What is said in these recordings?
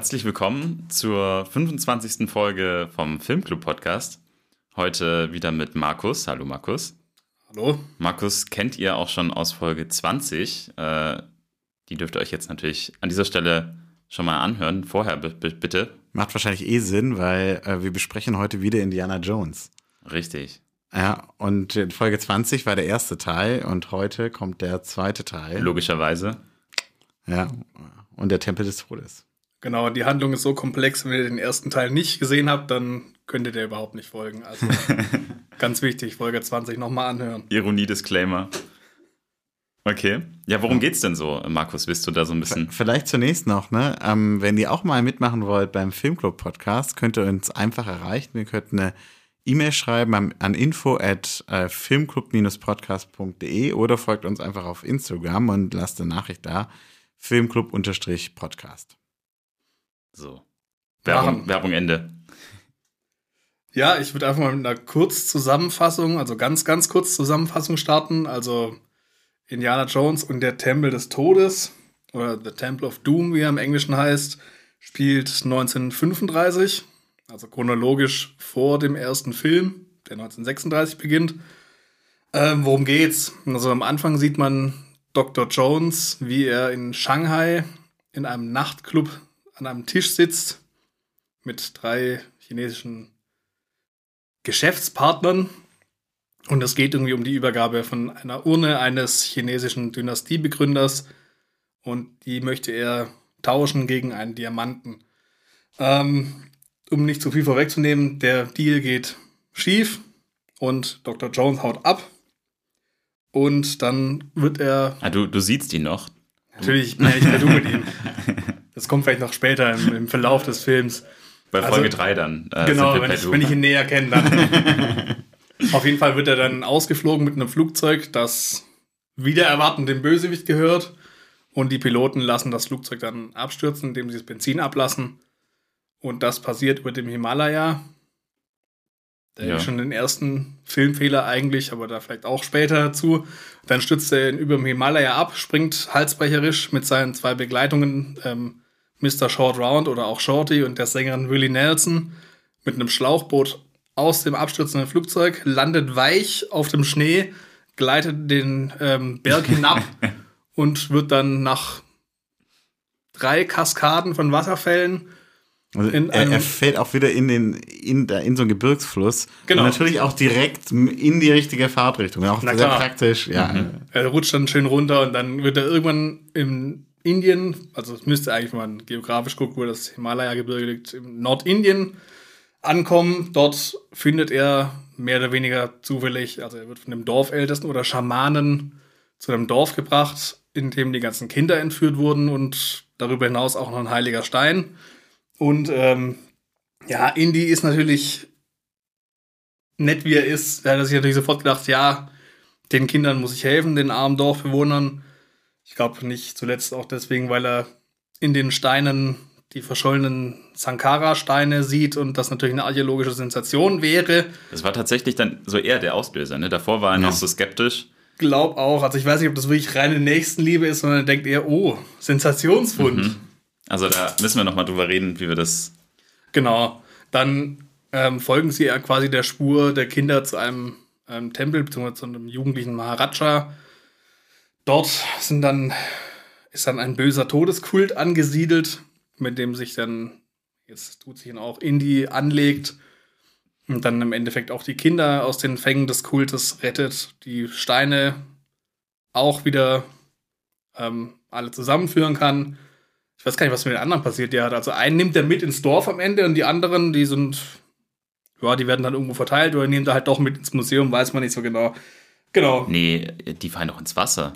Herzlich willkommen zur 25. Folge vom Filmclub Podcast. Heute wieder mit Markus. Hallo Markus. Hallo. Markus kennt ihr auch schon aus Folge 20. Äh, die dürft ihr euch jetzt natürlich an dieser Stelle schon mal anhören. Vorher bitte. Macht wahrscheinlich eh Sinn, weil äh, wir besprechen heute wieder Indiana Jones. Richtig. Ja, und Folge 20 war der erste Teil und heute kommt der zweite Teil. Logischerweise. Ja, und der Tempel des Todes. Genau, die Handlung ist so komplex, wenn ihr den ersten Teil nicht gesehen habt, dann könnt ihr der überhaupt nicht folgen. Also ganz wichtig, Folge 20 nochmal anhören. Ironie-Disclaimer. Okay. Ja, worum geht's denn so, Markus? Willst du da so ein bisschen. Vielleicht zunächst noch, ne? Ähm, wenn ihr auch mal mitmachen wollt beim Filmclub-Podcast, könnt ihr uns einfach erreichen. Wir könnten eine E-Mail schreiben an, an info at äh, filmclub-podcast.de oder folgt uns einfach auf Instagram und lasst eine Nachricht da. Filmclub-podcast. So. Werbung, Werbung Ende. Ja, ich würde einfach mal mit einer Kurzzusammenfassung, also ganz, ganz kurz Zusammenfassung starten. Also Indiana Jones und der Tempel des Todes oder The Temple of Doom, wie er im Englischen heißt, spielt 1935, also chronologisch vor dem ersten Film, der 1936 beginnt. Ähm, worum geht's? Also am Anfang sieht man Dr. Jones, wie er in Shanghai in einem Nachtclub an einem Tisch sitzt mit drei chinesischen Geschäftspartnern. Und es geht irgendwie um die Übergabe von einer Urne eines chinesischen Dynastiebegründers. Und die möchte er tauschen gegen einen Diamanten. Ähm, um nicht zu viel vorwegzunehmen, der Deal geht schief und Dr. Jones haut ab. Und dann wird er. Ah, du, du siehst ihn noch. Natürlich, ich bin du mit ihm. Das kommt vielleicht noch später im, im Verlauf des Films. Bei Folge 3 also, dann. Äh, genau, wenn ich, wenn ich, ihn näher kenne, dann. Auf jeden Fall wird er dann ausgeflogen mit einem Flugzeug, das wieder erwarten dem Bösewicht gehört. Und die Piloten lassen das Flugzeug dann abstürzen, indem sie das Benzin ablassen. Und das passiert über dem Himalaya. Der ja. schon den ersten Filmfehler eigentlich, aber da vielleicht auch später dazu. Dann stürzt er über dem Himalaya ab, springt halsbrecherisch mit seinen zwei Begleitungen ähm, Mr. Short Round oder auch Shorty und der Sängerin Willie Nelson mit einem Schlauchboot aus dem abstürzenden Flugzeug, landet weich auf dem Schnee, gleitet den ähm, Berg hinab und wird dann nach drei Kaskaden von Wasserfällen also er, er, fällt auch wieder in den in, in so einen Gebirgsfluss genau. und natürlich auch direkt in die richtige Fahrtrichtung, auch Na sehr klar. praktisch. Ja. Mhm. Er rutscht dann schön runter und dann wird er irgendwann im Indien, also es müsste eigentlich, wenn man geografisch guckt, wo das Himalaya-Gebirge liegt, im Nordindien ankommen. Dort findet er mehr oder weniger zufällig, also er wird von einem Dorfältesten oder Schamanen zu einem Dorf gebracht, in dem die ganzen Kinder entführt wurden und darüber hinaus auch noch ein heiliger Stein. Und ähm, ja, Indy ist natürlich nett, wie er ist. Er hat sich natürlich sofort gedacht, ja, den Kindern muss ich helfen, den armen Dorfbewohnern. Ich glaube nicht zuletzt auch deswegen, weil er in den Steinen die verschollenen Sankara-Steine sieht und das natürlich eine archäologische Sensation wäre. Das war tatsächlich dann so eher der Auslöser, ne? Davor war er ja. noch so skeptisch. Glaub auch. Also ich weiß nicht, ob das wirklich reine Nächstenliebe ist, sondern er denkt eher, oh, Sensationsfund. Mhm. Also da müssen wir nochmal drüber reden, wie wir das. Genau. Dann ähm, folgen sie ja quasi der Spur der Kinder zu einem ähm, Tempel, beziehungsweise zu einem jugendlichen Maharaja, Dort sind dann, ist dann ein böser Todeskult angesiedelt, mit dem sich dann, jetzt tut sich dann auch Indie anlegt und dann im Endeffekt auch die Kinder aus den Fängen des Kultes rettet, die Steine auch wieder ähm, alle zusammenführen kann. Ich weiß gar nicht, was mit den anderen passiert. Ja, also einen nimmt er mit ins Dorf am Ende und die anderen, die sind, ja, die werden dann irgendwo verteilt oder nehmen da halt doch mit ins Museum, weiß man nicht so genau. Genau. Nee, die fallen doch ins Wasser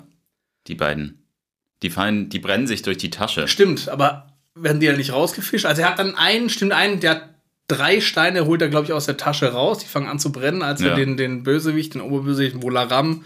die beiden. Die fallen, die brennen sich durch die Tasche. Stimmt, aber werden die ja nicht rausgefischt? Also er hat dann einen, stimmt einen, der hat drei Steine, holt er, glaube ich, aus der Tasche raus. Die fangen an zu brennen, als ja. er den, den Bösewicht, den Oberbösewicht, Volaram,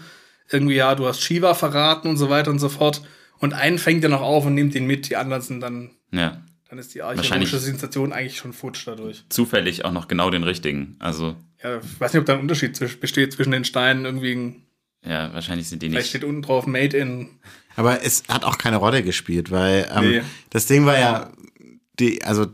irgendwie, ja, du hast Shiva verraten und so weiter und so fort. Und einen fängt er noch auf und nimmt ihn mit, die anderen sind dann. Ja. Dann ist die archäologische Sensation eigentlich schon futsch dadurch. Zufällig auch noch genau den richtigen. Also. Ja, ich weiß nicht, ob da ein Unterschied besteht zwischen den Steinen irgendwie ein ja, wahrscheinlich sind die nicht. Vielleicht steht unten drauf Made in. Aber es hat auch keine Rolle gespielt, weil ähm, nee. das Ding war ja, die, also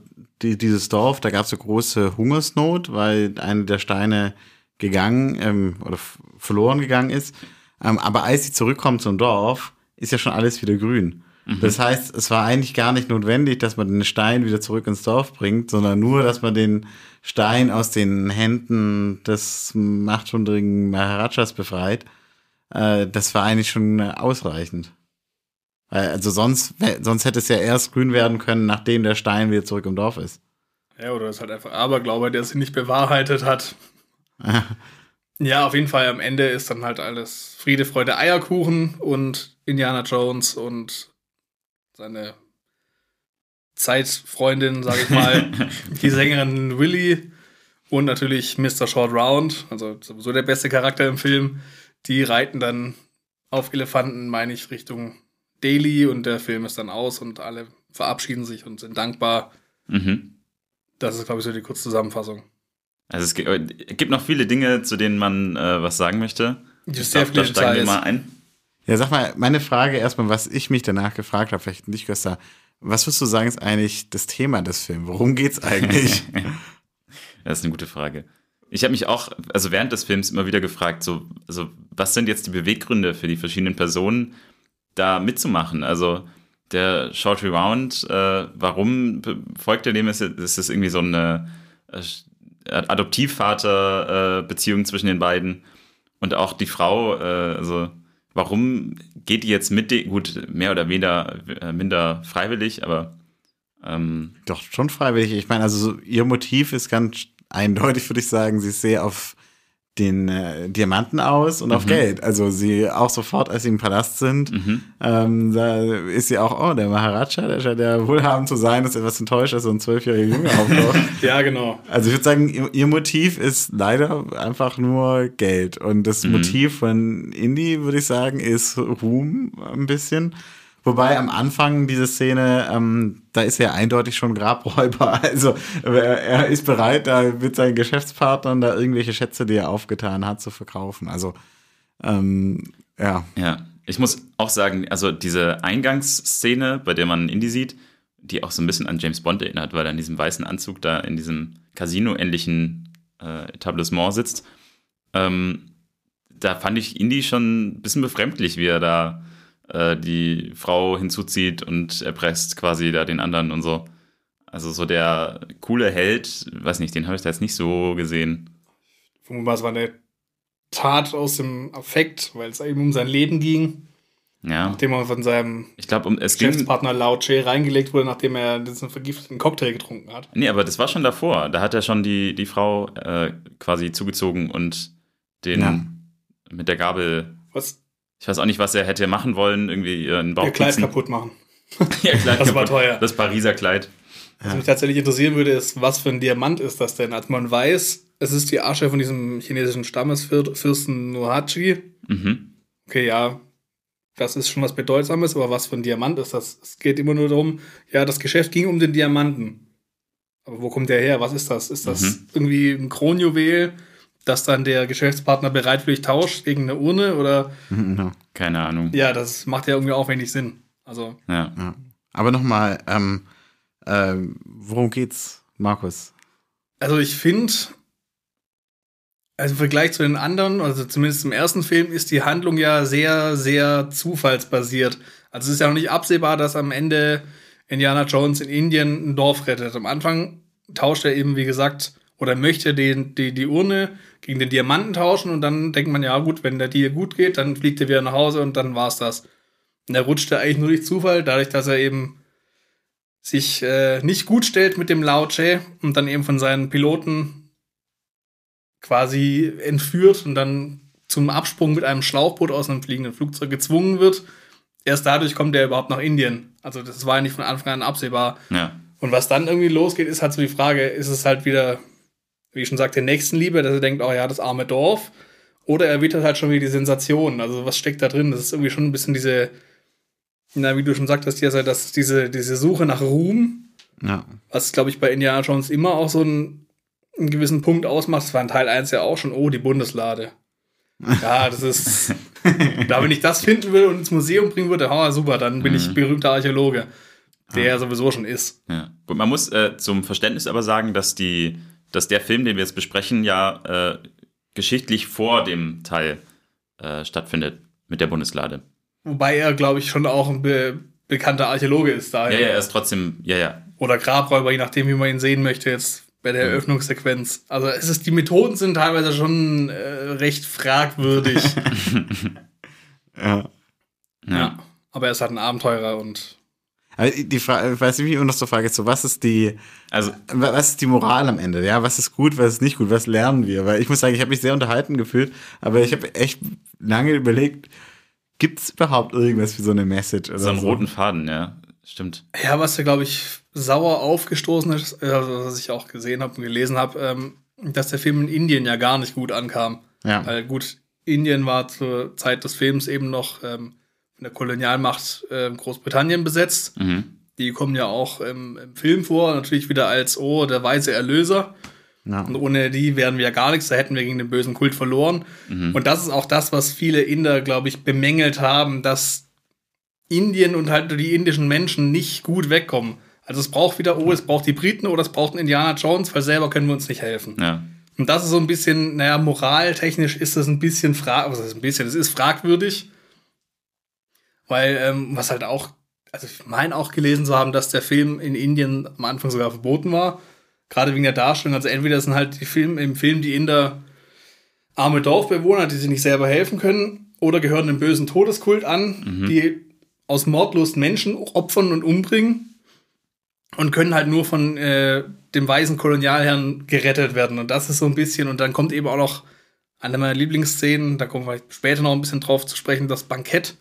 die, dieses Dorf, da gab es eine große Hungersnot, weil einer der Steine gegangen ähm, oder verloren gegangen ist. Ähm, aber als sie zurückkommen zum Dorf, ist ja schon alles wieder grün. Mhm. Das heißt, es war eigentlich gar nicht notwendig, dass man den Stein wieder zurück ins Dorf bringt, sondern nur, dass man den Stein aus den Händen des machthundrigen Maharajas befreit. Äh, das war eigentlich schon ausreichend. Also sonst, sonst hätte es ja erst grün werden können, nachdem der Stein wieder zurück im Dorf ist. Ja, oder es ist halt einfach Aberglaube, der sich nicht bewahrheitet hat. ja, auf jeden Fall am Ende ist dann halt alles Friede, Freude, Eierkuchen und Indiana Jones und seine Zeitfreundin, sag ich mal, die Sängerin Willy und natürlich Mr. Short Round, also sowieso der beste Charakter im Film. Die reiten dann auf Elefanten, meine ich, Richtung Daily und der Film ist dann aus und alle verabschieden sich und sind dankbar. Mhm. Das ist, glaube ich, so die Kurzzusammenfassung. Also es gibt noch viele Dinge, zu denen man äh, was sagen möchte. Ich glaube, da steigen wir mal ein. Ja, sag mal, meine Frage erstmal, was ich mich danach gefragt habe, vielleicht nicht, Gösta, was würdest du sagen, ist eigentlich das Thema des Films? Worum geht's eigentlich? das ist eine gute Frage. Ich habe mich auch, also während des Films immer wieder gefragt, so, also was sind jetzt die Beweggründe für die verschiedenen Personen, da mitzumachen? Also der Short Rewound, äh, warum folgt er dem? Ist, ist das irgendwie so eine äh, Adoptivvater-Beziehung äh, zwischen den beiden? Und auch die Frau, äh, also warum geht die jetzt mit, gut, mehr oder weniger, äh, minder freiwillig, aber ähm, Doch, schon freiwillig. Ich meine, also so, ihr Motiv ist ganz eindeutig, würde ich sagen, sie ist sehr auf den äh, Diamanten aus und mhm. auf Geld. Also sie auch sofort, als sie im Palast sind, mhm. ähm, da ist sie auch, oh, der Maharaja, der scheint ja wohlhabend zu sein, ist etwas enttäuscht, dass so ein zwölfjähriger Junge auftaucht. ja, genau. Also ich würde sagen, ihr, ihr, Motiv ist leider einfach nur Geld. Und das mhm. Motiv von Indie, würde ich sagen, ist Ruhm ein bisschen. Wobei am Anfang diese Szene, ähm, da ist er eindeutig schon Grabräuber. Also er ist bereit, da mit seinen Geschäftspartnern da irgendwelche Schätze, die er aufgetan hat, zu verkaufen. Also ähm, ja. Ja, ich muss auch sagen, also diese Eingangsszene, bei der man Indy sieht, die auch so ein bisschen an James Bond erinnert, weil er in diesem weißen Anzug da in diesem Casino-ähnlichen äh, Etablissement sitzt. Ähm, da fand ich Indy schon ein bisschen befremdlich, wie er da äh, die Frau hinzuzieht und erpresst quasi da den anderen und so. Also so der coole Held, weiß nicht, den habe ich da jetzt nicht so gesehen. Vermutlich es war eine Tat aus dem Affekt, weil es eben um sein Leben ging. Ja. Nachdem er von seinem ich glaub, um, es Geschäftspartner Lao Che reingelegt wurde, nachdem er diesen vergifteten Cocktail getrunken hat. Nee, aber das war schon davor. Da hat er schon die, die Frau äh, quasi zugezogen und den ja. mit der Gabel. Was? Ich weiß auch nicht, was er hätte machen wollen, irgendwie ihren Bauch. Ihr Kleid kaputt machen. ja, Kleid das kaputt. war teuer. Das Pariser Kleid. Was mich tatsächlich interessieren würde, ist, was für ein Diamant ist das denn? Also man weiß, es ist die Asche von diesem chinesischen Stammesfürsten Nohachi. Mhm. Okay, ja, das ist schon was Bedeutsames, aber was für ein Diamant ist das? Es geht immer nur darum, ja, das Geschäft ging um den Diamanten. Aber wo kommt der her? Was ist das? Ist das mhm. irgendwie ein Kronjuwel? Dass dann der Geschäftspartner bereitwillig tauscht gegen eine Urne oder. Keine Ahnung. Ja, das macht ja irgendwie auch wenig Sinn. Also. Ja. ja. Aber nochmal, ähm, äh, worum geht's, Markus? Also ich finde, also im Vergleich zu den anderen, also zumindest im ersten Film, ist die Handlung ja sehr, sehr zufallsbasiert. Also es ist ja noch nicht absehbar, dass am Ende Indiana Jones in Indien ein Dorf rettet. Am Anfang tauscht er eben, wie gesagt, oder möchte den, die, die Urne gegen den Diamanten tauschen und dann denkt man, ja gut, wenn der Deal gut geht, dann fliegt er wieder nach Hause und dann war's das. Und er rutschte eigentlich nur durch Zufall, dadurch, dass er eben sich äh, nicht gut stellt mit dem Lao Che und dann eben von seinen Piloten quasi entführt und dann zum Absprung mit einem Schlauchboot aus einem fliegenden Flugzeug gezwungen wird. Erst dadurch kommt er überhaupt nach Indien. Also das war ja nicht von Anfang an absehbar. Ja. Und was dann irgendwie losgeht, ist halt so die Frage, ist es halt wieder wie ich schon sagte, Nächstenliebe, dass er denkt, oh ja, das arme Dorf. Oder er wittert halt schon wieder die Sensation. Also was steckt da drin? Das ist irgendwie schon ein bisschen diese, na, wie du schon sagtest, ja, dass diese, diese Suche nach Ruhm, ja. was, glaube ich, bei Indiana Jones immer auch so einen, einen gewissen Punkt ausmacht. Das war in Teil 1 ja auch schon, oh, die Bundeslade. Ja, das ist. da, wenn ich das finden will und ins Museum bringen würde, oh, super, dann bin mhm. ich berühmter Archäologe. der er sowieso schon ist. Ja. Gut, man muss äh, zum Verständnis aber sagen, dass die, dass der Film, den wir jetzt besprechen, ja äh, geschichtlich vor dem Teil äh, stattfindet mit der Bundeslade. Wobei er, glaube ich, schon auch ein be bekannter Archäologe ist da. Ja, ja, er ist trotzdem, ja, ja. Oder Grabräuber, je nachdem, wie man ihn sehen möchte jetzt bei der Eröffnungssequenz. Also es ist, die Methoden sind teilweise schon äh, recht fragwürdig. Ja. ja. Aber er ist halt ein Abenteurer und die Frage, ich weiß nicht, wie immer noch so frage, so, was ist die, Also, was ist die Moral am Ende? Ja, was ist gut, was ist nicht gut, was lernen wir? Weil ich muss sagen, ich habe mich sehr unterhalten gefühlt, aber ich habe echt lange überlegt, gibt es überhaupt irgendwas wie so eine Message oder so einen roten Faden, ja. Stimmt. Ja, was ja, glaube ich, sauer aufgestoßen ist, äh, was ich auch gesehen habe und gelesen habe, ähm, dass der Film in Indien ja gar nicht gut ankam. Ja. Weil gut, Indien war zur Zeit des Films eben noch ähm, von der Kolonialmacht äh, Großbritannien besetzt. Mhm. Die kommen ja auch ähm, im Film vor, natürlich wieder als, oh, der weise Erlöser. Ja. Und ohne die wären wir ja gar nichts, da hätten wir gegen den bösen Kult verloren. Und das ist auch das, was viele Inder, glaube ich, bemängelt haben, dass Indien und halt die indischen Menschen nicht gut wegkommen. Also es braucht wieder, oh, es braucht die Briten oder es braucht einen Indiana Jones, weil selber können wir uns nicht helfen. Ja. Und das ist so ein bisschen, naja, moraltechnisch ist das ein bisschen frag, was heißt ein bisschen, es ist fragwürdig. Weil, ähm, was halt auch, also ich meine auch gelesen zu haben, dass der Film in Indien am Anfang sogar verboten war. Gerade wegen der Darstellung. Also entweder sind halt die Film, im Film die Inder arme Dorfbewohner, die sich nicht selber helfen können, oder gehören dem bösen Todeskult an, die aus Mordlust Menschen opfern und umbringen und können halt nur von äh, dem weißen Kolonialherrn gerettet werden. Und das ist so ein bisschen, und dann kommt eben auch noch eine meiner Lieblingsszenen, da kommen wir später noch ein bisschen drauf zu sprechen, das Bankett.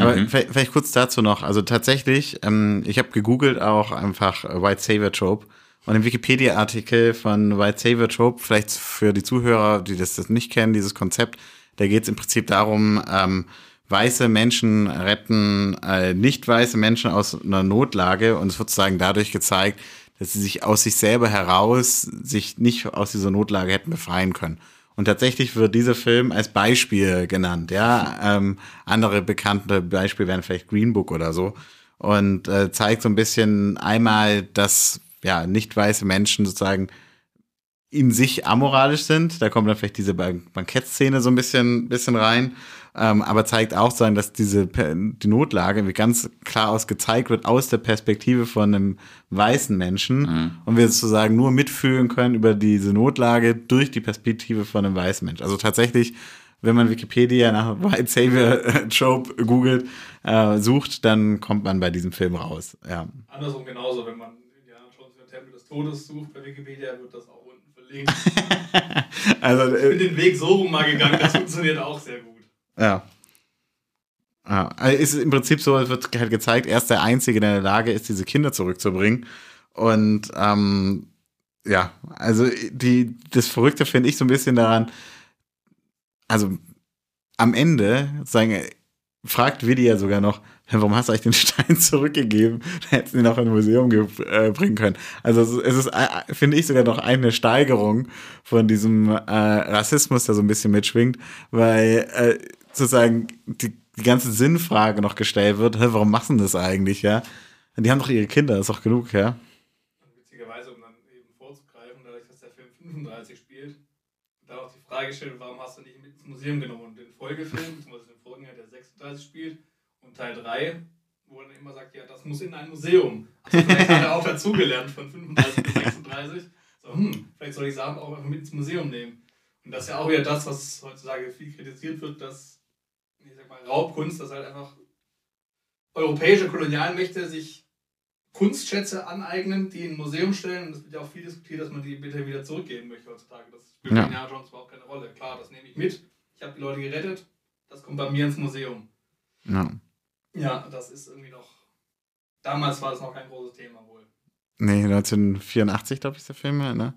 Aber vielleicht, vielleicht kurz dazu noch. Also tatsächlich, ähm, ich habe gegoogelt auch einfach White Savior Trope. Und im Wikipedia-Artikel von White Savior Trope, vielleicht für die Zuhörer, die das, das nicht kennen, dieses Konzept, da geht es im Prinzip darum, ähm, weiße Menschen retten äh, nicht weiße Menschen aus einer Notlage und es wird sozusagen dadurch gezeigt, dass sie sich aus sich selber heraus sich nicht aus dieser Notlage hätten befreien können. Und tatsächlich wird dieser Film als Beispiel genannt. Ja, ähm, andere bekannte Beispiele wären vielleicht Green Book oder so. Und äh, zeigt so ein bisschen einmal, dass ja nicht weiße Menschen sozusagen in sich amoralisch sind. Da kommt dann vielleicht diese Bank Bankettszene so ein bisschen, bisschen rein. Ähm, aber zeigt auch sagen, dass diese Per- die Notlage irgendwie ganz klar aus gezeigt wird aus der Perspektive von einem weißen Menschen und wir sozusagen nur mitfühlen können über diese Notlage durch die Perspektive von einem weißen Menschen. Also tatsächlich, wenn man Wikipedia nach White Savior äh, Trope googelt, äh, sucht, dann kommt man bei diesem Film raus. Ja. Andersrum genauso, wenn man Indiana Jones und Tempel des Todes sucht bei Wikipedia, wird das auch unten verlinkt. Also Ich äh, bin den Weg so rum mal gegangen, das funktioniert auch sehr gut. Ja. Ja, also ist im Prinzip so, es wird halt gezeigt, er ist der Einzige, der in der Lage ist, diese Kinder zurückzubringen. Und ähm, ja, also die, das Verrückte finde ich so ein bisschen daran, also am Ende sagen, fragt Willi ja sogar noch, "Hä, warum hast du eigentlich den Stein zurückgegeben? Da hätten sie ihn noch in ein Museum äh, bringen können. Also es ist- es ist, äh, finde ich, sogar noch eine Steigerung von diesem äh, Rassismus, der so ein bisschen mitschwingt, weil äh, sozusagen die, die ganze Sinnfrage noch gestellt wird, "Hä, warum machen das eigentlich, ja? Die haben doch ihre Kinder, ist doch genug, ja? Witzigerweise, um dann eben vorzugreifen, dadurch, dass der Film 35 spielt, und da auch die Frage gestellt, warum hast du nicht mit ins Museum genommen? Und den Folgefilm, beziehungsweise den Vorgänger, der 36 spielt, und Teil 3, wo er immer sagt, ja, das muss in ein Museum. Also vielleicht hat er auch dazugelernt von 35 bis 36. So, hm, vielleicht soll ich Sachen auch einfach mit ins Museum nehmen. Und das ist ja auch wieder das, was heutzutage viel kritisiert wird, dass, ich sag mal, Raubkunst, dass halt einfach europäische Kolonialmächte sich Kunstschätze aneignen, die in ein Museum stellen. Und es wird ja auch viel diskutiert, dass man die bitte wieder zurückgeben möchte heutzutage. Das spielt Ja. bei Indiana Jones überhaupt keine Rolle. Klar, das nehme ich mit. Ich habe die Leute gerettet. Das kommt bei mir ins Museum. ja. Ja, das ist irgendwie noch. Damals war das noch kein großes Thema wohl. Nee, 1984, glaube ich, ist der Film, ja, ne?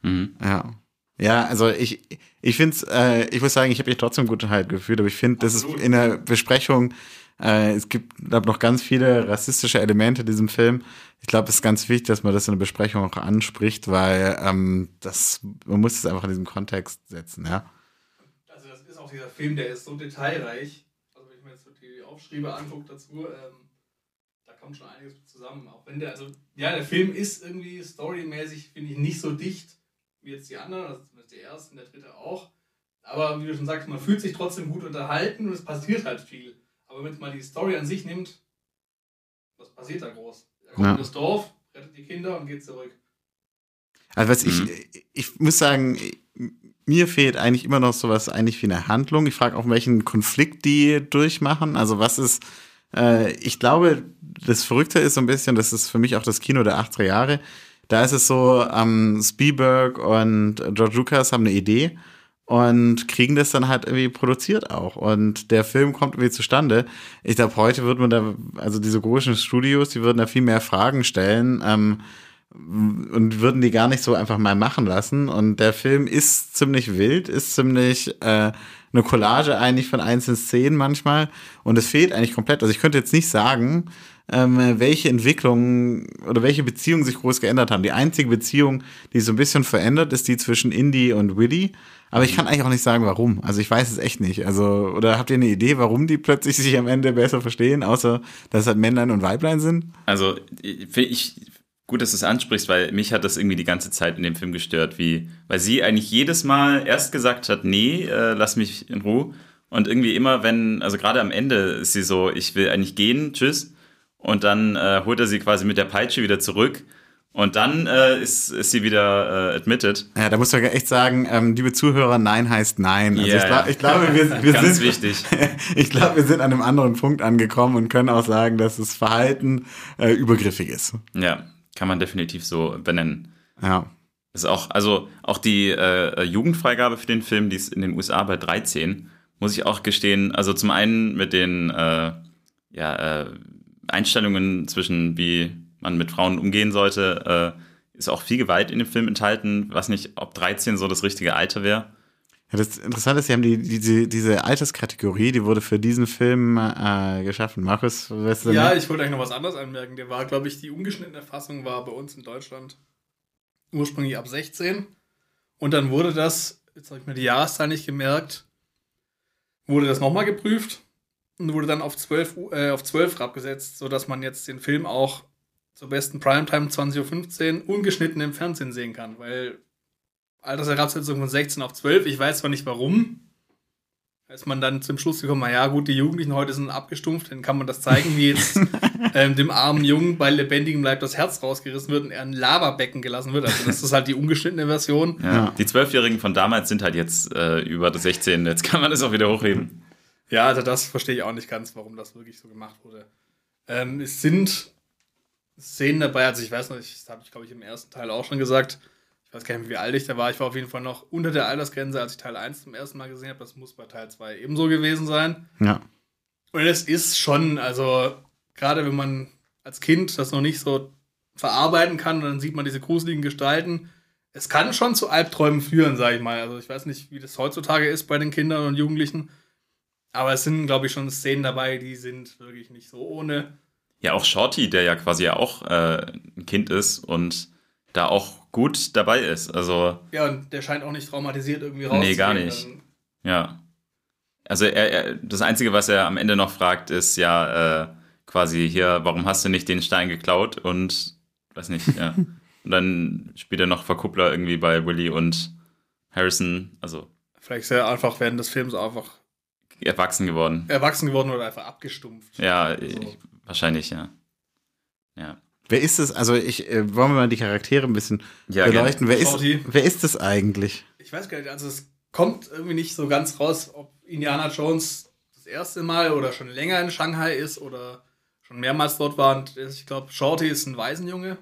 Mhm. Ja. Ja, also ich, ich finde es, äh, ich muss sagen, ich habe mich trotzdem gut halt gefühlt, aber ich finde, das ist in der Besprechung, äh, es gibt glaub, noch ganz viele rassistische Elemente in diesem Film. Ich glaube, es ist ganz wichtig, dass man das in der Besprechung auch anspricht, weil ähm, das, man muss es einfach in diesem Kontext setzen, ja. Also, das ist auch dieser Film, der ist so detailreich. Also, wenn ich mir jetzt die Aufschriebe angucke dazu, ähm, da kommt schon einiges zusammen. Auch wenn der, also, ja, der Film ist irgendwie storymäßig, finde ich, nicht so dicht wie jetzt die anderen, also zumindest der erste und der dritte auch. Aber wie du schon sagst, man fühlt sich trotzdem gut unterhalten und es passiert halt viel. Aber wenn man mal die Story an sich nimmt, was passiert da groß? Er kommt Ja. in das Dorf, rettet die Kinder und geht zurück. Also was Mhm. ich, ich muss sagen, mir fehlt eigentlich immer noch sowas eigentlich wie eine Handlung. Ich frage auch, welchen Konflikt die durchmachen. Also was ist, äh, ich glaube, das Verrückte ist so ein bisschen, das ist für mich auch das Kino der 80er Jahre. Da ist es so, ähm, Spielberg und George Lucas haben eine Idee und kriegen das dann halt irgendwie produziert auch. Und der Film kommt irgendwie zustande. Ich glaube, heute wird man da, also diese großen Studios, die würden da viel mehr Fragen stellen. Ähm, und würden die gar nicht so einfach mal machen lassen. Und der Film ist ziemlich wild, ist ziemlich äh, eine Collage eigentlich von einzelnen Szenen manchmal. Und es fehlt eigentlich komplett. Also ich könnte jetzt nicht sagen, ähm, welche Entwicklungen oder welche Beziehungen sich groß geändert haben. Die einzige Beziehung, die so ein bisschen verändert, ist die zwischen Indy und Willy. Aber ich kann eigentlich auch nicht sagen, warum. Also ich weiß es echt nicht. Also, oder habt ihr eine Idee, warum die plötzlich sich am Ende besser verstehen, außer dass es halt Männlein und Weiblein sind? Also, ich, gut, dass du es ansprichst, weil mich hat das irgendwie die ganze Zeit in dem Film gestört, wie, weil sie eigentlich jedes Mal erst gesagt hat, nee, äh, lass mich in Ruhe. Und irgendwie immer, wenn, also gerade am Ende ist sie so, ich will eigentlich gehen, tschüss. Und dann äh, holt er sie quasi mit der Peitsche wieder zurück. Und dann äh, ist, ist sie wieder äh, admitted. Ja, da muss man echt sagen, ähm, liebe Zuhörer, nein heißt nein. Also Ja, ich, glaub, ich glaube, wir, wir Ganz sind, wichtig. ich glaube, wir sind an einem anderen Punkt angekommen und können auch sagen, dass das Verhalten äh, übergriffig ist. Ja, kann man definitiv so benennen. Ja. Ist auch, also auch die äh, Jugendfreigabe für den Film, die ist in den USA bei 13, muss ich auch gestehen. Also zum einen mit den äh, ja, äh, Einstellungen zwischen, wie man mit Frauen umgehen sollte, äh, ist auch viel Gewalt in dem Film enthalten. Was nicht, ob 13 so das richtige Alter wäre. Ja, das Interessante ist, sie haben die, diese, diese Alterskategorie, die wurde für diesen Film äh, geschaffen. Markus, weißt du Ja, mehr? ich wollte eigentlich noch was anderes anmerken. Der war, glaube ich, die ungeschnittene Fassung war bei uns in Deutschland ursprünglich ab 16. Und dann wurde das, jetzt habe ich mir die Jahreszahl nicht gemerkt, wurde das nochmal geprüft wurde dann auf 12, Uhr- äh, auf 12 abgesetzt, sodass man jetzt den Film auch zur besten Primetime 20.15 Uhr ungeschnitten im Fernsehen sehen kann. Weil Altersherabsetzung von 16 auf 12, ich weiß zwar nicht warum, ist man dann zum Schluss gekommen, na ja gut, die Jugendlichen heute sind abgestumpft, dann kann man das zeigen, wie jetzt ähm, dem armen Jungen bei lebendigem Leib das Herz rausgerissen wird und er in ein Lavabecken gelassen wird. Also das ist halt die ungeschnittene Version. Ja. Ja. Die Zwölfjährigen von damals sind halt jetzt äh, über das 16. Jetzt kann man das auch wieder hochheben. Ja, also das verstehe ich auch nicht ganz, warum das wirklich so gemacht wurde. Ähm, es sind Szenen dabei, also ich weiß noch, ich- das habe ich glaube ich im ersten Teil auch schon gesagt. Ich weiß gar nicht, wie alt ich da war. Ich war auf jeden Fall noch unter der Altersgrenze, als ich Teil 1 zum ersten Mal gesehen habe. Das muss bei Teil 2 ebenso gewesen sein. Ja. Und es ist schon, also gerade wenn man als Kind das noch nicht so verarbeiten kann, dann sieht man diese gruseligen Gestalten. Es kann schon zu Albträumen führen, sage ich mal. Also ich weiß nicht, wie das heutzutage ist bei den Kindern und Jugendlichen. Aber es sind, glaube ich, schon Szenen dabei, die sind wirklich nicht so ohne. Ja, auch Shorty, der ja quasi ja auch äh, ein Kind ist und da auch gut dabei ist. Also, Ja, und der scheint auch nicht traumatisiert irgendwie Nee, rauszugehen. gar nicht. Ja. Also er, er, das Einzige, was er am Ende noch fragt, ist ja äh, quasi hier, warum hast du nicht den Stein geklaut? Und weiß nicht, ja. Und dann spielt er noch Verkuppler irgendwie bei Willy und Harrison, also Vielleicht ist er einfach während des Films einfach erwachsen geworden. erwachsen geworden oder einfach abgestumpft. Ja, ich, wahrscheinlich, ja. Ja. Wer ist es? Also ich äh, wollen wir mal die Charaktere ein bisschen Ja, beleuchten. Wer ist, Shorty. wer ist es eigentlich? Ich weiß gar nicht, also es kommt irgendwie nicht so ganz raus, ob Indiana Jones das erste Mal oder schon länger in Shanghai ist oder schon mehrmals dort war. Und ich glaube, Shorty ist ein Waisenjunge.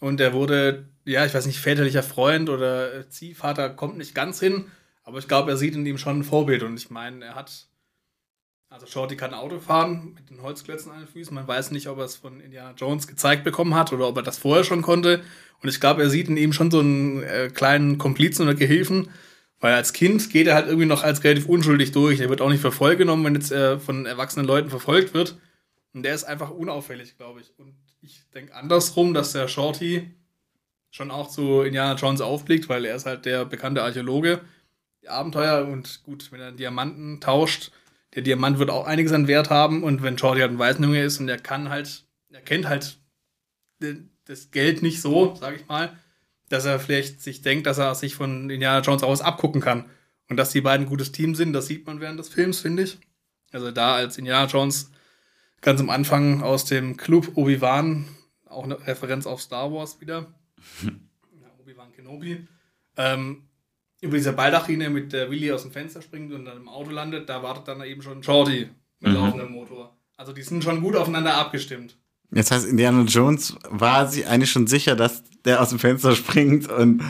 Und er wurde, ja, ich weiß nicht, väterlicher Freund oder Ziehvater kommt nicht ganz hin. Aber ich glaube, er sieht in ihm schon ein Vorbild. Und ich meine, er hat. Also Shorty kann Auto fahren mit den Holzklötzen an den Füßen. Man weiß nicht, ob er es von Indiana Jones gezeigt bekommen hat oder ob er das vorher schon konnte. Und ich glaube, er sieht in ihm schon so einen äh, kleinen Komplizen oder Gehilfen. Weil als Kind geht er halt irgendwie noch als relativ unschuldig durch. Er wird auch nicht voll genommen, wenn jetzt äh, von erwachsenen Leuten verfolgt wird. Und der ist einfach unauffällig, glaube ich. Und ich denke andersrum, dass der Shorty schon auch zu Indiana Jones aufblickt, weil er ist halt der bekannte Archäologe. Abenteuer und gut, wenn er einen Diamanten tauscht, der Diamant wird auch einiges an Wert haben. Und wenn Shorty halt ein Waisenjunge ist und der kann halt er kennt halt das Geld nicht so, sag ich mal, dass er vielleicht sich denkt, dass er sich von Indiana Jones aus abgucken kann. Und dass die beiden ein gutes Team sind, das sieht man während des Films, finde ich. Also da als Indiana Jones ganz am Anfang aus dem Club Obi-Wan, auch eine Referenz auf Star Wars wieder. ja, Obi-Wan Kenobi. Ähm, über diese Baldachine mit der Willy aus dem Fenster springt und dann im Auto landet, da wartet dann eben schon Shorty mit mhm. laufendem Motor. Also die sind schon gut aufeinander abgestimmt. Jetzt heißt Indiana Jones war sie eigentlich schon sicher, dass der aus dem Fenster springt und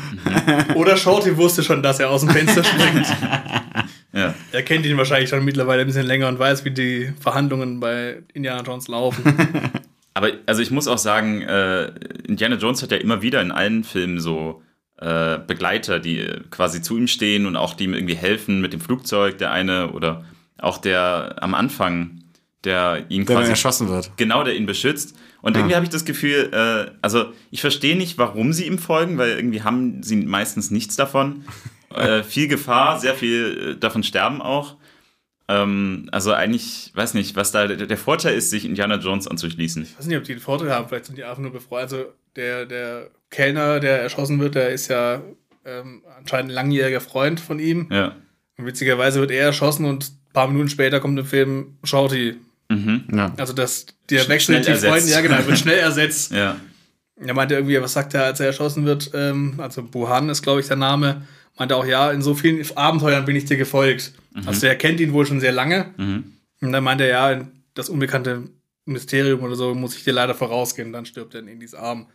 oder Shorty wusste schon, dass er aus dem Fenster springt. ja. Er kennt ihn wahrscheinlich schon mittlerweile ein bisschen länger und weiß, wie die Verhandlungen bei Indiana Jones laufen. Aber also ich muss auch sagen, äh, Indiana Jones hat ja immer wieder in allen Filmen so äh, Begleiter, die quasi zu ihm stehen und auch die ihm irgendwie helfen mit dem Flugzeug, der eine oder auch der am Anfang der ihn der quasi erschossen wird. Genau, der ihn beschützt. Und ja. irgendwie habe ich das Gefühl, äh, also ich verstehe nicht, warum sie ihm folgen, weil irgendwie haben sie meistens nichts davon. äh, viel Gefahr, sehr viel äh, davon sterben auch. Ähm, also eigentlich, weiß nicht, was da der, der, Vorteil ist, sich Indiana Jones anzuschließen. Ich weiß nicht, ob die einen Vorteil haben, vielleicht sind die einfach nur befreut. Also der, der Kellner, der erschossen wird, der ist ja ähm, anscheinend ein langjähriger Freund von ihm. Ja. Und witzigerweise wird er erschossen und ein paar Minuten später kommt im Film Shorty Mhm, ja. Also dass der Wechsel die Freunde, ja genau, wird schnell ersetzt. ja. Er meinte irgendwie, was sagt er, als er erschossen wird? Ähm, also Buhan ist, glaube ich, der Name. Meinte auch, ja, in so vielen Abenteuern bin ich dir gefolgt. Mhm. Also er kennt ihn wohl schon sehr lange. Mhm. Und dann meinte er, ja, das unbekannte Mysterium oder so muss ich dir leider vorausgehen. Dann stirbt er in Indis Arm.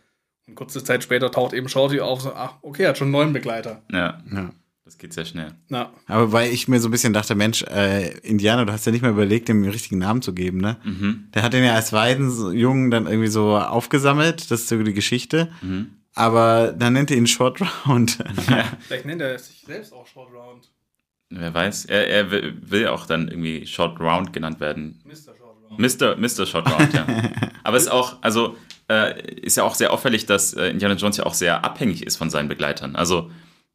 Und kurze Zeit später taucht eben Shorty auf, so, ach, okay, er hat schon einen neuen Begleiter. Ja. ja. Das geht sehr schnell. Ja. Aber weil ich mir so ein bisschen dachte, Mensch, äh, Indianer, du hast ja nicht mal überlegt, dem den richtigen Namen zu geben, ne? Mhm. Der hat den ja als Weidenjungen dann irgendwie so aufgesammelt, das ist so die Geschichte. Mhm. Aber dann nennt er ihn Short Round. Ja. Vielleicht nennt er sich selbst auch Short Round. Wer weiß. Er, er will auch dann irgendwie Short Round genannt werden. Mr. Short Round. Mr. Mr. Short Round, ja. Aber es ist auch, also äh, ist ja auch sehr auffällig, dass äh, Indiana Jones ja auch sehr abhängig ist von seinen Begleitern. Also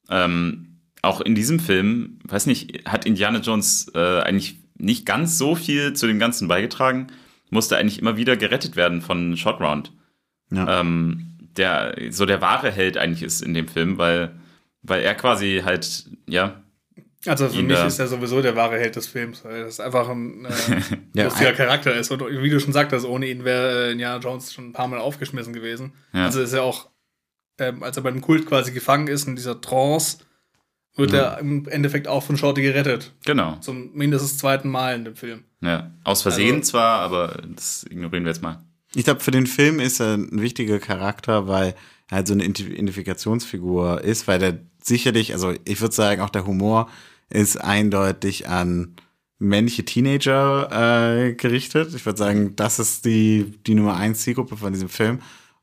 ähm, auch in diesem Film, weiß nicht, hat Indiana Jones äh, eigentlich nicht ganz so viel zu dem Ganzen beigetragen, musste eigentlich immer wieder gerettet werden von Shot Round. Ja. Ähm, der so der wahre Held eigentlich ist in dem Film, weil, weil er quasi halt, ja. Also für mich ist er sowieso der wahre Held des Films, weil das einfach ein äh, ja, lustiger Charakter ist. Und wie du schon sagtest, ohne ihn wäre äh, Indiana Jones schon ein paar Mal aufgeschmissen gewesen. Ja. Also ist er auch, ähm, als er beim Kult quasi gefangen ist in dieser Trance, wird ja. er im Endeffekt auch von Shorty gerettet. Genau. Zum mindestens zweiten Mal in dem Film. Ja, aus Versehen also, zwar, aber das ignorieren wir jetzt mal. Ich glaube, für den Film ist er ein wichtiger Charakter, weil halt so eine Identifikationsfigur ist, weil der sicherlich, also ich würde sagen, auch der Humor ist eindeutig an männliche Teenager äh, gerichtet. Ich würde sagen, das ist die, die Nummer eins Zielgruppe von diesem Film.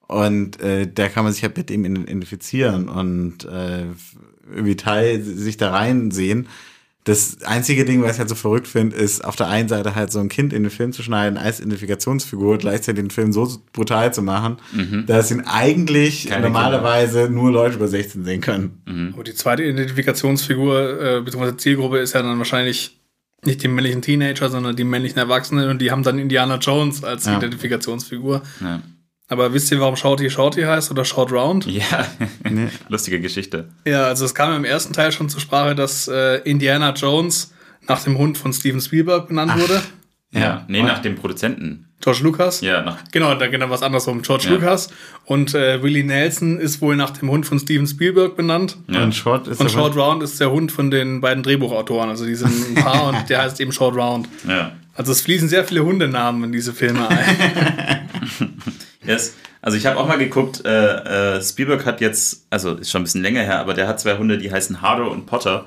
Und äh, da kann man sich halt mit ihm identifizieren und äh, irgendwie Teil sich da reinsehen. Das einzige Ding, was ich halt so verrückt finde, ist auf der einen Seite halt so ein Kind in den Film zu schneiden als Identifikationsfigur, gleichzeitig den Film so brutal zu machen, mhm. dass ihn eigentlich Keine normalerweise Kinder. nur Leute über 16 sehen können. Mhm. Aber die zweite Identifikationsfigur, äh, beziehungsweise Zielgruppe ist ja dann wahrscheinlich nicht die männlichen Teenager, sondern die männlichen Erwachsenen und die haben dann Indiana Jones als ja. Identifikationsfigur. Ja. Aber wisst ihr, warum Shorty Shorty heißt oder Short Round? Ja, lustige Geschichte. Ja, also es kam im ersten Teil schon zur Sprache, dass äh, Indiana Jones nach dem Hund von Steven Spielberg benannt Ach, wurde. Ja, ja. nee, nach dem Produzenten. George Lucas? Ja, nach genau, da genau was andersrum. George ja. Lucas und äh, Willie Nelson ist wohl nach dem Hund von Steven Spielberg benannt. Ja. Und Short ist und Short Round ist der Hund von den beiden Drehbuchautoren. Also die sind ein Paar und der heißt eben Short Round. Ja. Also es fließen sehr viele Hundenamen in diese Filme ein. Yes. Also ich habe auch mal geguckt, äh, äh, Spielberg hat jetzt, also ist schon ein bisschen länger her, aber der hat zwei Hunde, die heißen Hardo und Potter.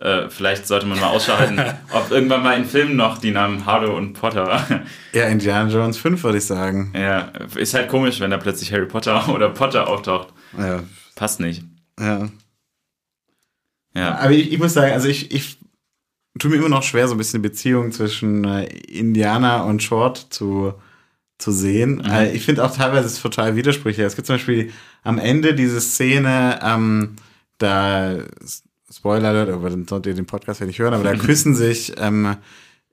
Äh, vielleicht sollte man mal ausschalten, ob irgendwann mal in Filmen noch die Namen Hardo und Potter. ja, Indiana Jones 5 würde ich sagen. Ja, ist halt komisch, wenn da plötzlich Harry Potter oder Potter auftaucht. Ja. Passt nicht. Ja. Ja. Aber ich, ich muss sagen, also ich, ich tue mir immer noch schwer, so ein bisschen die Beziehung zwischen äh, Indiana und Short zu zu sehen. Mhm. Äh, ich finde auch teilweise es total widersprüchlich. Es gibt zum Beispiel am Ende diese Szene, ähm, da Spoiler Alert, aber dann sollt ihr den Podcast ja nicht hören, aber da küssen sich ähm,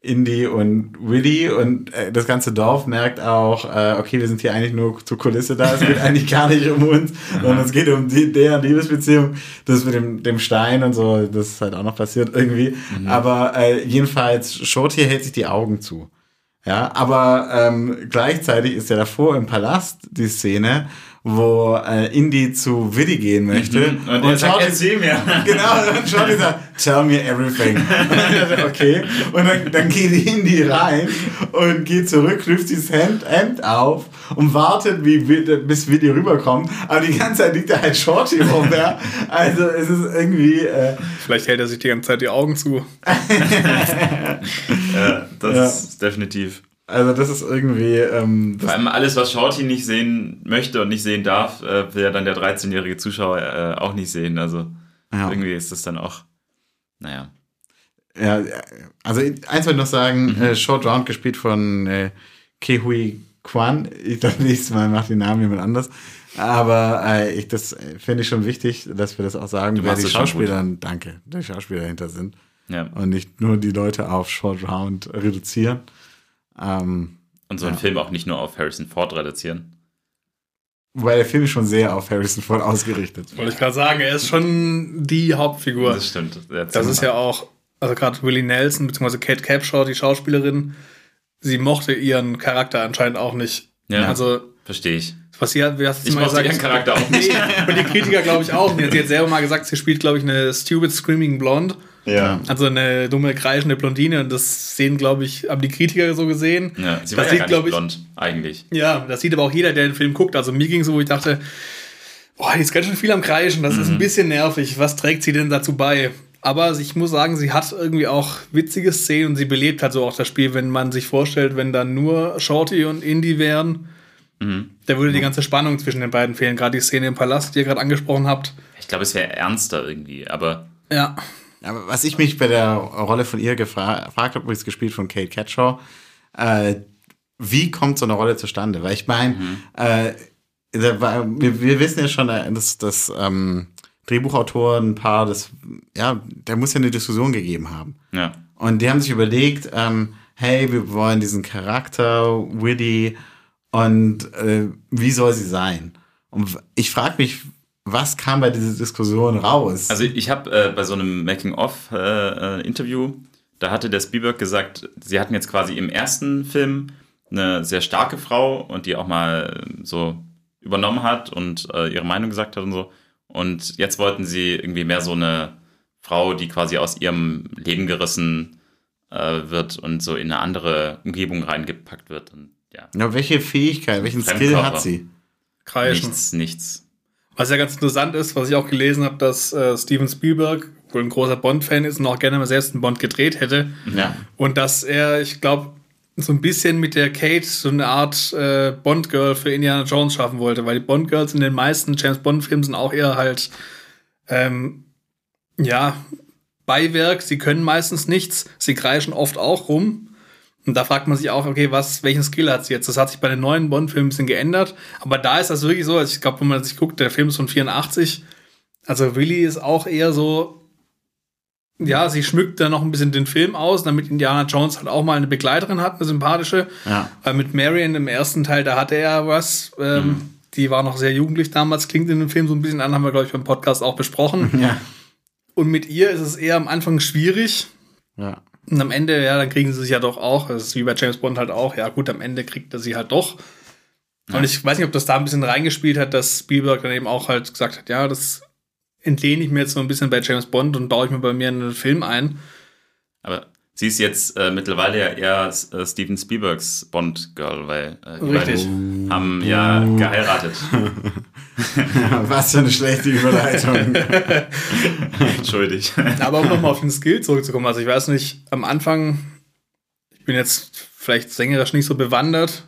Indy und Willy und äh, das ganze Dorf merkt auch, äh, okay, wir sind hier eigentlich nur zur Kulisse da, es geht eigentlich gar nicht um uns, sondern es geht um die, deren Liebesbeziehung, das mit dem, dem Stein und so, das ist halt auch noch passiert irgendwie, aber äh, jedenfalls, Shorty hält sich die Augen zu. Ja, aber ähm, gleichzeitig ist ja davor im Palast die Szene, wo äh, Indy zu Willy gehen möchte. Mhm. Und er sagt, erzähl mir. Genau, und Shorty sagt, tell me everything. Und dachte, okay. Und dann, dann geht Indy rein und geht zurück, knüpft das Hemd, Hemd auf und wartet, wie, Wi- bis Willy rüberkommt. Aber die ganze Zeit liegt da halt Shorty rum, ja. Also es ist irgendwie, äh, Vielleicht hält er sich die ganze Zeit die Augen zu. Ja, das Ja. ist definitiv. Also das ist irgendwie, ähm, Vor das, allem alles, was Shorty nicht sehen möchte und nicht sehen darf, äh, will ja dann der 13-jährige Zuschauer äh, auch nicht sehen. Also Ja. irgendwie ist das dann auch, naja. ja, also eins wollte ich noch sagen, Mhm. äh, Short Round gespielt von äh, Kehui Kwan. Ich dachte, nächstes Mal macht den Namen jemand anders. Aber äh, ich, das äh, finde ich schon wichtig, dass wir das auch sagen, machst die Schauspieler, danke, die Schauspieler dahinter sind. Ja. Und nicht nur die Leute auf Short Round reduzieren. Ähm, Und so einen Ja. Film auch nicht nur auf Harrison Ford reduzieren. weil der Film ist schon sehr auf Harrison Ford ausgerichtet. Wollte ich gerade sagen, er ist schon die Hauptfigur. Das stimmt. Das ist ja auch, also gerade Willie Nelson bzw. Kate Capshaw, die Schauspielerin, sie mochte ihren Charakter anscheinend auch nicht. Ja. Also, Verstehe ich. was sie hat, wie hast du Ich mal mochte gesagt? ihren Charakter auch nicht. Nee, und die Kritiker glaube ich auch. Sie hat selber mal gesagt, sie spielt, glaube ich, eine stupid screaming blonde. Ja. Also eine dumme, kreischende Blondine. Und das sehen, glaube ich, haben die Kritiker so gesehen. ja. Sie Das war ja sieht, gar glaub nicht ich- blond, eigentlich. Ja, das sieht aber auch jeder, der den Film guckt. Also mir ging so, wo ich dachte, boah, die ist ganz schön viel am Kreischen, das ist ein bisschen nervig. Was trägt sie denn dazu bei? Aber ich muss sagen, sie hat irgendwie auch witzige Szenen und sie belebt halt so auch das Spiel, wenn man sich vorstellt, wenn dann nur Shorty und Indy wären, da würde die ganze Spannung zwischen den beiden fehlen. Gerade die Szene im Palast, die ihr gerade angesprochen habt. Ich glaube, es wäre ernster irgendwie, aber Ja. Aber was ich mich bei der Rolle von ihr gefra gefragt habe, übrigens gespielt von Kate Catshaw, äh, wie kommt so eine Rolle zustande? Weil ich meine, äh, da war- wir, wir wissen ja schon, äh, dass das ähm, paar, das, ja, da muss ja eine Diskussion gegeben haben. ja. Und die haben sich überlegt, ähm, hey, wir wollen diesen Charakter, Woody, und äh, wie soll sie sein? Und ich frage mich, was kam bei dieser Diskussion raus? Also ich habe äh, bei so einem Making-of-Interview, da hatte der Spielberg gesagt, sie hatten jetzt quasi im ersten Film eine sehr starke Frau und die auch mal so übernommen hat und äh, ihre Meinung gesagt hat und so. Und jetzt wollten sie irgendwie mehr so eine Frau, die quasi aus ihrem Leben gerissen äh, wird und so in eine andere Umgebung reingepackt wird. Und ja, ja, welche Fähigkeit, welchen Skill hat sie? Kreischen. nichts, nichts. Was ja ganz interessant ist, was ich auch gelesen habe, dass äh, Steven Spielberg wohl ein großer Bond-Fan ist und auch gerne mal selbst einen Bond gedreht hätte. Ja. Und dass er, ich glaube, so ein bisschen mit der Kate so eine Art äh, Bond-Girl für Indiana Jones schaffen wollte, weil die Bond-Girls in den meisten James Bond-Filmen sind auch eher halt, ähm, ja, Beiwerk. Sie können meistens nichts. Sie kreischen oft auch rum. Und da fragt man sich auch, okay, was, welchen Skill hat sie jetzt? Das hat sich bei den neuen Bond-Filmen ein bisschen geändert. Aber da ist das wirklich so, also ich glaube, wenn man sich guckt, der Film ist von 84. Also Willy ist auch eher so, ja, sie schmückt da noch ein bisschen den Film aus, damit Indiana Jones halt auch mal eine Begleiterin hat, eine sympathische. Ja. Weil mit Marion im ersten Teil, da hatte er was. Ähm, Die war noch sehr jugendlich damals, klingt in dem Film so ein bisschen an, haben wir, glaube ich, beim Podcast auch besprochen. Ja. Und mit ihr ist es eher am Anfang schwierig. Ja. Und am Ende, ja, dann kriegen sie sich ja doch auch. Das ist wie bei James Bond halt auch. Ja, gut, am Ende kriegt er sie halt doch. Und ich weiß nicht, ob das da ein bisschen reingespielt hat, dass Spielberg dann eben auch halt gesagt hat, ja, das entlehne ich mir jetzt so ein bisschen bei James Bond und baue ich mir bei mir in einen Film ein. Aber sie ist jetzt äh, mittlerweile ja eher äh, Steven Spielbergs Bond-Girl, weil äh, die Richtig. beiden haben ja geheiratet. Was für eine schlechte Überleitung. Entschuldig. Aber um nochmal auf den Skill zurückzukommen, also ich weiß nicht, am Anfang, ich bin jetzt vielleicht sängerisch nicht so bewandert,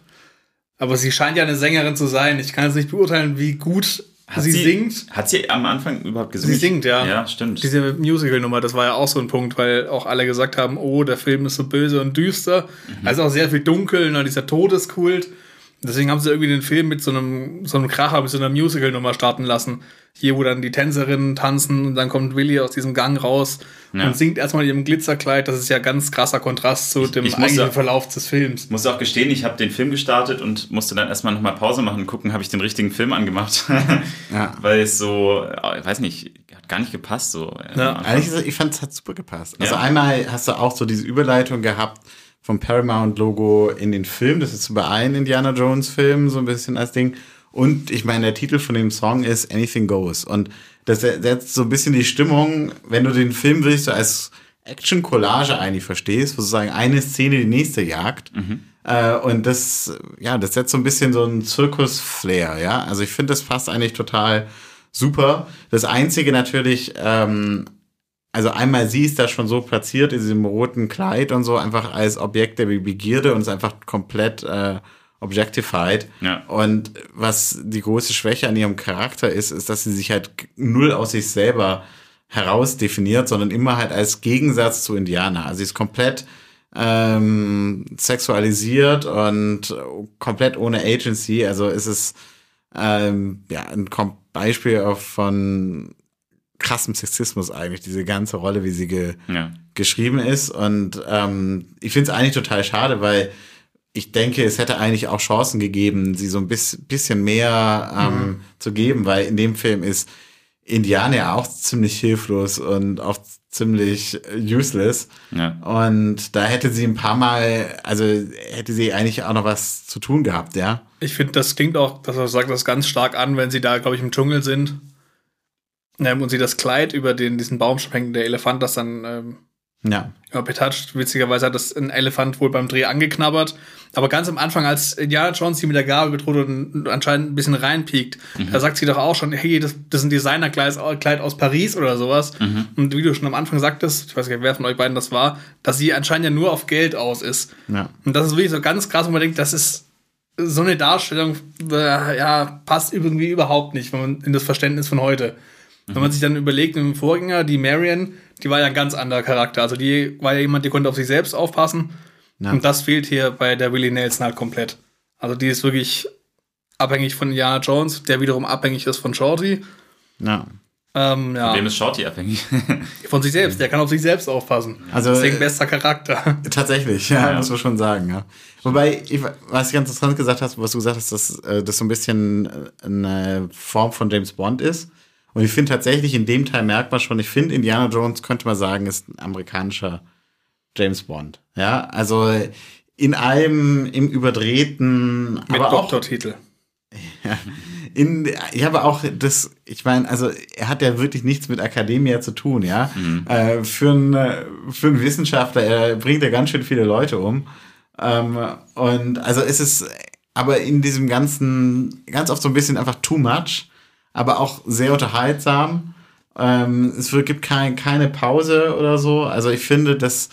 aber sie scheint ja eine Sängerin zu sein. Ich kann jetzt nicht beurteilen, wie gut sie, singt. Hat sie am Anfang überhaupt gesungen? Sie singt, ja. Ja, stimmt. Diese Musical-Nummer, das war ja auch so ein Punkt, weil auch alle gesagt haben, oh, der Film ist so böse und düster. Mhm. Also auch sehr viel dunkel, ne, dieser Todeskult. Deswegen haben sie irgendwie den Film mit so einem, so einem Kracher, mit so einer Musical-Nummer starten lassen. Hier, wo dann die Tänzerinnen tanzen und dann kommt Willi aus diesem Gang raus Ja. und singt erstmal in ihrem Glitzerkleid. Das ist ja ganz krasser Kontrast zu dem ich eigentlichen ja- Verlauf des Films. muss auch gestehen, ich habe den Film gestartet und musste dann erstmal nochmal Pause machen und gucken, habe ich den richtigen Film angemacht. Ja. Weil es so, äh, weiß nicht, hat gar nicht gepasst. So. äh, Ja. Ehrlich gesagt, ich fand es hat super gepasst. Also Ja. einmal hast du auch so diese Überleitung gehabt vom Paramount-Logo in den Film. Das ist bei allen Indiana Jones-Filmen so ein bisschen als Ding. Und ich meine, der Titel von dem Song ist Anything Goes. Und das setzt so ein bisschen die Stimmung, wenn du den Film wirklich so als Action-Collage eigentlich verstehst, wo sozusagen eine Szene die nächste jagt. Äh, und das, ja, das setzt so ein bisschen so einen Zirkus-Flair, ja. Also ich finde, das passt eigentlich total super. Das Einzige natürlich, ähm, also einmal sie ist da schon so platziert in diesem roten Kleid und so, einfach als Objekt der Begierde und ist einfach komplett äh, objectified. Ja. Und was die große Schwäche an ihrem Charakter ist, ist, dass sie sich halt null aus sich selber herausdefiniert, sondern immer halt als Gegensatz zu Indianer. Also sie ist komplett ähm, sexualisiert und komplett ohne Agency. Also es ist ähm, ja ein Beispiel von krassem Sexismus eigentlich, diese ganze Rolle, wie sie ge Ja. geschrieben ist. Und ähm, ich finde es eigentlich total schade, weil ich denke, es hätte eigentlich auch Chancen gegeben, sie so ein bis, bisschen mehr ähm, zu geben, weil in dem Film ist Indiana ja auch ziemlich hilflos und auch ziemlich useless. Ja. Und da hätte sie ein paar Mal, also hätte sie eigentlich auch noch was zu tun gehabt, ja. Ich finde, das klingt auch, dass er sagt das ganz stark an, wenn sie da, glaube ich, im Dschungel sind. Ähm, und sie das Kleid über den, diesen Baum sprengen, der Elefant das dann ähm, Ja. ja, betatscht. Witzigerweise hat das ein Elefant wohl beim Dreh angeknabbert. Aber ganz am Anfang, als Indiana Jones sie mit der Gabel bedroht und anscheinend ein bisschen reinpiekt, da sagt sie doch auch schon, hey, das, das ist ein Designerkleid Kleid aus Paris oder sowas. Und wie du schon am Anfang sagtest, ich weiß gar nicht, wer von euch beiden das war, dass sie anscheinend ja nur auf Geld aus ist. Ja. Und das ist wirklich so ganz krass, wo man denkt, das ist so eine Darstellung, äh, ja, passt irgendwie überhaupt nicht, wenn man in das Verständnis von heute. Wenn man sich dann überlegt, im Vorgänger, die Marion, die war ja ein ganz anderer Charakter. Also die war ja jemand, die konnte auf sich selbst aufpassen. Ja. Und das fehlt hier bei der Willie Nelson halt komplett. Also die ist wirklich abhängig von Indiana Jones, der wiederum abhängig ist von Shorty. Ja. Ähm, ja, Wem ist Shorty abhängig? von sich selbst. Der kann auf sich selbst aufpassen. Also, Deswegen äh, bester Charakter. Tatsächlich, ja, Ja. muss man schon sagen, ja. Wobei, ich, was du ganz interessant gesagt hast, was du gesagt hast, dass äh, das so ein bisschen äh, eine Form von James Bond ist. Und ich finde tatsächlich, in dem Teil merkt man schon, ich finde, Indiana Jones könnte man sagen, ist ein amerikanischer James Bond. Ja, also in allem, im Überdrehten, Mit aber auch Doktortitel. in, ja, aber auch das, ich meine, also er hat ja wirklich nichts mit Akademia zu tun, ja. Äh, für, einen, für einen Wissenschaftler, er bringt ja ganz schön viele Leute um. Ähm, und also es ist aber in diesem ganzen, ganz oft so ein bisschen einfach too much, aber auch sehr unterhaltsam. Ähm, es gibt kein, keine Pause oder so. Also ich finde, dass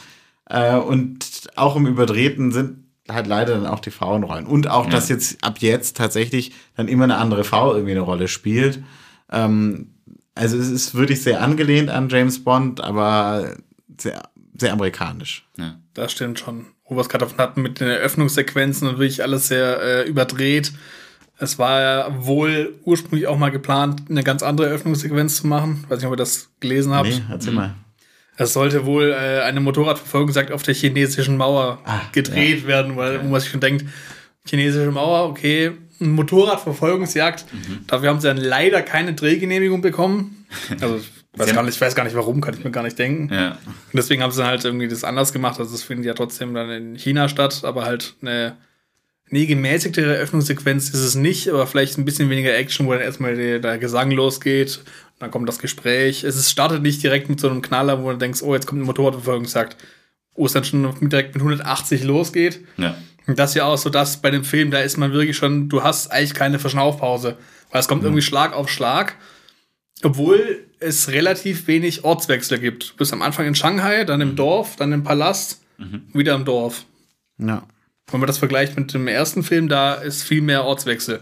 äh, und auch im Überdrehten sind halt leider dann auch die Frauenrollen. Und auch, dass jetzt ab jetzt tatsächlich dann immer eine andere Frau irgendwie eine Rolle spielt. Ähm, also es ist wirklich sehr angelehnt an James Bond, aber sehr, sehr amerikanisch. ja. Das stimmt schon. Wo wir es gerade davon hatten mit den Eröffnungssequenzen und wirklich alles sehr äh, überdreht. Es war ja wohl ursprünglich auch mal geplant, eine ganz andere Eröffnungssequenz zu machen. Weiß nicht, ob ihr das gelesen habt. Nee, erzähl mal. Es sollte wohl äh, eine Motorradverfolgung sagt auf der chinesischen Mauer Ah, gedreht werden, weil wo man sich schon denkt, chinesische Mauer, okay, eine Motorradverfolgungsjagd. Dafür haben sie dann leider keine Drehgenehmigung bekommen. Also ich weiß, gar nicht, ich weiß gar nicht warum, kann ich mir gar nicht denken. ja. Und deswegen haben sie halt irgendwie das anders gemacht. Also es findet ja trotzdem dann in China statt, aber halt eine nie gemäßigtere Eröffnungssequenz ist es nicht, aber vielleicht ein bisschen weniger Action, wo dann erstmal der, der Gesang losgeht, dann kommt das Gespräch. Es ist, startet nicht direkt mit so einem Knaller, wo du denkst, oh, jetzt kommt eine Motorradverfolgungsjagd, wo es dann schon direkt mit 180 losgeht. ja. Und das ist ja auch so das bei dem Film, da ist man wirklich schon, du hast eigentlich keine Verschnaufpause, weil es kommt irgendwie Schlag auf Schlag, obwohl es relativ wenig Ortswechsel gibt. Du bist am Anfang in Shanghai, dann im Dorf, dann im Palast, wieder im Dorf. Ja. Wenn man das vergleicht mit dem ersten Film, da ist viel mehr Ortswechsel.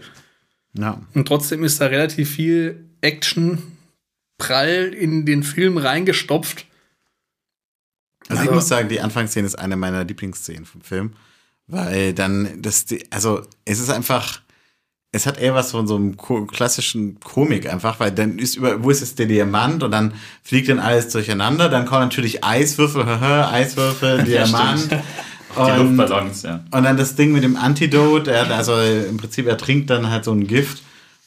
Ja. Und trotzdem ist da relativ viel Action, prall in den Film reingestopft. Also, ich Also- muss sagen, die Anfangsszene ist eine meiner Lieblingsszenen vom Film, Weil dann, das, also es ist einfach, es hat eher was von so einem klassischen Komik einfach, weil dann ist über, wo ist jetzt der Diamant und dann fliegt dann alles durcheinander, dann kommen natürlich Eiswürfel, Eiswürfel, Diamant. Die Luftballons, ja. Und dann das Ding mit dem Antidote, er also im Prinzip, er trinkt dann halt so ein Gift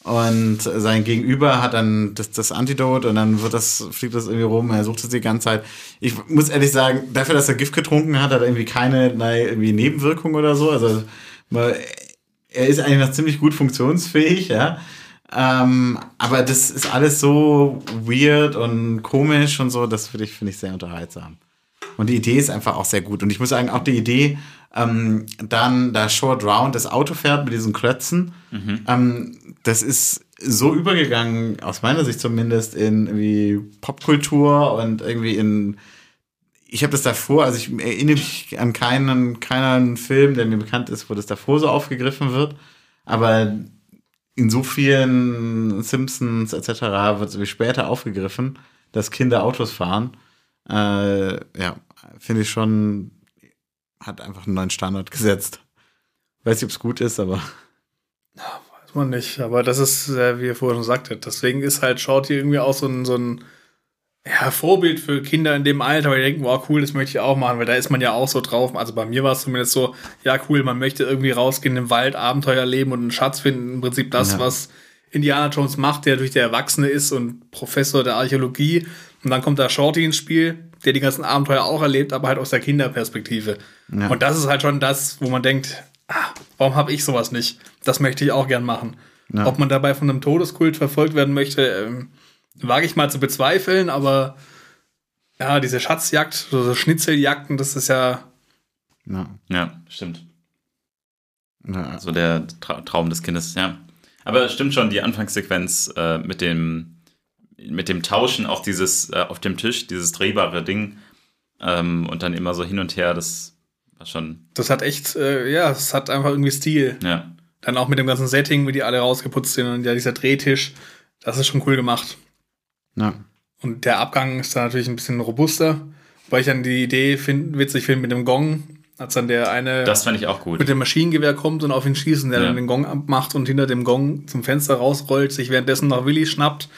und sein Gegenüber hat dann das, das Antidot und dann wird das, fliegt das irgendwie rum, er sucht es die ganze Zeit. Ich muss ehrlich sagen, dafür, dass er Gift getrunken hat, hat er irgendwie keine nein, irgendwie Nebenwirkung oder so. Also er ist eigentlich noch ziemlich gut funktionsfähig, ja. Ähm, aber das ist alles so weird und komisch und so, das finde ich, finde ich sehr unterhaltsam. Und die Idee ist einfach auch sehr gut. Und ich muss sagen, auch die Idee, ähm, dann da Short Round das Auto fährt mit diesen Klötzen, mhm. ähm, das ist so übergegangen, aus meiner Sicht zumindest, in irgendwie Popkultur und irgendwie in ich habe das davor, also ich erinnere mich an keinen, keinen Film, der mir bekannt ist, wo das davor so aufgegriffen wird. Aber in so vielen Simpsons etc. wird es später aufgegriffen, dass Kinder Autos fahren. Äh, ja, finde ich schon, hat einfach einen neuen Standard gesetzt. Weiß nicht, ob es gut ist, aber. Ja, weiß man nicht. Aber das ist, wie ihr vorhin schon sagte, deswegen ist halt Shorty irgendwie auch so ein, so ein ja, Vorbild für Kinder in dem Alter, weil die denken, wow, cool, das möchte ich auch machen, weil da ist man ja auch so drauf. Also bei mir war es zumindest so, ja, cool, man möchte irgendwie rausgehen im Wald, Abenteuer leben und einen Schatz finden. Im Prinzip das, ja. was Indiana Jones macht, der durch der Erwachsene ist und Professor der Archäologie. Und dann kommt da Shorty ins Spiel, der die ganzen Abenteuer auch erlebt, aber halt aus der Kinderperspektive. Ja. Und das ist halt schon das, wo man denkt, ah, warum habe ich sowas nicht? Das möchte ich auch gern machen. Ja. Ob man dabei von einem Todeskult verfolgt werden möchte, ähm, wage ich mal zu bezweifeln, aber ja, diese Schatzjagd, so Schnitzeljagden, das ist ja. Ja, ja stimmt. Ja. So der Tra Traum des Kindes, ja. Aber stimmt schon, die Anfangssequenz äh, mit dem mit dem Tauschen auch dieses äh, auf dem Tisch, dieses drehbare Ding ähm, und dann immer so hin und her, das war schon. Das hat echt, äh, ja, es hat einfach irgendwie Stil. Ja. Dann auch mit dem ganzen Setting, wie die alle rausgeputzt sind und ja, dieser Drehtisch, das ist schon cool gemacht. Ja. Und der Abgang ist dann natürlich ein bisschen robuster, weil ich dann die Idee find, witzig finde mit dem Gong, als dann der eine das fand ich auch gut. mit dem Maschinengewehr kommt und auf ihn schießt und der ja. dann den Gong abmacht und hinter dem Gong zum Fenster rausrollt, sich währenddessen nach Willi schnappt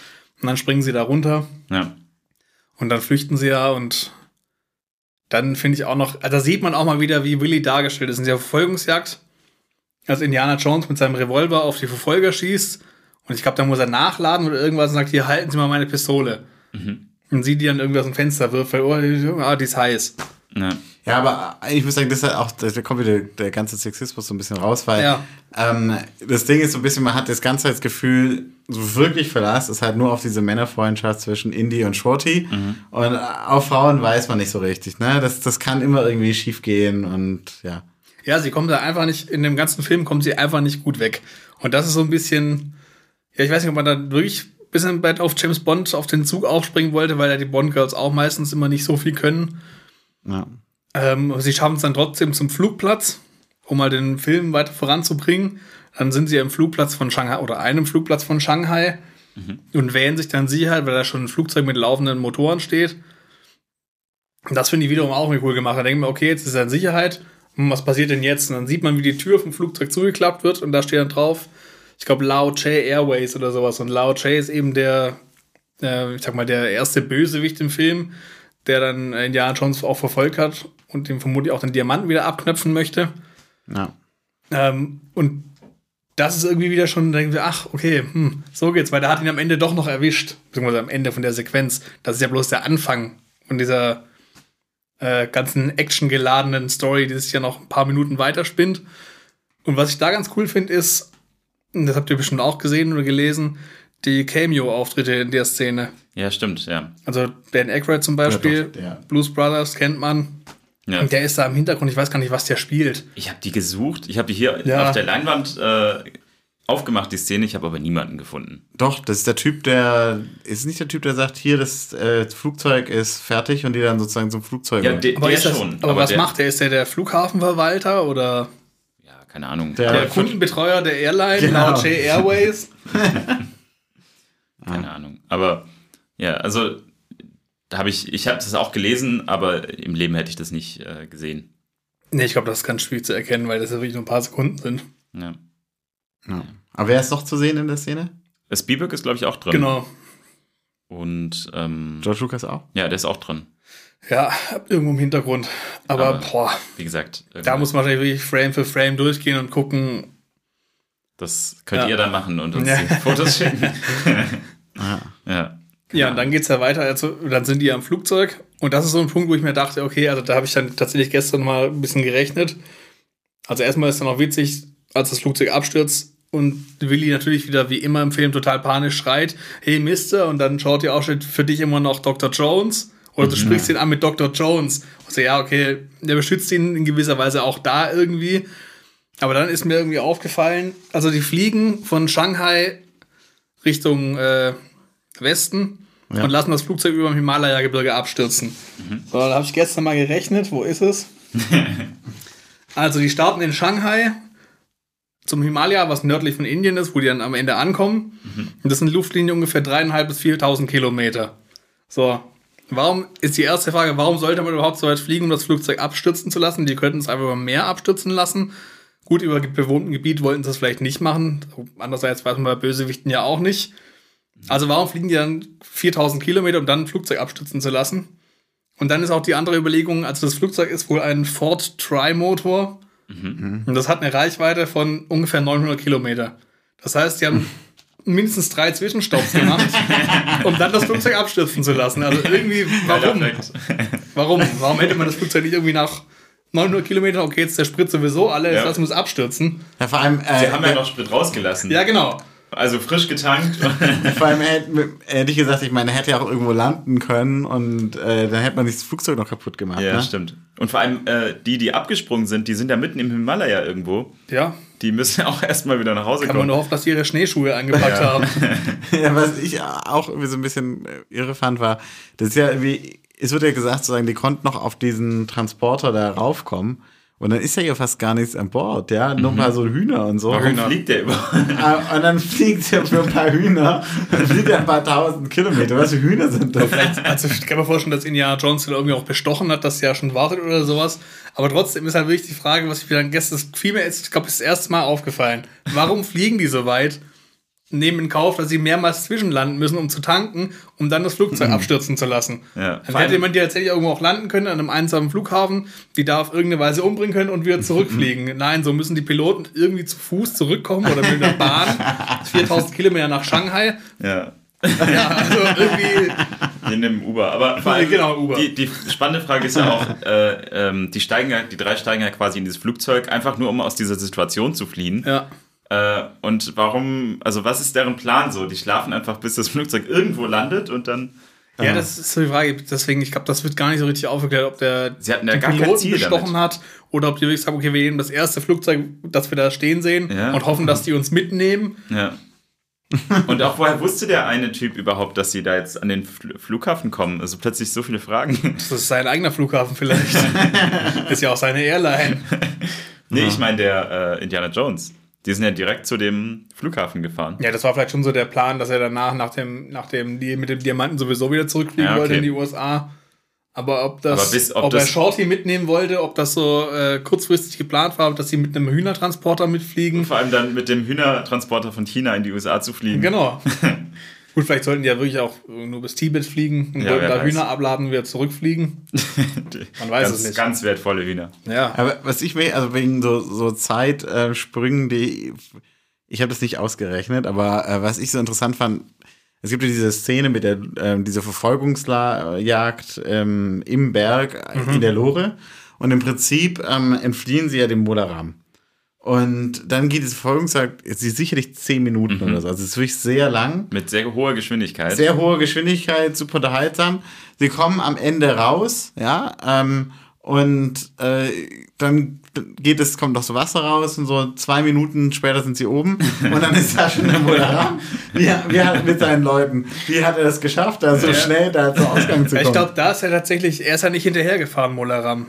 und dann springen sie da runter. Ja. Und dann flüchten sie ja und dann finde ich auch noch, also da sieht man auch mal wieder, wie Willi dargestellt ist in der Verfolgungsjagd. Als Indiana Jones mit seinem Revolver auf die Verfolger schießt und ich glaube, da muss er nachladen oder irgendwas und sagt, hier halten Sie mal meine Pistole. Mhm. Und sie die dann irgendwie aus dem Fenster wirft, weil, oh, ah, die ist heiß. Ja. ja, aber ich muss sagen, das ist halt auch, da kommt wieder der ganze Sexismus so ein bisschen raus, weil ja. ähm, das Ding ist so ein bisschen, man hat das ganze das Gefühl, so wirklich Verlass ist halt nur auf diese Männerfreundschaft zwischen Indie und Shorty. Mhm. Und auf Frauen weiß man nicht so richtig, ne? Das, das kann immer irgendwie schief gehen und ja. Ja, sie kommen da einfach nicht, in dem ganzen Film kommen sie einfach nicht gut weg. Und das ist so ein bisschen, ja, ich weiß nicht, ob man da wirklich ein bisschen bald auf James Bond auf den Zug aufspringen wollte, weil ja die Bond-Girls auch meistens immer nicht so viel können. Ja. Ähm, sie schaffen es dann trotzdem zum Flugplatz, um mal den Film weiter voranzubringen. Dann sind sie im Flugplatz von Shanghai oder einem Flugplatz von Shanghai mhm. und wählen sich dann Sicherheit, weil da schon ein Flugzeug mit laufenden Motoren steht. Und das finde ich wiederum auch cool gemacht. Da denken wir, okay, jetzt ist er in Sicherheit. Was passiert denn jetzt? Und dann sieht man, wie die Tür vom Flugzeug zugeklappt wird und da steht dann drauf, ich glaube, Lao Che Airways oder sowas. Und Lao Che ist eben der, äh, ich sag mal, der erste Bösewicht im Film, der dann Indiana Jones auch verfolgt hat und dem vermutlich auch den Diamanten wieder abknöpfen möchte. Ja. Ähm, und das ist irgendwie wieder schon, denken wir, ach, okay, hm, so geht's, weil der hat ihn am Ende doch noch erwischt, beziehungsweise am Ende von der Sequenz. Das ist ja bloß der Anfang von dieser äh, ganzen actiongeladenen Story, die sich ja noch ein paar Minuten weiterspinnt. Und was ich da ganz cool finde, ist, das habt ihr bestimmt auch gesehen oder gelesen, die Cameo-Auftritte in der Szene. Ja, stimmt, ja. Also Dan Aykroyd zum Beispiel, ja, ja. Blues Brothers kennt man. Ja. Und der ist da im Hintergrund, ich weiß gar nicht, was der spielt. Ich habe die gesucht, ich habe die hier auf der Leinwand äh, aufgemacht, die Szene, ich habe aber niemanden gefunden. Doch, das ist der Typ, der, ist nicht der Typ, der sagt, hier, das äh, Flugzeug ist fertig und die dann sozusagen zum Flugzeug. Ja, der, aber der das, schon. Aber, aber was der, macht der? Ist der der Flughafenverwalter oder? keine Ahnung. Der, der Kundenbetreuer der Airline, genau. J Airways. keine Ahnung. Aber ja, also da habe ich, ich habe das auch gelesen, aber im Leben hätte ich das nicht äh, gesehen. Nee, ich glaube, das ist ganz schwierig zu erkennen, weil das ja wirklich nur ein paar Sekunden sind. Ja. Ja. Aber wer ist noch zu sehen in der Szene? Spielberg ist, glaube ich, auch drin. Genau. Und ähm, George Lucas auch? ja, der ist auch drin. Ja, irgendwo im Hintergrund. Aber, Aber- boah, Wie gesagt, da muss man wahrscheinlich wirklich Frame für Frame durchgehen und gucken. Das könnt Ja. ihr dann machen und uns Ja. die Fotos schicken. Ja. ja. Ja, und dann geht's ja weiter. Also, dann sind die am Flugzeug. Und das ist so ein Punkt, wo ich mir dachte, okay, also da habe ich dann tatsächlich gestern mal ein bisschen gerechnet. Also erstmal ist dann auch witzig, als das Flugzeug abstürzt und Willi natürlich wieder wie immer im Film total panisch schreit, hey Mister, und dann schaut ja auch schon für dich immer noch Dr. Jones. Oder du sprichst ihn an mit Dr. Jones. Also ja, okay, der beschützt ihn in gewisser Weise auch da irgendwie. Aber dann ist mir irgendwie aufgefallen, also die fliegen von Shanghai Richtung äh, Westen Ja. und lassen das Flugzeug über dem Himalaya-Gebirge abstürzen. So, da habe ich gestern mal gerechnet. Wo ist es? also, die starten in Shanghai zum Himalaya, was nördlich von Indien ist, wo die dann am Ende ankommen. Und das sind Luftlinien ungefähr dreieinhalb bis 4.000 Kilometer. So, warum ist die erste Frage, warum sollte man überhaupt so weit fliegen, um das Flugzeug abstürzen zu lassen? Die könnten es einfach über Meer abstürzen lassen. Gut, über bewohnten Gebiet wollten sie das vielleicht nicht machen. Andererseits weiß man bei Bösewichten ja auch nicht. Also warum fliegen die dann 4000 Kilometer, um dann ein Flugzeug abstürzen zu lassen? Und dann ist auch die andere Überlegung, also das Flugzeug ist wohl ein Ford Tri-Motor. Und das hat eine Reichweite von ungefähr 900 Kilometer. Das heißt, die haben mindestens drei Zwischenstopps gemacht, um dann das Flugzeug abstürzen zu lassen. Also irgendwie, warum? Warum? Warum hätte man das Flugzeug nicht irgendwie nach 900 Kilometern, okay, jetzt ist der Sprit sowieso alle, jetzt Ja. lassen wir es abstürzen. Ja, vor allem, äh, Sie haben ja noch Sprit rausgelassen. Ja, genau. Also frisch getankt. vor allem hätte, ich gesagt, ich meine, er hätte ja auch irgendwo landen können und äh, dann hätte man nicht das Flugzeug noch kaputt gemacht. ja, ne? stimmt. Und vor allem äh, die, die abgesprungen sind, die sind ja mitten im Himalaya irgendwo. Ja, Die müssen auch erstmal wieder nach Hause kann man kommen. nur hoffen, dass die ihre Schneeschuhe angepackt Ja. haben. Ja, was ich auch irgendwie so ein bisschen irre fand, war, das ist ja irgendwie, es wird ja gesagt, sozusagen, die konnten noch auf diesen Transporter da raufkommen. Und dann ist ja hier fast gar nichts an Bord, ja, nur ein paar so Hühner und so. Warum Und, fliegt der äh, und dann fliegt er für ein paar Hühner, dann fliegt er ein paar tausend Kilometer. Was für Hühner sind das? Vielleicht, also ich kann mir vorstellen, dass Indiana Jones den irgendwie auch bestochen hat, dass er ja schon wartet oder sowas. Aber trotzdem ist halt wirklich die Frage, was ich mir dann gestern, fiel mir jetzt, ich glaube, das erste Mal aufgefallen. Warum fliegen die so weit? Nehmen in Kauf, dass sie mehrmals zwischenlanden müssen, um zu tanken, um dann das Flugzeug abstürzen zu lassen. Ja. Dann hätte man die tatsächlich irgendwo auch landen können, an einem einsamen Flughafen, die da auf irgendeine Weise umbringen können und wieder zurückfliegen. Nein, so müssen die Piloten irgendwie zu Fuß zurückkommen oder mit einer Bahn 4000 Kilometer nach Shanghai. Ja. Ja, also irgendwie In dem Uber. Aber vor allem, Genau, Uber. Die, die spannende Frage ist ja auch, äh, ähm, die steigen ja, die drei steigen ja quasi in dieses Flugzeug, einfach nur um aus dieser Situation zu fliehen. Ja. Äh, und warum, also was ist deren Plan so? Die schlafen einfach, bis das Flugzeug irgendwo landet und dann. Ja, das ist so die Frage. Deswegen, ich glaube, das wird gar nicht so richtig aufgeklärt, ob der Sie hatten ja die gar Piloten bestochen damit. hat oder ob die wirklich sagen, okay, wir nehmen das erste Flugzeug, das wir da stehen sehen Ja. und hoffen, dass die uns mitnehmen. Ja. Und auch woher wusste der eine Typ überhaupt, dass sie da jetzt an den Fl Flughafen kommen? Also plötzlich so viele Fragen. Das ist sein eigener Flughafen vielleicht. ist ja auch seine Airline. Nee, ich meine der äh, Indiana Jones. Die sind ja direkt zu dem Flughafen gefahren. Ja, das war vielleicht schon so der Plan, dass er danach nach dem, nach dem Deal mit dem Diamanten sowieso wieder zurückfliegen Ja, okay. wollte in die USA. Aber ob das, Aber bis- ob ob, er das- Shorty mitnehmen wollte, ob das so äh, kurzfristig geplant war, dass sie mit einem Hühnertransporter mitfliegen. Vor allem dann mit dem Hühnertransporter von China in die USA zu fliegen. Genau. Gut, vielleicht sollten die ja wirklich auch nur bis Tibet fliegen und Ja, da. Hühner abladen und wieder zurückfliegen. Man weiß ganz, es nicht. Ganz wertvolle Hühner. Ja. Aber was ich mir, also wegen so, so Zeitsprüngen, die, ich habe das nicht ausgerechnet, aber äh, was ich so interessant fand, es gibt ja diese Szene mit der, ähm, diese Verfolgungsjagd ähm, im Berg äh, in der Lore und im Prinzip ähm, entfliehen sie ja dem Molaram. Und dann geht diese Verfolgungsjagd, sie ist sicherlich zehn Minuten oder so, also es ist wirklich sehr lang. Mit sehr hoher Geschwindigkeit. Sehr hohe Geschwindigkeit, super unterhaltsam. Sie kommen am Ende raus, ja, ähm, und äh, dann geht es, kommt noch so Wasser raus und so zwei Minuten später sind sie oben und dann ist da schon der Moderat. Wie, wie hat mit seinen Leuten, wie hat er das geschafft, da so Ja. schnell da zum Ausgang zu kommen? ich glaube, da ist er tatsächlich, er ist ja nicht hinterhergefahren, Molaram.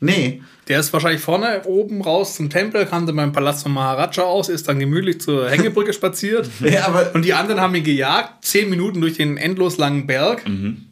Nee. Der ist wahrscheinlich vorne oben raus zum Tempel, kam dann beim Palast von Maharaja aus, ist dann gemütlich zur Hängebrücke spaziert. Ja, aber, Und die anderen haben ihn gejagt, zehn Minuten durch den endlos langen Berg.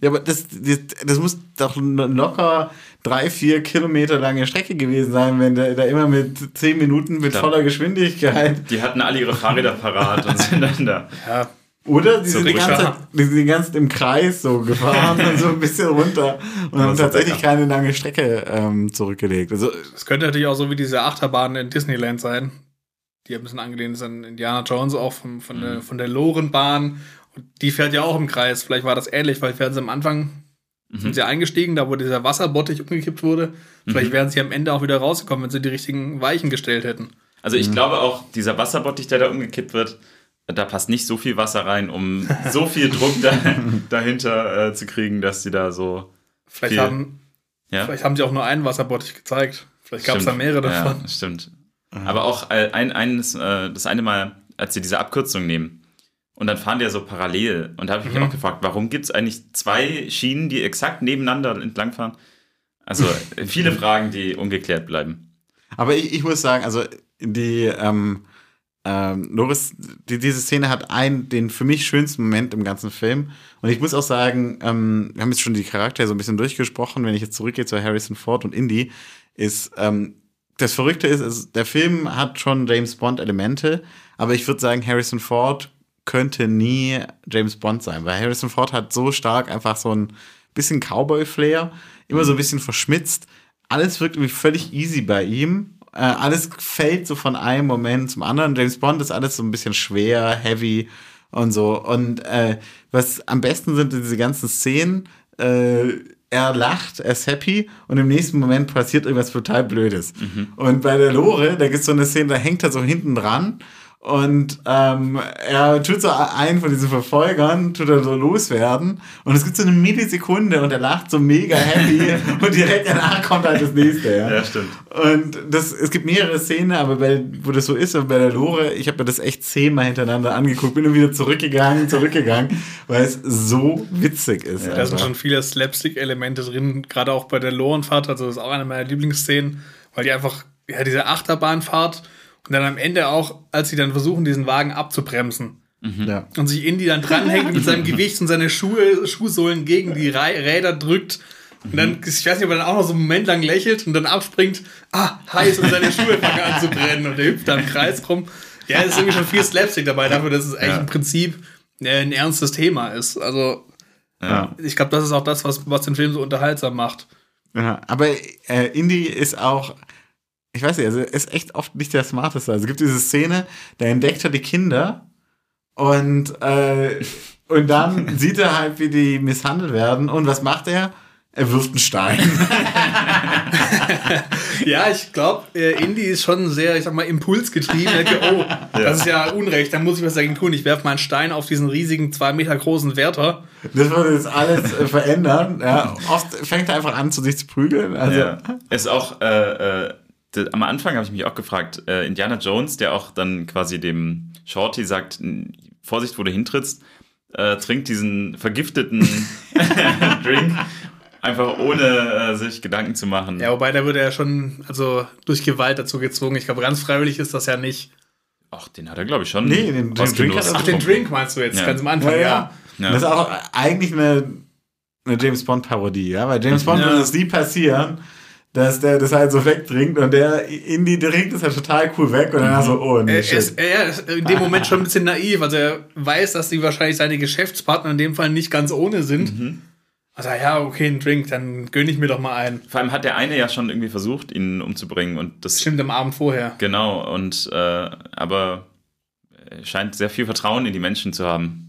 ja, aber das, das, das muss doch locker drei, vier Kilometer lange Strecke gewesen sein, wenn der da immer mit zehn Minuten mit Klar. voller Geschwindigkeit. Die hatten alle ihre Fahrräder parat und sind dann da. Ja, Oder? Die sind die ganze. Zeit- die sind die ganze Zeit im Kreis so gefahren und so ein bisschen runter und haben tatsächlich keine lange Strecke ähm, zurückgelegt. Also, das könnte natürlich auch so wie diese Achterbahn in Disneyland sein. Die ein bisschen angelehnt ist an Indiana Jones, auch von, von, der, von der Lorenbahn. Und die fährt ja auch im Kreis. Vielleicht war das ähnlich, weil werden sie am Anfang sind sie eingestiegen, da wo dieser Wasserbottich umgekippt wurde. Vielleicht wären sie am Ende auch wieder rausgekommen, wenn sie die richtigen Weichen gestellt hätten. Also ich glaube auch, dieser Wasserbottich, der da umgekippt wird, da passt nicht so viel Wasser rein, um so viel Druck da, dahinter äh, zu kriegen, dass die da so. Vielleicht Viel. haben, Ja, vielleicht haben sie auch nur einen Wasserbottich gezeigt. Vielleicht gab es da mehrere davon. Ja, stimmt. Aber auch äh, ein, eines, äh, das eine Mal, als sie diese Abkürzung nehmen. Und dann fahren die ja so parallel. Und da habe ich mich Mhm. auch gefragt, warum gibt es eigentlich zwei Schienen, die exakt nebeneinander entlangfahren? Also viele Fragen, die ungeklärt bleiben. aber ich, ich muss sagen, also die ähm, ähm, Loris, die, diese Szene hat einen, den für mich schönsten Moment im ganzen Film. Und ich muss auch sagen, ähm, wir haben jetzt schon die Charaktere so ein bisschen durchgesprochen. Wenn ich jetzt zurückgehe zu Harrison Ford und Indy, ist ähm, das Verrückte ist, ist, der Film hat schon James Bond Elemente, aber ich würde sagen, Harrison Ford könnte nie James Bond sein, weil Harrison Ford hat so stark einfach so ein bisschen Cowboy-Flair, immer so ein bisschen verschmitzt. Alles wirkt irgendwie völlig easy bei ihm. Äh, alles fällt so von einem Moment zum anderen. James Bond ist alles so ein bisschen schwer, heavy und so. Und äh, was am besten sind diese ganzen Szenen, äh, er lacht, er ist happy und im nächsten Moment passiert irgendwas total Blödes. Und bei der Lore, da gibt es so eine Szene, da hängt er so hinten dran und ähm, er tut so einen von diesen Verfolgern, tut er so loswerden und es gibt so eine Millisekunde und er lacht so mega happy und direkt danach kommt halt das nächste. Ja, Ja, stimmt. Und das, es gibt mehrere Szenen, aber bei, wo das so ist, und bei der Lore, ich habe mir das echt zehnmal hintereinander angeguckt, bin immer wieder zurückgegangen, zurückgegangen, weil es so witzig ist. Da sind schon viele Slapstick-Elemente drin, gerade auch bei der Lorenfahrt. Also, das ist auch eine meiner Lieblingsszenen, weil die einfach, ja, diese Achterbahnfahrt und dann am Ende auch, als sie dann versuchen, diesen Wagen abzubremsen ja. und sich Indy dann dranhängt und mit seinem Gewicht und seine Schuhe, Schuhsohlen gegen die Räder drückt. Und dann, ich weiß nicht, ob er dann auch noch so einen Moment lang lächelt und dann abspringt, ah, heiß, und seine Schuhe fangen an zu brennen und er hüpft da im Kreis rum. Ja, es ist irgendwie schon viel Slapstick dabei, dafür, dass es eigentlich Ja. im Prinzip äh, ein ernstes Thema ist. Also, Ja. ich glaube, das ist auch das, was, was den Film so unterhaltsam macht. Ja, aber äh, Indy ist auch, ich weiß nicht, also er ist echt oft nicht der Smarteste. Also es gibt diese Szene, da entdeckt er die Kinder und, äh, und dann sieht er halt, wie die misshandelt werden. Und was macht er? Er wirft einen Stein. Ja, ich glaube, äh, Indy ist schon sehr, ich sag mal, impulsgetrieben. Er denkt, oh, das ist ja Unrecht, da muss ich was dagegen tun. Ich werfe mal einen Stein auf diesen riesigen, zwei Meter großen Wärter. Das würde jetzt alles äh, verändern. Ja, oft fängt er einfach an, zu sich zu prügeln. Also, Ja. Ist auch, äh, am Anfang habe ich mich auch gefragt, äh, Indiana Jones, der auch dann quasi dem Shorty sagt, "N- Vorsicht, wo du hintrittst, äh, trinkt diesen vergifteten Drink einfach ohne äh, sich Gedanken zu machen. Ja, wobei da wird er ja schon, also durch Gewalt dazu gezwungen. Ich glaube, ganz freiwillig ist das ja nicht. Ach, den hat er, glaube ich, schon. Nee, den- den Drink hat er- Ach, den. Drink meinst du jetzt, Ja. ganz am Anfang, Ja, ja. ja. Ja. Das ist auch eigentlich eine, eine James Bond-Parodie, ja, weil James Bond Ja. würde es nie passieren, dass der das halt so wegtrinkt und der Indy trinkt das halt total cool weg und dann so, oh, nee, Er shit. ist, er ist in dem Moment schon ein bisschen naiv. Also er weiß, dass die wahrscheinlich seine Geschäftspartner in dem Fall nicht ganz ohne sind. Also ja, okay, ein Drink, dann gönne ich mir doch mal einen. Vor allem hat der eine ja schon irgendwie versucht, ihn umzubringen und das Stimmt am Abend vorher. Genau, und äh, aber er scheint sehr viel Vertrauen in die Menschen zu haben.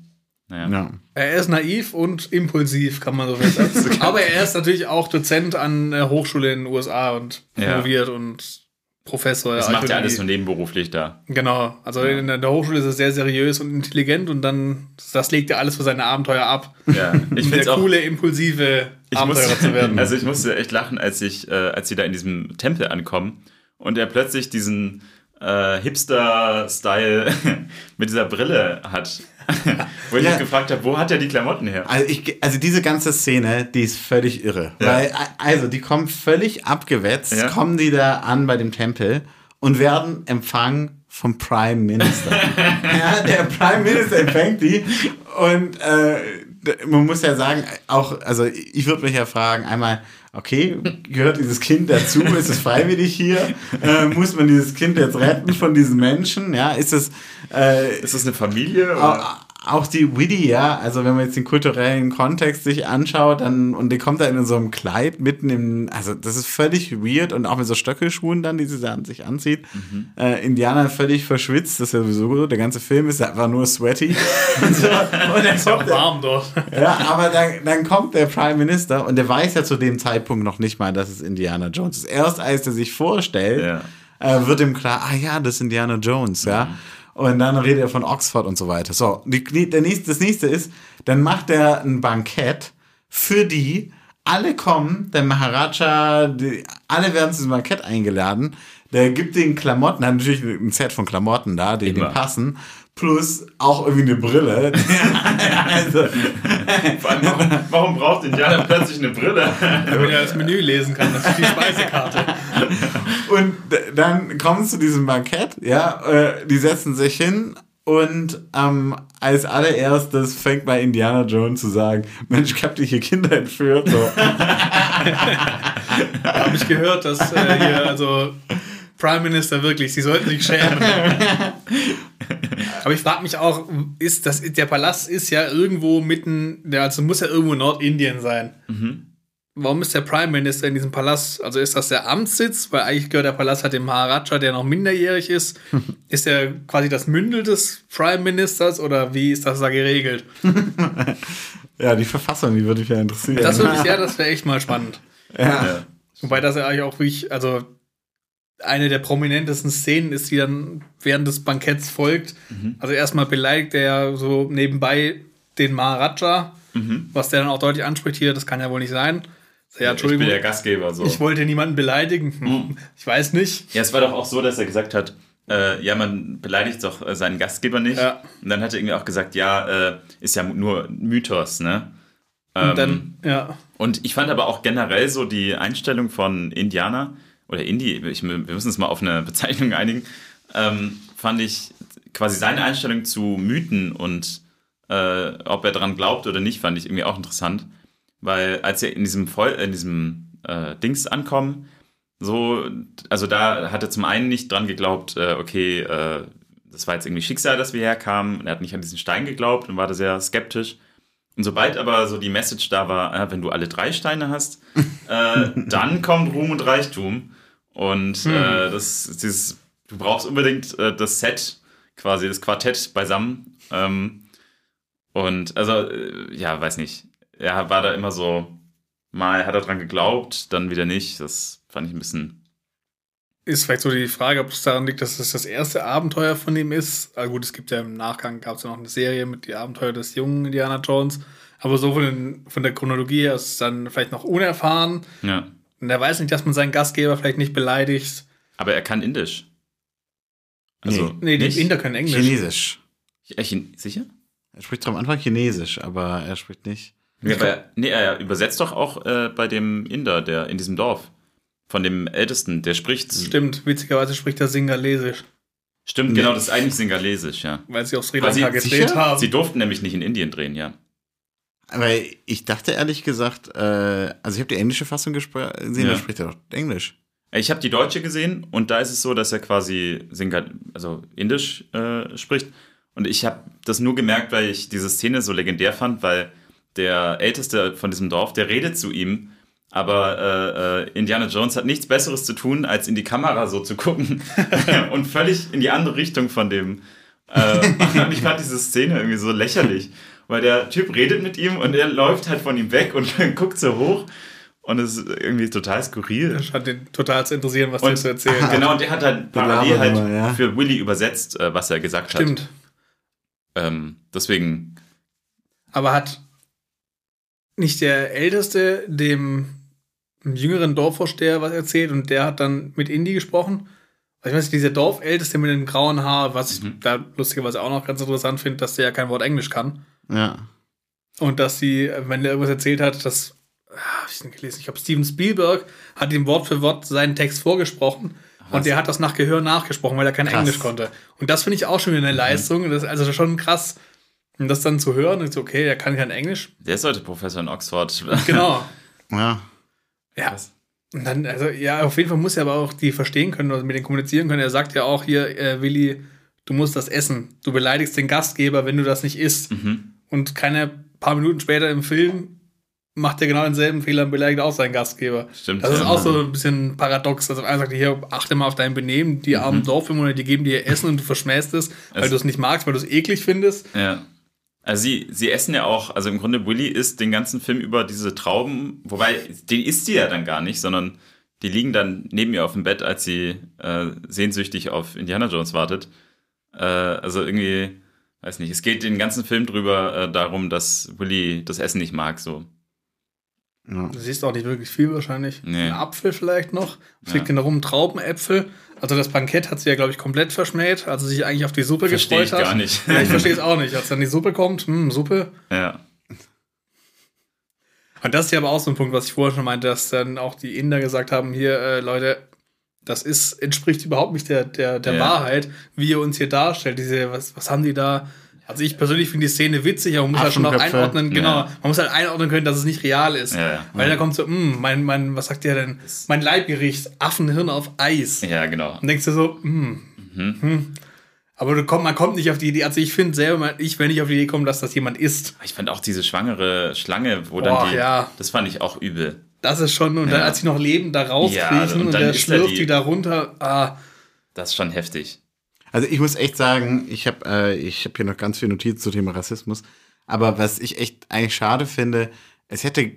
Naja. ja. Er ist naiv und impulsiv, kann man so fest sagen. Aber er ist natürlich auch Dozent an der Hochschule in den USA und Ja. promoviert und Professor. Das macht ja alles nur nebenberuflich da. Genau, also in der Hochschule ist er sehr seriös und intelligent und dann, das legt er alles für seine Abenteuer ab. Ja, ich um finde der auch. coole, impulsive Abenteurer musste, zu werden. also ich musste echt lachen, als ich, äh, als sie da in diesem Tempel ankommen und er plötzlich diesen äh, Hipster-Style mit dieser Brille hat. Wo ich Ja. mich gefragt habe, wo hat er die Klamotten her? Also, ich, also diese ganze Szene, die ist völlig irre. Ja. Weil, also, die kommen völlig abgewetzt, Ja. kommen die da an bei dem Tempel und werden empfangen vom Prime Minister. ja, der Prime Minister empfängt die und äh, man muss ja sagen, auch, also ich würde mich ja fragen, einmal, okay, gehört dieses Kind dazu? Ist es freiwillig hier? Äh, muss man dieses Kind jetzt retten von diesen Menschen? Ja, ist es, äh, Ist das eine Familie? Oder? Auch, die Widdy, ja, also wenn man jetzt den kulturellen Kontext sich anschaut, dann, und die kommt da in so einem Kleid mitten im, also das ist völlig weird und auch mit so Stöckelschuhen dann, die sie dann sich anzieht. Äh, Indianer völlig verschwitzt, das ist ja sowieso so, der ganze Film ist einfach nur sweaty. und, so. und dann Ist auch warm dort. ja, aber dann, dann kommt der Prime Minister und der weiß ja zu dem Zeitpunkt noch nicht mal, dass es Indiana Jones ist. Erst als er sich vorstellt, Ja. äh, wird ihm klar, ah ja, das ist Indiana Jones, ja. Und dann redet er von Oxford und so weiter. So, die, der nächste, das nächste ist, dann macht er ein Bankett für die, alle kommen, der Maharaja, die, alle werden zu diesem Bankett eingeladen. Der gibt den Klamotten, hat natürlich ein Set von Klamotten da, die dem passen, plus auch irgendwie eine Brille. also, warum, warum braucht Indianer plötzlich eine Brille? Damit er das Menü lesen kann, das ist die Speisekarte. Und dann kommen sie zu diesem Bankett, ja, äh, die setzen sich hin und ähm, als allererstes fängt bei Indiana Jones zu sagen, Mensch, ich hab dich hier Kinder entführt. So. Habe ich gehört, dass äh, hier, also Prime Minister wirklich, sie sollten sich schämen. Aber ich frage mich auch, ist das, der Palast ist ja irgendwo mitten, der, also muss ja irgendwo in Nordindien sein. Warum ist der Prime Minister in diesem Palast? Also ist das der Amtssitz? Weil eigentlich gehört der Palast halt dem Maharaja, der noch minderjährig ist. ist er quasi das Mündel des Prime Ministers oder wie ist das da geregelt? Ja, die Verfassung, die würde mich ja interessieren. Das würde ich, ja, das wäre echt mal spannend. Ja. Wobei das ja eigentlich auch wirklich, also eine der prominentesten Szenen ist, die dann während des Banketts folgt. Also erstmal beleidigt er ja so nebenbei den Maharaja, was der dann auch deutlich anspricht hier, das kann ja wohl nicht sein. Ja, Ich Entschuldigung, bin der ich, Gastgeber. So. wollte niemanden beleidigen. Hm, Ich weiß nicht. Ja, es war doch auch so, dass er gesagt hat, äh, ja, man beleidigt doch äh, seinen Gastgeber nicht. Ja. Und dann hat er irgendwie auch gesagt, ja, äh, ist ja nur Mythos, ne? Und Ähm, dann, ja. Und ich fand aber auch generell so die Einstellung von Indianer oder Indie, ich, wir müssen uns mal auf eine Bezeichnung einigen, ähm, fand ich quasi seine Einstellung zu Mythen und äh, ob er daran glaubt oder nicht, fand ich irgendwie auch interessant. Weil als er in diesem, Voll in diesem äh, Dings ankommen, so, also da hat er zum einen nicht dran geglaubt, äh, okay, äh, das war jetzt irgendwie Schicksal, dass wir herkamen. Und er hat nicht an diesen Stein geglaubt und war da sehr skeptisch. Und sobald aber so die Message da war, äh, wenn du alle drei Steine hast, äh, dann kommt Ruhm und Reichtum. Und äh, das ist dieses, du brauchst unbedingt das Set, quasi das Quartett beisammen. Ähm, und also, ja, weiß nicht. Er war da immer so, mal hat er dran geglaubt, dann wieder nicht. Das fand ich ein bisschen. Ist vielleicht so die Frage, ob es daran liegt, dass es das erste Abenteuer von ihm ist. Also gut, es gibt ja im Nachgang, gab es ja noch eine Serie mit die Abenteuer des jungen Indiana Jones. Aber so von, den, von der Chronologie her ist es dann vielleicht noch unerfahren. Ja. Und er weiß nicht, dass man seinen Gastgeber vielleicht nicht beleidigt. Aber er kann Indisch. Also, Nee, die nicht? Inder können Englisch. Chinesisch. Äh, Chin sicher? Er spricht am Anfang Chinesisch, aber er spricht nicht. Ja, aber, nee, er übersetzt doch auch äh, bei dem Inder, der in diesem Dorf. Von dem Ältesten, der spricht. Stimmt, witzigerweise spricht er Singalesisch, Stimmt, genau, das ist eigentlich Singalesisch, ja. weil sie auf Sri Lanka gedreht haben. Sie durften nämlich nicht in Indien drehen, ja. Aber ich dachte ehrlich gesagt, äh, also ich habe die englische Fassung gesehen, Ja. da spricht er doch Englisch. Ich habe die deutsche gesehen und da ist es so, dass er quasi Singal also Indisch äh, spricht. Und ich habe das nur gemerkt, weil ich diese Szene so legendär fand, weil der Älteste von diesem Dorf, der redet zu ihm, aber äh, äh, Indiana Jones hat nichts Besseres zu tun, als in die Kamera so zu gucken und völlig in die andere Richtung von dem. Äh, und ich fand diese Szene irgendwie so lächerlich, weil der Typ redet mit ihm und er läuft halt von ihm weg und guckt so hoch und es ist irgendwie total skurril. Das scheint den total zu interessieren, was der zu erzählen genau, und der hat halt parallel halt Blablabla, ja. für Willy übersetzt, äh, was er gesagt hat. Stimmt. Ähm, deswegen, Aber hat nicht der Älteste dem jüngeren Dorfvorsteher was erzählt und der hat dann mit Indy gesprochen? ich weiß nicht, dieser Dorfälteste mit dem grauen Haar, was ich da lustigerweise auch noch ganz interessant finde, dass der ja kein Wort Englisch kann. Ja. Und dass sie, wenn der irgendwas erzählt hat, dass, ah, hab ich gelesen, ich glaube, Steven Spielberg hat ihm Wort für Wort seinen Text vorgesprochen. Und der hat das nach Gehör nachgesprochen, weil er kein Krass. Englisch konnte. Und das finde ich auch schon wieder eine Leistung. Das ist also schon krass, um das dann zu hören. Und so, okay, der kann kein Englisch. Der ist heute Professor in Oxford. Genau. Ja. Ja. Und dann, also, ja, auf jeden Fall muss er aber auch die verstehen können oder mit denen kommunizieren können. Er sagt ja auch hier, äh, Willi, du musst das essen. Du beleidigst den Gastgeber, wenn du das nicht isst. Mhm. Und keine paar Minuten später im Film macht er genau denselben Fehler und beleidigt auch seinen Gastgeber. Stimmt, Das ist ja. auch so ein bisschen paradox. Also einer sagt hier, achte mal auf dein Benehmen. Die armen Dorfbewohner, die geben dir Essen und du verschmähst es, weil du es nicht magst, weil du es eklig findest. Ja. Also sie, sie essen ja auch, also im Grunde Willy isst den ganzen Film über diese Trauben, wobei den isst sie ja dann gar nicht, sondern die liegen dann neben ihr auf dem Bett, als sie äh, sehnsüchtig auf Indiana Jones wartet. Äh, also irgendwie, weiß nicht, es geht den ganzen Film drüber äh, darum, dass Willy das Essen nicht mag, so. Ja. Du siehst auch nicht wirklich viel wahrscheinlich. Nee. Ein Apfel vielleicht noch. Es Ja. liegt in rum Traubenäpfel. Also das Bankett hat sie ja, glaube ich, komplett verschmäht, als sie sich eigentlich auf die Suppe Verstehe gefreut ich hat. gar nicht. Ja, ich verstehe es auch nicht. Als dann die Suppe kommt, hm, Suppe. Ja. Und das ist ja aber auch so ein Punkt, was ich vorher schon meinte, dass dann auch die Inder gesagt haben, hier, äh, Leute, das ist, entspricht überhaupt nicht der, der, der Ja. Wahrheit, wie ihr uns hier darstellt. Diese, was, was haben die da? Also ich persönlich finde die Szene witzig, aber man muss halt schon auch Affenköpfe. einordnen, genau, Ja. man muss halt einordnen können, dass es nicht real ist. Ja, ja. Weil da kommt so, hm, mein, mein, was sagt der denn? Mein Leibgericht, Affenhirn auf Eis. Ja, genau. Und denkst du so, hm, Mhm. hm. Aber komm, man kommt nicht auf die Idee, also ich finde selber, ich, wenn ich auf die Idee komme, dass das jemand isst, Ich fand auch diese schwangere Schlange, wo Boah, dann die, ja. das fand ich auch übel. das ist schon, und dann, Ja. als sie noch lebend da rauskriechen und und, dann der ist schlürft die- die da runter, ah, Das ist schon heftig. Also ich muss echt sagen, ich habe äh, ich hab hier noch ganz viel Notizen zum Thema Rassismus. Aber was ich echt eigentlich schade finde, es hätte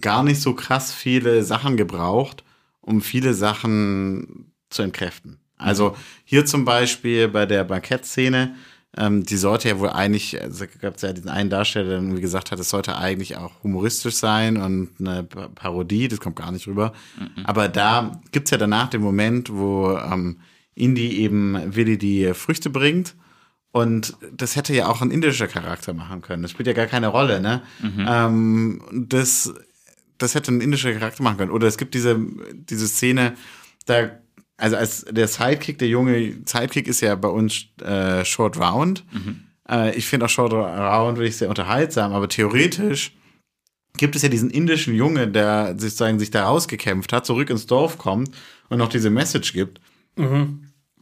gar nicht so krass viele Sachen gebraucht, um viele Sachen zu entkräften. Also hier zum Beispiel bei der Bankettszene, ähm, die sollte ja wohl eigentlich, also gab es ja diesen einen Darsteller, der irgendwie gesagt hat, es sollte eigentlich auch humoristisch sein und eine Pa- Parodie, das kommt gar nicht rüber. Aber da gibt's ja danach den Moment, wo ähm, Indy eben Willi die Früchte bringt. Und das hätte ja auch ein indischer Charakter machen können. Das spielt ja gar keine Rolle, ne? Ähm, das, das hätte ein indischer Charakter machen können. Oder es gibt diese, diese Szene, da, also als der Sidekick, der junge Sidekick ist ja bei uns äh, Short Round. Äh, ich finde auch Short Round wirklich sehr unterhaltsam, aber theoretisch gibt es ja diesen indischen Junge, der sozusagen sich da rausgekämpft hat, zurück ins Dorf kommt und noch diese Message gibt.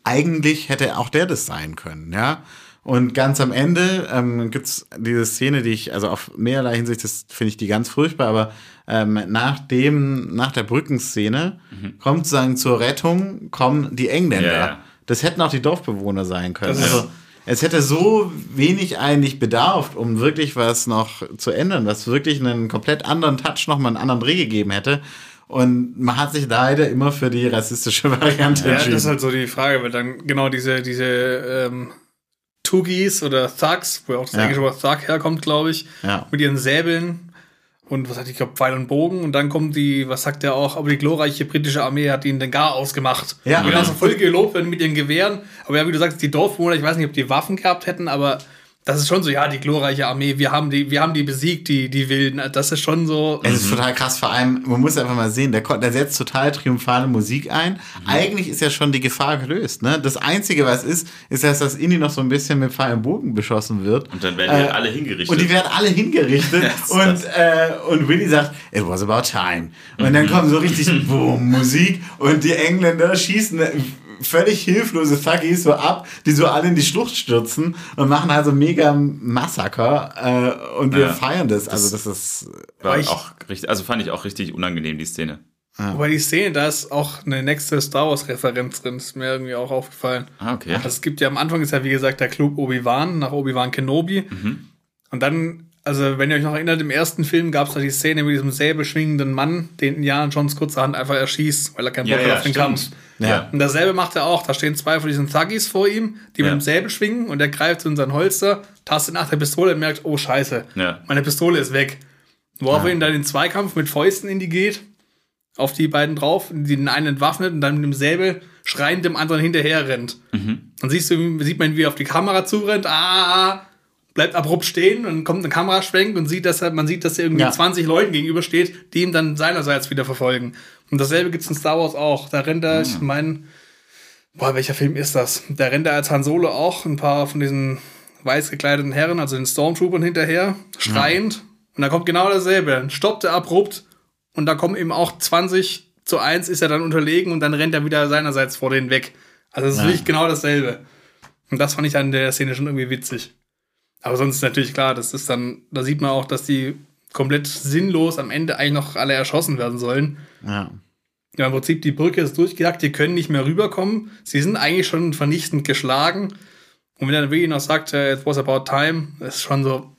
Eigentlich hätte auch der das sein können, ja. Und ganz am Ende ähm, gibt's diese Szene, die ich, also auf mehrerlei Hinsicht, das finde ich die ganz furchtbar, aber ähm, nach dem, nach der Brückenszene kommt sozusagen zur Rettung, kommen die Engländer. Ja. Das hätten auch die Dorfbewohner sein können. Also, es hätte so wenig eigentlich bedarf, um wirklich was noch zu ändern, was wirklich einen komplett anderen Touch nochmal einen anderen Dreh gegeben hätte. Und man hat sich leider immer für die rassistische Variante Ja, entschieden. das ist halt so die Frage, weil dann genau diese, diese ähm, Tugis oder Thugs, wo ja auch das Ja. englische Wort Thug herkommt, glaube ich, Ja. mit ihren Säbeln und was hat die, ich glaube, Pfeil und Bogen und dann kommt die, was sagt der auch, aber die glorreiche britische Armee hat ihnen den Gar ausgemacht. Ja. und dann so voll gelobt werden mit ihren Gewehren, aber ja, wie du sagst, die Dorfbewohner, ich weiß nicht, ob die Waffen gehabt hätten, aber das ist schon so, ja, die glorreiche Armee, wir haben die, wir haben die besiegt, die, die Wilden, das ist schon so, Es ist total krass, vor allem, man muss einfach mal sehen, der, der setzt total triumphale Musik ein. Mhm. Eigentlich ist ja schon die Gefahr gelöst. Ne? Das Einzige, was ist, ist, dass das Indie noch so ein bisschen mit Pfeil und Bogen beschossen wird. Und dann werden die Äh, alle hingerichtet. Und die werden alle hingerichtet. Und, äh, und Willy sagt, it was about time. Und Mhm. dann kommt so richtig Boom, Musik und die Engländer schießen völlig hilflose Thuggies so ab, die so alle in die Schlucht stürzen und machen also mega Massaker äh, und wir Ja. feiern das. Also das ist War ich- auch richtig, also fand ich auch richtig unangenehm, die Szene. aber die Szene, da ist auch eine nächste Star Wars Referenz drin, ist mir irgendwie auch aufgefallen. Ah, okay. Also es gibt ja am Anfang ist ja wie gesagt der Club Obi-Wan nach Obi-Wan Kenobi. Und dann, also wenn ihr euch noch erinnert, im ersten Film gab es da die Szene mit diesem säbelschwingenden Mann, den Indiana Jones kurzerhand einfach erschießt, weil er keinen Ja, Bock hat ja, auf den. Kampf. Ja. Und dasselbe macht er auch. Da stehen zwei von diesen Thuggies vor ihm, die mit Ja. dem Säbel schwingen und er greift in sein Holster, tastet nach der Pistole und merkt, oh scheiße, Ja. meine Pistole ist weg. Worauf er ihn dann in den Zweikampf mit Fäusten in die geht. auf die beiden drauf, den einen entwaffnet und dann mit dem Säbel schreiend dem anderen hinterher rennt. Dann siehst du, sieht man, wie er auf die Kamera zurennt, ah, bleibt abrupt stehen und kommt ein Kameraschwenk und sieht, dass er, man sieht, dass er irgendwie Ja. 20 Leuten gegenübersteht, die ihm dann seinerseits wieder verfolgen. Und dasselbe gibt's in Star Wars auch. Da rennt er, ich meine, boah, welcher Film ist das? Da rennt er als Han Solo auch ein paar von diesen weiß gekleideten Herren, also den Stormtroopern hinterher, schreiend. Und da kommt genau dasselbe. Dann stoppt er abrupt und da kommen eben auch 20 zu 1 ist er dann unterlegen und dann rennt er wieder seinerseits vor denen weg. Also es ist Ja. wirklich genau dasselbe. Und das fand ich an der Szene schon irgendwie witzig. Aber sonst ist natürlich klar, das ist dann, da sieht man auch, dass die komplett sinnlos am Ende eigentlich noch alle erschossen werden sollen. Ja. Ja, im Prinzip, die Brücke ist durchgejagt, die können nicht mehr rüberkommen. Sie sind eigentlich schon vernichtend geschlagen. Und wenn er dann wirklich noch sagt, äh, it was about time, ist schon so,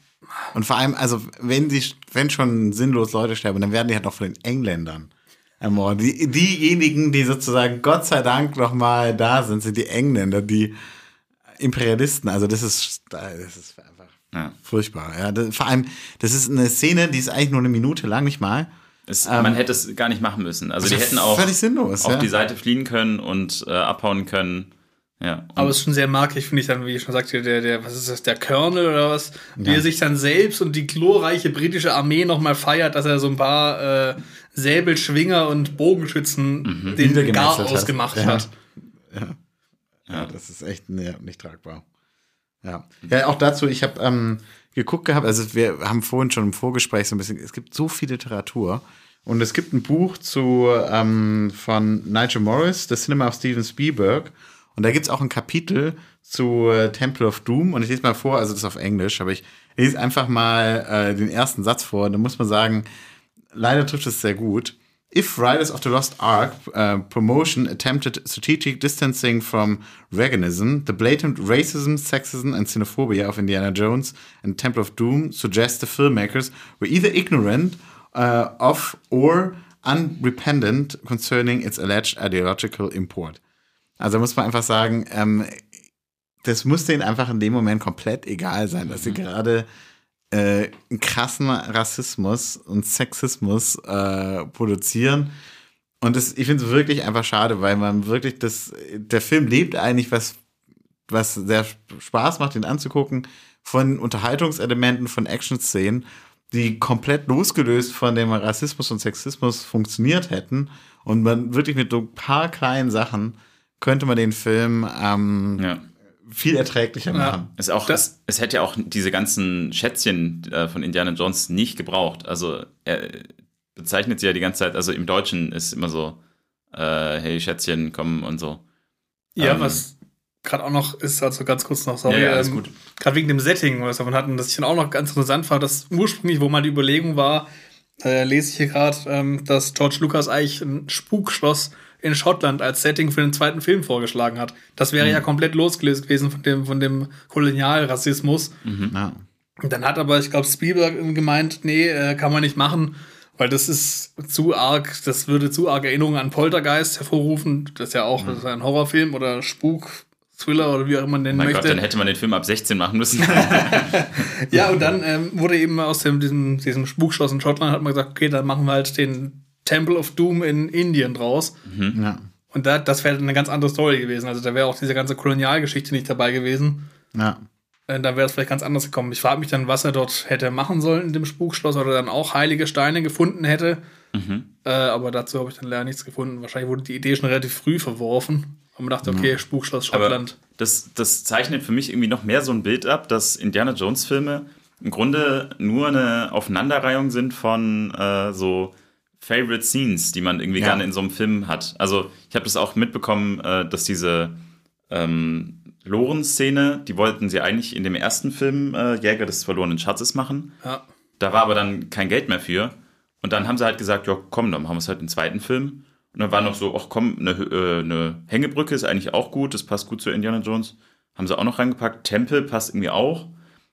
Und vor allem, also wenn sie, wenn schon sinnlos Leute sterben, dann werden die halt noch von den Engländern ermordet. Die, diejenigen, die sozusagen Gott sei Dank noch mal da sind, sind die Engländer, die Imperialisten. Also das ist, das ist Ja. furchtbar. Ja, das, vor allem, das ist eine Szene, die ist eigentlich nur eine Minute lang, nicht mal. Es, man hätte es gar nicht machen müssen. Also die hätten auch völlig sinnlos, auf ja. die Seite fliehen können und äh, abhauen können. Ja. Aber es ist schon sehr markig, finde ich dann, wie ich schon sagte, der, der, was ist das, der Colonel oder was, wie er sich dann selbst und die glorreiche britische Armee nochmal feiert, dass er so ein paar äh, Säbelschwinger und Bogenschützen den Gar Niedergemetzelt hat. ausgemacht Ja. hat. Ja, das ist echt nee, nicht tragbar. Ja. ja, auch dazu, ich habe ähm, geguckt gehabt, also wir haben vorhin schon im Vorgespräch so ein bisschen, es gibt so viel Literatur und es gibt ein Buch zu ähm, von Nigel Morris, The Cinema of Steven Spielberg und da gibt's auch ein Kapitel zu äh, Temple of Doom und ich lese mal vor, also das ist auf Englisch, aber ich lese einfach mal äh, den ersten Satz vor, da muss man sagen, leider trifft es sehr gut. If Riders of the Lost Ark uh, promotion attempted strategic distancing from Reaganism, the blatant racism, sexism, and xenophobia of Indiana Jones and Temple of Doom suggest the filmmakers were either ignorant uh, of or unrepentant concerning its alleged ideological import. Also muss man einfach sagen, ähm, das muss denen einfach in dem Moment komplett egal sein, dass sie gerade äh, krassen Rassismus und Sexismus äh, produzieren. Und das, ich finde es wirklich einfach schade, weil man wirklich das, der Film lebt eigentlich was, was sehr Spaß macht, ihn anzugucken, von Unterhaltungselementen, von Action-Szenen, die komplett losgelöst von dem Rassismus und Sexismus funktioniert hätten. Und man wirklich mit so ein paar kleinen Sachen könnte man den Film ähm, ja. Viel erträglicher machen. Es, auch, Das- es, hätte ja auch diese ganzen Schätzchen äh, von Indiana Jones nicht gebraucht. Also er bezeichnet sie ja die ganze Zeit, also im Deutschen ist immer so, äh, hey Schätzchen, komm und so. Ja, Ähm, was gerade auch noch ist, also ganz kurz noch, sorry, Ja, ja, alles ähm, gut. gerade wegen dem Setting, was wir davon hatten, das ich dann auch noch ganz interessant fand, dass ursprünglich, wo mal die Überlegung war, äh, lese ich hier gerade, ähm, dass George Lucas eigentlich ein Spukschloss in Schottland als Setting für den zweiten Film vorgeschlagen hat. Das wäre Mhm. ja komplett losgelöst gewesen von dem, von dem Kolonialrassismus. Ja. Und dann hat aber, ich glaube, Spielberg gemeint, nee, äh, kann man nicht machen, weil das ist zu arg, das würde zu arg Erinnerungen an Poltergeist hervorrufen. Das ist ja auch das ist ein Horrorfilm oder Spuk, Thriller oder wie auch immer man nennen Mein möchte. Gott, dann hätte man den Film ab 16 machen müssen. Ja, und dann ähm, wurde eben aus dem, diesem, diesem Spukschloss in Schottland hat man gesagt, okay, dann machen wir halt den Temple of Doom in Indien draus. Ja. Und da, das wäre eine ganz andere Story gewesen. Also da wäre auch diese ganze Kolonialgeschichte nicht dabei gewesen. Ja. Äh, Da wäre es vielleicht ganz anders gekommen. Ich frage mich dann, was er dort hätte machen sollen in dem Spukschloss oder dann auch heilige Steine gefunden hätte. Äh, aber dazu habe ich dann leider nichts gefunden. Wahrscheinlich wurde die Idee schon relativ früh verworfen. Und man dachte, okay, Spukschloss Aber Schottland. das, das zeichnet für mich irgendwie noch mehr so ein Bild ab, dass Indiana Jones Filme im Grunde nur eine Aufeinanderreihung sind von äh, so Favorite Scenes, die man irgendwie Ja. gerne in so einem Film hat. Also ich habe das auch mitbekommen, äh, dass diese ähm, Loren-Szene, die wollten sie eigentlich in dem ersten Film äh, Jäger des verlorenen Schatzes machen. Ja. Da war aber dann kein Geld mehr für. Und dann haben sie halt gesagt, ja komm, dann machen wir es halt im zweiten Film. Und dann war noch so, ach komm, eine, äh, eine Hängebrücke ist eigentlich auch gut, das passt gut zu Indiana Jones. Haben sie auch noch reingepackt. Tempel passt irgendwie auch.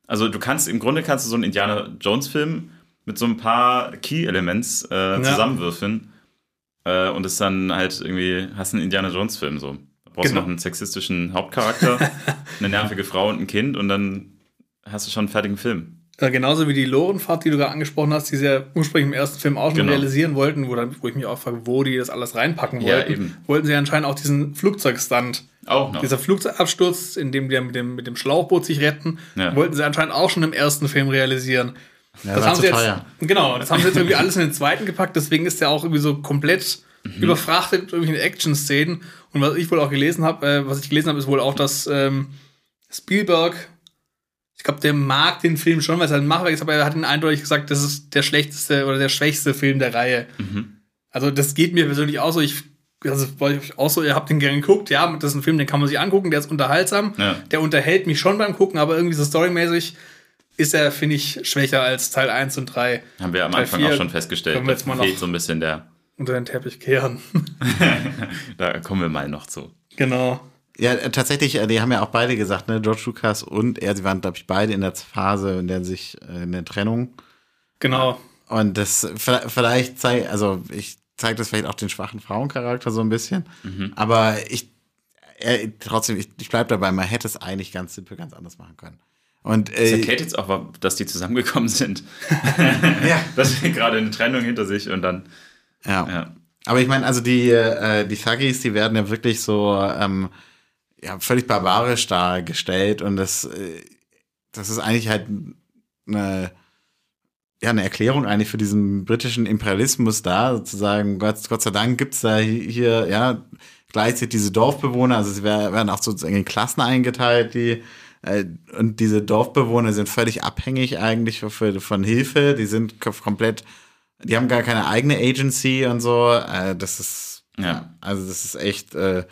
Also du kannst, im Grunde kannst du so einen Indiana Jones Film mit so ein paar Key-Elements äh, zusammenwürfeln. Äh, und es dann halt irgendwie, hast einen Indiana Jones Film so. Da brauchst Genau. du noch einen sexistischen Hauptcharakter, eine nervige Frau und ein Kind und dann hast du schon einen fertigen Film. Äh, genauso wie die Lorenfahrt, die du gerade angesprochen hast, die sie ja ursprünglich im ersten Film auch schon Genau. realisieren wollten, wo, dann, wo ich mich auch frage, wo die das alles reinpacken Ja, wollten. eben. Wollten sie anscheinend auch diesen Flugzeugstand, Auch noch. dieser Flugzeugabsturz, in dem die mit dem, mit dem Schlauchboot sich retten, Ja. wollten sie anscheinend auch schon im ersten Film realisieren. Ja, war zu sie jetzt, teuer. Genau, das haben sie jetzt irgendwie alles in den zweiten gepackt, deswegen ist der auch irgendwie so komplett Mhm. überfrachtet mit irgendwelchen Action-Szenen. Und was ich wohl auch gelesen habe, äh, was ich gelesen habe, ist wohl auch, dass ähm, Spielberg, ich glaube, der mag den Film schon, weil es halt ein Machwerk ist, aber er hat ihn eindeutig gesagt, das ist der schlechteste oder der schwächste Film der Reihe. Mhm. Also das geht mir persönlich auch so. Ich, also auch so, ihr habt den gerne geguckt, ja, das ist ein Film, den kann man sich angucken, der ist unterhaltsam, Ja. der unterhält mich schon beim Gucken, aber irgendwie so storymäßig ist er, finde ich, schwächer als Teil 1 und 3 Haben wir am Teil Anfang vier auch schon festgestellt. können wir jetzt mal fehlt noch- so ein bisschen der. unter den Teppich kehren. Da kommen wir mal noch zu. genau. Ja, äh, tatsächlich, äh, die haben ja auch beide gesagt, ne, George Lucas und er, sie waren, glaube ich, beide in der Phase, in der sich äh, in der Trennung. Genau. Und das vi- vielleicht zeigt, also ich zeige das vielleicht auch den schwachen Frauencharakter so ein bisschen. Aber ich äh, trotzdem, ich, ich bleibe dabei, man hätte es eigentlich ganz simpel, ganz anders machen können. Und Das äh, erklärt jetzt auch, dass die zusammengekommen sind. ja, dass sie gerade eine Trennung hinter sich und dann. ja. Ja. Aber ich meine, also die, äh, die Thuggies, die werden ja wirklich so ähm, ja, völlig barbarisch dargestellt und das, äh, das ist eigentlich halt eine, ja, eine Erklärung eigentlich für diesen britischen Imperialismus da, sozusagen, Gott, Gott sei Dank gibt's da hier, ja, gleichzeitig diese Dorfbewohner, also sie wer- werden auch sozusagen in Klassen eingeteilt, die und diese Dorfbewohner sind völlig abhängig eigentlich von Hilfe, die sind kom- komplett die haben gar keine eigene Agency und so. Äh, das ist, Ja. also das ist echt, äh,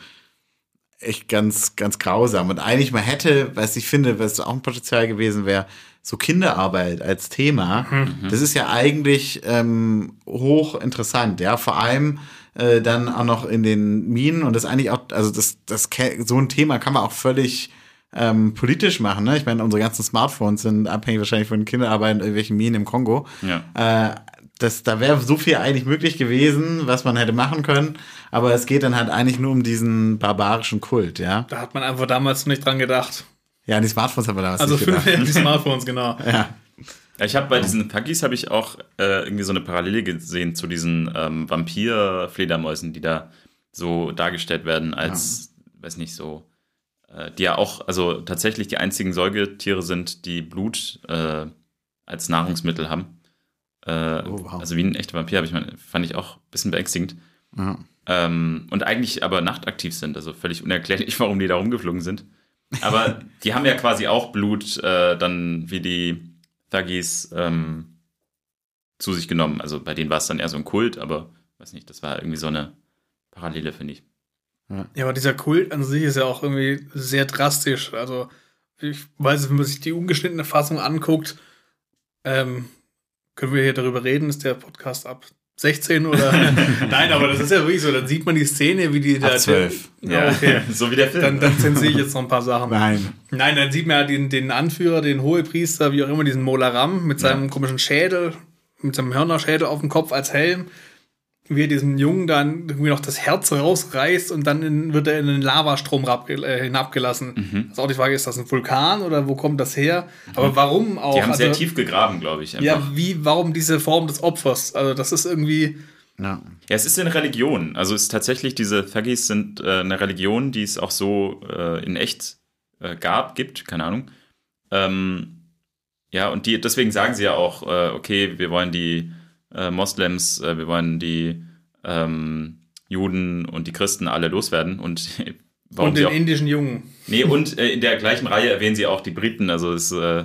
echt ganz, ganz grausam. Und eigentlich man hätte, was ich finde, was auch ein Potenzial gewesen wäre, so Kinderarbeit als Thema. Das ist ja eigentlich ähm, hoch interessant, ja. Vor allem äh, dann auch noch in den Minen und das eigentlich auch, also das, das so ein Thema kann man auch völlig ähm, politisch machen. Ne? Ich meine, unsere ganzen Smartphones sind abhängig wahrscheinlich von Kinderarbeit in irgendwelchen Minen im Kongo. Ja. Äh, das, da wäre so viel eigentlich möglich gewesen, was man hätte machen können. Aber es geht dann halt eigentlich nur um diesen barbarischen Kult, ja. Da hat man einfach damals nicht dran gedacht. Ja, an die Smartphones haben wir damals Also nicht für gedacht. die Smartphones, genau. Ja. Ja, ich habe bei diesen Thuggies habe ich auch äh, irgendwie so eine Parallele gesehen zu diesen ähm, Vampir-Fledermäusen, die da so dargestellt werden als, weiß nicht, so, die ja auch, also tatsächlich die einzigen Säugetiere sind, die Blut äh, als Nahrungsmittel haben. Äh, Oh, wow. Also wie ein echter Vampir, ich mal, fand ich auch ein bisschen beängstigend. Ja. Ähm, und eigentlich aber nachtaktiv sind, also völlig unerklärlich, warum die da rumgeflogen sind. Aber die haben ja quasi auch Blut äh, dann wie die Thuggies ähm, zu sich genommen. Also bei denen war es dann eher so ein Kult, aber weiß nicht, das war irgendwie so eine Parallele, finde ich. Ja, aber dieser Kult an sich ist ja auch irgendwie sehr drastisch. Also, ich weiß, wenn man sich die ungeschnittene Fassung anguckt, ähm, können wir hier darüber reden, ist der Podcast ab 16 oder? Nein, aber das ist ja wirklich so. Dann sieht man die Szene, wie die da. 12. Ja, okay. so wie der Film. Dann, dann zensiere ich jetzt noch ein paar Sachen. Nein. Nein, dann sieht man ja den, den Anführer, den Hohepriester, wie auch immer, diesen Molaram mit seinem komischen Schädel, mit seinem Hörnerschädel auf dem Kopf als Helm, wie er diesen Jungen dann irgendwie noch das Herz rausreißt und dann in, wird er in den Lavastrom äh, hinabgelassen. Mhm. Das ist auch die Frage, ist das ein Vulkan oder wo kommt das her? Aber warum auch? die haben sehr Also, tief gegraben, glaube ich. Einfach. Ja, wie, warum diese Form des Opfers? Also, das ist irgendwie. Ja. Ja, es ist eine Religion. Also es ist tatsächlich, diese Thuggies sind äh, eine Religion, die es auch so äh, in echt äh, gab, gibt, keine Ahnung. Ähm, ja, und die, deswegen sagen sie ja auch, äh, okay, wir wollen die äh, Moslems, äh, wir wollen die ähm, Juden und die Christen alle loswerden. Und warum und den auch. indischen Jungen. Nee, und äh, in der gleichen Reihe erwähnen sie auch die Briten. Also es äh,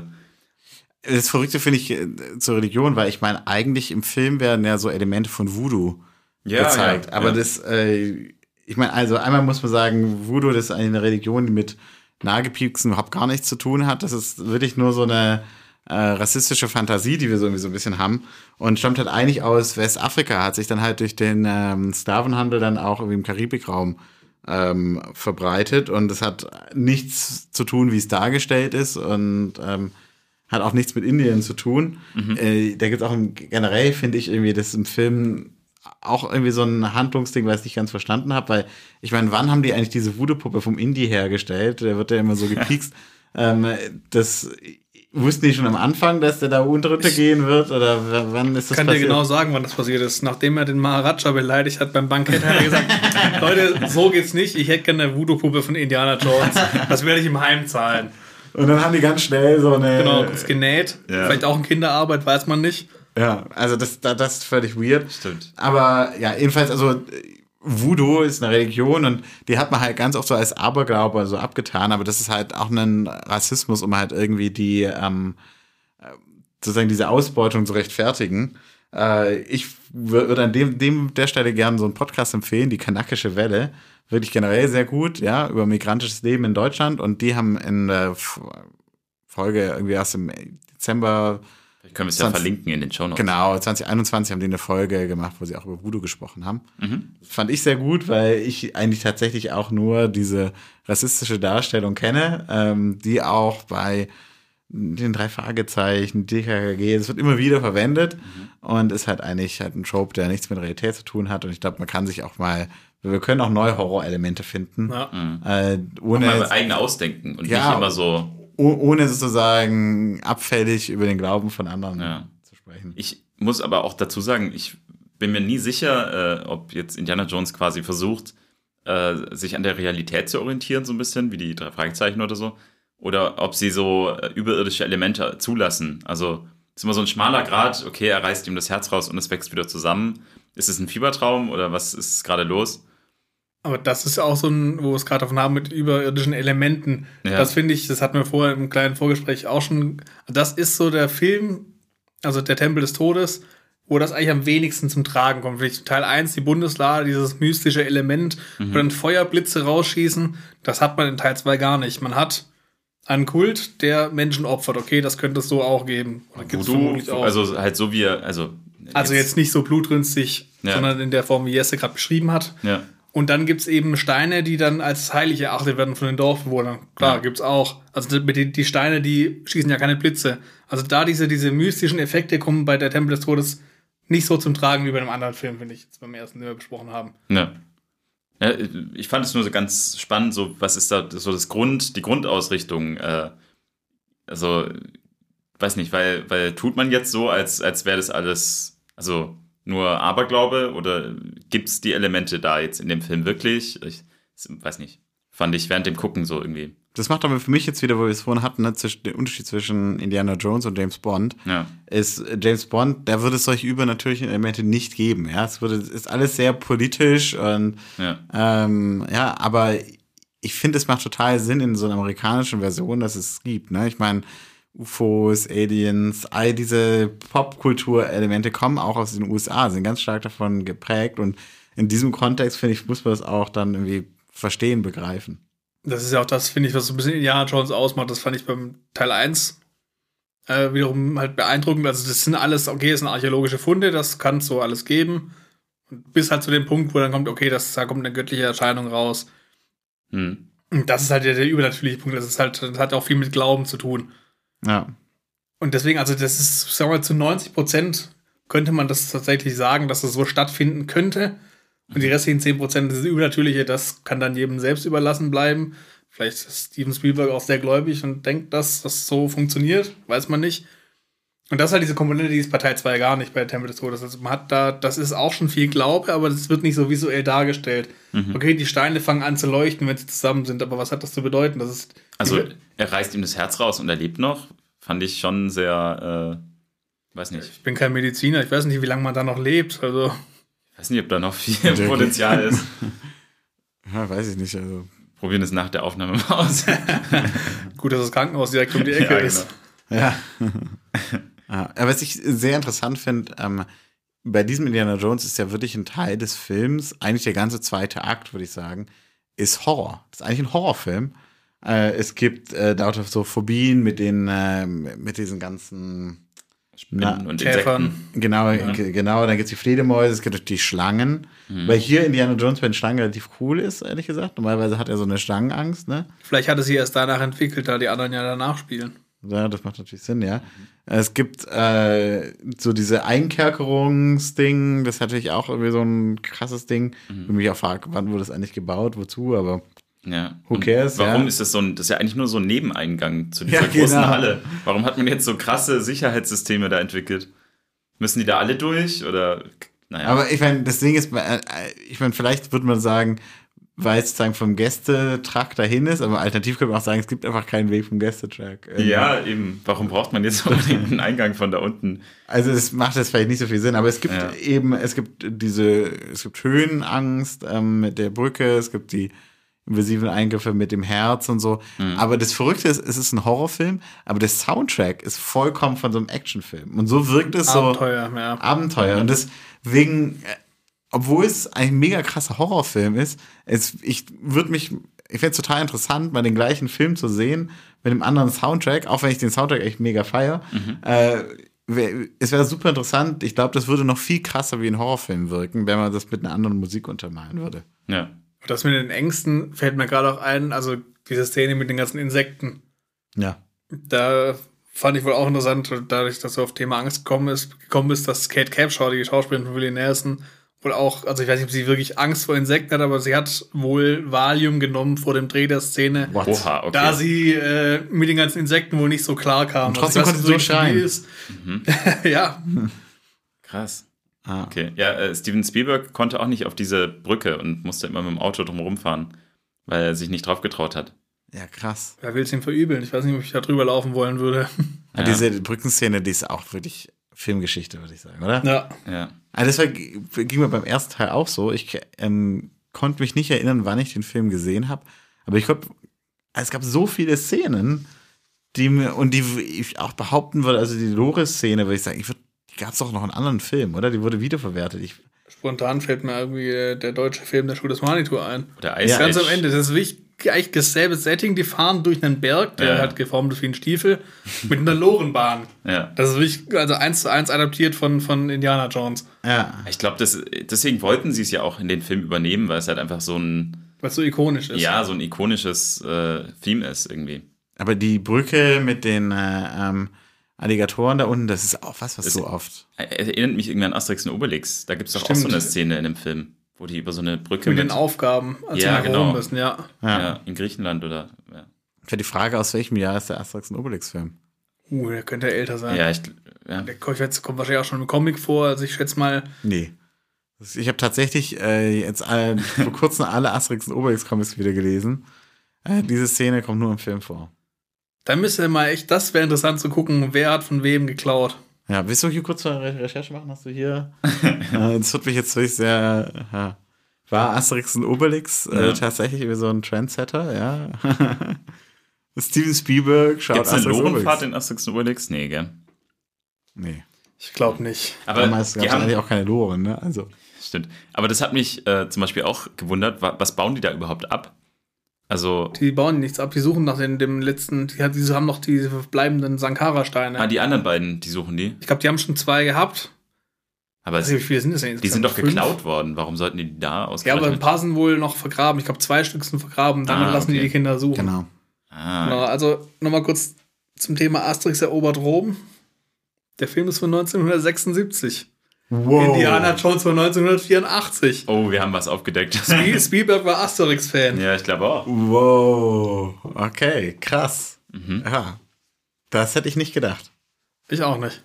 Das Verrückte finde ich äh, zur Religion, weil ich meine, eigentlich im Film werden ja so Elemente von Voodoo ja, gezeigt. ja, Aber ja. das, äh, ich meine, also einmal muss man sagen, Voodoo das ist eine Religion, die mit Nahegepieksen überhaupt gar nichts zu tun hat. Das ist wirklich nur so eine äh, rassistische Fantasie, die wir so irgendwie so ein bisschen haben. Und stammt halt eigentlich aus Westafrika, hat sich dann halt durch den ähm, Sklavenhandel dann auch irgendwie im Karibikraum ähm, verbreitet. Und es hat nichts zu tun, wie es dargestellt ist. Und ähm, hat auch nichts mit Indien zu tun. Äh, da gibt es auch im, generell, finde ich, irgendwie das im Film auch irgendwie so ein Handlungsding, was ich nicht ganz verstanden habe, weil ich meine, wann haben die eigentlich diese Voodoo-Puppe vom Indie hergestellt? Der wird ja immer so gepiekst. ähm, das wussten die schon am Anfang, dass der da unter gehen wird? Oder wann ist das Ich kann dir passiert? genau sagen, wann das passiert ist. Nachdem er den Maharaja beleidigt hat beim Bankett, hat er gesagt, Leute, so geht's nicht. Ich hätte gerne eine Voodoo-Puppe von Indiana Jones. Das werde ich im Heim zahlen. Und dann haben die ganz schnell so eine. Genau, kurz genäht. Ja. Vielleicht auch in Kinderarbeit, weiß man nicht. Ja, also das, da- das ist völlig weird. Stimmt. Aber ja, jedenfalls, also Voodoo ist eine Religion und die hat man halt ganz oft so als Aberglaube so abgetan, aber das ist halt auch ein Rassismus, um halt irgendwie die, ähm, äh, sozusagen diese Ausbeutung zu rechtfertigen. Äh, ich wür- würde an dem, dem der Stelle gerne so einen Podcast empfehlen, die Kanakische Welle. Wirklich generell sehr gut, ja, über migrantisches Leben in Deutschland und die haben in der Folge irgendwie erst im Dezember Vielleicht können wir es ja verlinken in den Show Notes. Genau, 2021 haben die eine Folge gemacht, wo sie auch über Voodoo gesprochen haben. Mhm. Das fand ich sehr gut, weil ich eigentlich tatsächlich auch nur diese rassistische Darstellung kenne, ähm, die auch bei den drei Fragezeichen, DKKG, es wird immer wieder verwendet und ist halt eigentlich halt ein Trope, der nichts mit Realität zu tun hat. Und ich glaube, man kann sich auch mal, wir können auch neue Horrorelemente finden, Ja. äh, ohne, Mal eigene ausdenken und Ja. nicht immer so. Oh- ohne sozusagen abfällig über den Glauben von anderen Ja. zu sprechen. Ich muss aber auch dazu sagen, ich bin mir nie sicher, äh, ob jetzt Indiana Jones quasi versucht, äh, sich an der Realität zu orientieren, so ein bisschen, wie die drei Fragezeichen oder so. Oder ob sie so äh, überirdische Elemente zulassen. Also ist immer so ein schmaler Grad, okay, er reißt ihm das Herz raus und es wächst wieder zusammen. Ist es ein Fiebertraum oder was ist gerade los? Aber das ist ja auch so ein, wo wir es gerade davon haben, mit überirdischen Elementen. Ja. Das finde ich, das hatten wir vorher im kleinen Vorgespräch auch schon. Das ist so der Film, also der Tempel des Todes, wo das eigentlich am wenigsten zum Tragen kommt. Vielleicht Teil 1, die Bundeslade, dieses mystische Element, Mhm. wo dann Feuerblitze rausschießen, das hat man in Teil 2 gar nicht. Man hat einen Kult, der Menschen opfert. Okay, das könnte es so auch geben. Oder gibt's Voodoo, auch. also halt so wie er, also. Also jetzt nicht so blutrünstig, Ja. sondern in der Form, wie Jesse gerade beschrieben hat. Ja. Und dann gibt's eben Steine, die dann als heilig erachtet werden von den Dorfbewohnern. Klar, Ja. gibt's auch. Also die, die, die Steine, die schießen ja keine Blitze. Also da diese, diese mystischen Effekte kommen bei der Tempel des Todes nicht so zum Tragen wie bei einem anderen Film, finde ich, jetzt beim ersten, den wir besprochen haben. Ja. ja. Ich fand es nur so ganz spannend, so was ist da so das Grund, die Grundausrichtung. Äh, also, weiß nicht, weil, weil tut man jetzt so, als, als wäre das alles, also nur Aberglaube oder gibt es die Elemente da jetzt in dem Film wirklich? Ich weiß nicht. Fand ich während dem Gucken so irgendwie. Das macht aber für mich jetzt wieder, wo wir es vorhin hatten, ne, zwischen, den Unterschied zwischen Indiana Jones und James Bond, Ja. ist äh, James Bond, da würde es solche übernatürlichen Elemente nicht geben. Ja, es würde, ist alles sehr politisch und Ja. ähm, ja, aber ich finde, es macht total Sinn in so einer amerikanischen Version, dass es gibt. Ne? Ich meine, UFOs, Aliens, all diese Popkulturelemente kommen auch aus den USA, sind ganz stark davon geprägt und in diesem Kontext, finde ich, muss man das auch dann irgendwie verstehen, begreifen. Das ist ja auch das, finde ich, was so ein bisschen Indiana Jones ausmacht. Das fand ich beim Teil 1 äh, wiederum halt beeindruckend. Also das sind alles, okay, das sind archäologische Funde, das kann es so alles geben. Und bis halt zu dem Punkt, wo dann kommt, okay, das, da kommt eine göttliche Erscheinung raus. Hm. Und das ist halt der, der übernatürliche Punkt. Das ist halt, das hat auch viel mit Glauben zu tun. Ja. Und deswegen, also das ist, sagen wir mal, zu 90 Prozent könnte man das tatsächlich sagen, dass das so stattfinden könnte. Und die restlichen 10 Prozent, das Übernatürliche, das kann dann jedem selbst überlassen bleiben. Vielleicht ist Steven Spielberg auch sehr gläubig und denkt, dass das so funktioniert, weiß man nicht. Und das ist halt diese Komponente, die ist bei Teil 2 gar nicht bei Tempel des Todes. Also man hat da, das ist auch schon viel Glaube, aber das wird nicht so visuell dargestellt. Okay, die Steine fangen an zu leuchten, wenn sie zusammen sind, aber was hat das zu bedeuten? Das ist Also, er reißt ihm das Herz raus und er lebt noch. Fand ich schon sehr, äh, weiß nicht. ich bin kein Mediziner, ich weiß nicht, wie lange man da noch lebt. Also Ich weiß nicht, ob da noch viel Potenzial ist. ja, weiß ich nicht. Also, Probieren es nach der Aufnahme mal aus. gut, dass das Krankenhaus direkt um die Ecke Ja, ist. genau. Ja. Ja. Aber was ich sehr interessant finde, ähm, bei diesem Indiana Jones ist ja wirklich ein Teil des Films, eigentlich der ganze zweite Akt, würde ich sagen, ist Horror. Das ist eigentlich ein Horrorfilm. Äh, es gibt äh, lauter so Phobien mit den, äh, mit diesen ganzen Spinnen Na, und Käfern. Insekten. Genau, ge- genau, dann gibt es die Fledermäuse, es gibt die Schlangen. Weil hier Indiana Jones bei den Schlangen relativ cool ist, ehrlich gesagt. Normalerweise hat er so eine Schlangenangst, ne? Vielleicht hat es sie erst danach entwickelt, da die anderen ja danach spielen. Ja, das macht natürlich Sinn, ja. Es gibt äh, so diese Einkerkerungsding, das ist natürlich auch irgendwie so ein krasses Ding. Mhm. Ich mich auch frage, wann wurde das eigentlich gebaut, wozu, aber Ja. Who Und cares, Warum ja. ist das so ein, das ist ja eigentlich nur so ein Nebeneingang zu dieser Ja, großen genau. Halle. Warum hat man jetzt so krasse Sicherheitssysteme da entwickelt? Müssen die da alle durch oder, naja. Aber ich meine, das Ding ist, äh, ich meine, vielleicht würde man sagen, weil es sozusagen vom Gästetrakt dahin ist, aber alternativ könnte man auch sagen, es gibt einfach keinen Weg vom Gästetrack. Ähm, ja, eben. Warum braucht man jetzt unbedingt einen Eingang von da unten? Also es macht jetzt vielleicht nicht so viel Sinn, aber es gibt Ja. eben, es gibt diese, es gibt Höhenangst ähm, mit der Brücke, es gibt die invasiven Eingriffe mit dem Herz und so. Mhm. Aber das Verrückte ist, es ist ein Horrorfilm, aber der Soundtrack ist vollkommen von so einem Actionfilm. Und so wirkt es so Abenteuer, ja. Abenteuer. Und deswegen, äh, obwohl es ein mega krasser Horrorfilm ist, es, ich würde mich, ich fände es total interessant, mal den gleichen Film zu sehen mit einem anderen Soundtrack, auch wenn ich den Soundtrack echt mega feier. Äh, wär, es wäre super interessant. Ich glaube, das würde noch viel krasser wie ein Horrorfilm wirken, wenn man das mit einer anderen Musik untermalen würde. Ja. Das mit den Ängsten fällt mir gerade auch ein, also diese Szene mit den ganzen Insekten. Ja. Da fand ich wohl auch interessant, dadurch, dass du auf Thema Angst gekommen ist, gekommen bist, dass Kate Capshaw, die Schauspielerin von Willie Nelson, wohl auch, also ich weiß nicht, ob sie wirklich Angst vor Insekten hat, aber sie hat wohl Valium genommen vor dem Dreh der Szene, What? Oha, okay. da sie äh, mit den ganzen Insekten wohl nicht so klar kam. Und trotzdem Also konnte sie durchschreien. ist. ja, Krass. Ah. Okay. Ja, äh, Steven Spielberg konnte auch nicht auf diese Brücke und musste immer mit dem Auto drum rumfahren, weil er sich nicht drauf getraut hat. Ja, krass. wer will es ihm verübeln? Ich weiß nicht, ob ich da drüber laufen wollen würde. Ja. Diese Brückenszene, die ist auch wirklich Filmgeschichte, würde ich sagen, oder? ja. Ja. Also das war, ging mir beim ersten Teil auch so. Ich ähm, konnte mich nicht erinnern, wann ich den Film gesehen habe. Aber ich glaube, es gab so viele Szenen, die mir, und die ich auch behaupten würde, also die Loris-Szene, würde ich sagen, ich würd, die gab es doch noch in anderen Filmen, oder? Die wurde wiederverwertet. Ich, Spontan fällt mir irgendwie äh, der deutsche Film der Schule des Manitou ein. Oder Ice Ja. Ganz Age. am Ende, das ist wirklich eigentlich dasselbe Setting, die fahren durch einen Berg, der Ja. halt geformt ist wie ein Stiefel, mit einer Lorenbahn. Ja. Das ist wirklich, also eins zu eins adaptiert von, von Indiana Jones. ja. Ich glaube, deswegen wollten sie es ja auch in den Film übernehmen, weil es halt einfach so ein, Was so ikonisch ist. ja, so ein ikonisches äh, Theme ist irgendwie. Aber die Brücke mit den äh, ähm, Alligatoren da unten, das ist auch was, was Das- so oft. Erinnert mich irgendwie an Asterix und Obelix. Da gibt es doch auch so eine Szene in dem Film, wo die über so eine Brücke Mit mit, den Aufgaben, als Ja, genau. Müssen, ja. Ja. ja, in Griechenland oder ja. Für die Frage, aus welchem Jahr ist der Asterix und Obelix-Film? Uh, der könnte älter sein. Ja, ich, ja. Der kommt wahrscheinlich auch schon im Comic vor. Also ich schätze mal, Nee. Ich habe tatsächlich äh, jetzt alle, vor kurzem alle Asterix und Obelix-Comics wieder gelesen. Äh, diese Szene kommt nur im Film vor. da müsste ihr mal echt, das wäre interessant zu gucken, wer hat von wem geklaut. Ja, willst du hier kurz eine Re Recherche machen? Hast du hier? äh, das wird mich jetzt wirklich sehr. Ja. War Asterix und Obelix äh, Ja. tatsächlich so ein Trendsetter? Ja. Steven Spielberg schaut Gibt es eine Asterix und Lorenfahrt Obelix. in Asterix und Obelix? Nee, gell? Nee. Ich glaube nicht. Aber Damals gab es haben, eigentlich auch keine Loren, ne? Also. Stimmt. Aber das hat mich äh, zum Beispiel auch gewundert, wa was bauen die da überhaupt ab? Also, Die bauen nichts ab, die suchen nach den, dem letzten, die, die haben noch diese verbleibenden Sankara-Steine. ah, die anderen beiden, die suchen die. ich glaube, die haben schon zwei gehabt. Aber Also, wie viele sind das denn? die sind doch? Fünf? geklaut worden. Warum sollten die da Ja, aber ein ausgerechnet? paar sind wohl noch vergraben. Ich glaube, zwei Stück sind vergraben. Dann Ah, lassen die okay. die Kinder suchen. Genau. ah, Genau, also nochmal kurz zum Thema Asterix erobert Rom. Der Film ist von 1976. Wow. Indiana Jones von 1984. oh, wir haben was aufgedeckt. Spiel- Spielberg war Asterix-Fan. ja, ich glaube auch. Wow. Okay, krass. Mhm. Ja. Das hätte ich nicht gedacht. Ich auch nicht.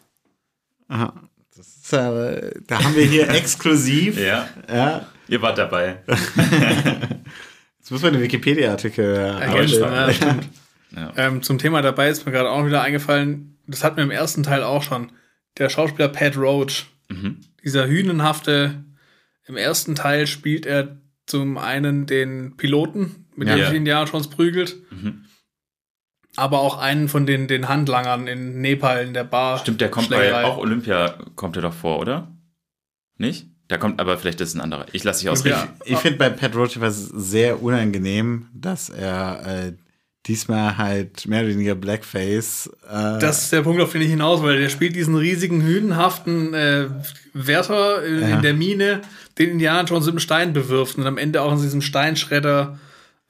Aha. Das ist, äh, da haben wir hier exklusiv. Ja, Ja. ihr wart dabei. Jetzt muss man den Wikipedia-Artikel äh, Ergänzen, ausstellen. ja, stimmt. Ja. ähm, zum Thema dabei ist mir gerade auch wieder eingefallen, das hat mir im ersten Teil auch schon. Der Schauspieler Pat Roach, Mhm. dieser hühnenhafte, im ersten Teil spielt er zum einen den Piloten, mit Ja. dem Ja. sich Indiana Jones prügelt, Mhm. aber auch einen von den, den Handlangern in Nepal in der Bar. Stimmt, der kommt bei auch Olympia, kommt er doch vor, oder? Nicht? Der kommt, aber vielleicht ist es ein anderer. Ich lasse dich ausreden. Ja. Ich finde bei Pat Roach etwas sehr unangenehm, dass er äh, diesmal halt mehr oder weniger Blackface. Äh, Das ist der Punkt, auf den ich hinaus will. Der spielt diesen riesigen, hühnenhaften äh, Wärter in, Ja. in der Mine, den Indiana Jones mit dem Stein bewirft und am Ende auch in diesem Steinschredder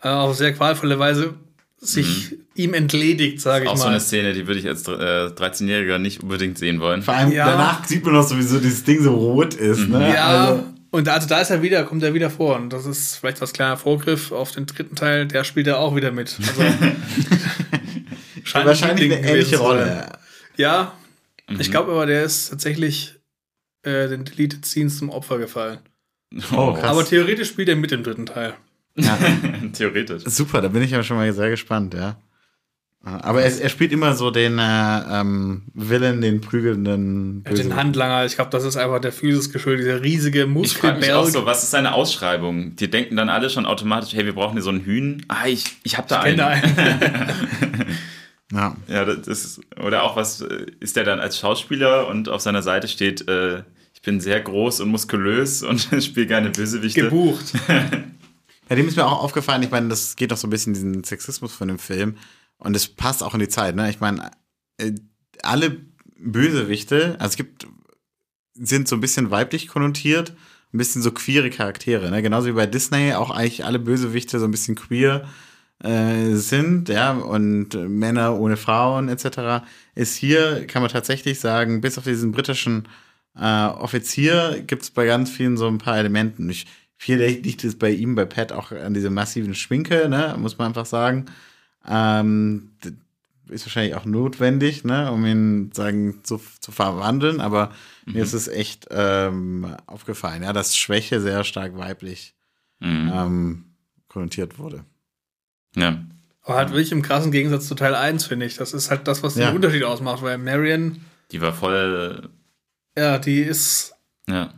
äh, auf sehr qualvolle Weise sich ihm entledigt, sage ich Auch mal. so eine Szene, die würde ich als äh, 13-Jähriger nicht unbedingt sehen wollen. vor allem Ja. danach sieht man noch sowieso dieses Ding so rot ist. Ne? ja, Also, Und also da ist er wieder, kommt er wieder vor. Und das ist vielleicht was kleiner Vorgriff auf den dritten Teil, der spielt er auch wieder mit. Also, scheint Wahrscheinlich eine ähnliche zu sein. Rolle. Ja, Mhm. ich glaube aber, der ist tatsächlich äh, den Deleted Scenes zum Opfer gefallen. Oh, krass. Aber theoretisch spielt er mit im dritten Teil. Ja. Theoretisch. Super, da bin ich ja schon mal sehr gespannt, ja. Aber er, er spielt immer so den äh, ähm, Villain, den prügelnden Ja, den Handlanger, ich glaube, das ist einfach der Physis geschuldet, dieser riesige Ich frage mich auch Muskelberg. so, was ist seine Ausschreibung? Die denken dann alle schon automatisch, hey, wir brauchen hier so einen Hühn. Ah, ich, ich hab da einen. Kennt einen. Ja. Ja, das ist, oder auch was, äh, ist der dann als Schauspieler und auf seiner Seite steht, äh, ich bin sehr groß und muskulös und spiele gerne Bösewichte. Gebucht. Ja, dem ist mir auch aufgefallen, ich meine, das geht doch so ein bisschen in diesen Sexismus von dem Film. Und es passt auch in die Zeit, ne? Ich meine, äh, alle Bösewichte, also es gibt, sind so ein bisschen weiblich konnotiert, ein bisschen so queere Charaktere, ne? Genauso wie bei Disney auch eigentlich alle Bösewichte so ein bisschen queer äh, sind, ja, und Männer ohne Frauen etc. Ist hier, kann man tatsächlich sagen, bis auf diesen britischen äh, Offizier gibt es bei ganz vielen so ein paar Elementen. Ich, viel liegt es bei ihm, bei Pat auch an dieser massiven Schminke, ne, muss man einfach sagen. Ähm, ist wahrscheinlich auch notwendig, ne, um ihn sagen zu, zu verwandeln, aber mir ist es echt ähm, aufgefallen, ja, dass Schwäche sehr stark weiblich Mhm. ähm, konnotiert wurde. Ja. Aber halt wirklich im krassen Gegensatz zu Teil 1, finde ich. Das ist halt das, was Ja. den Unterschied ausmacht, weil Marion, Die war voll, ja, die ist ja.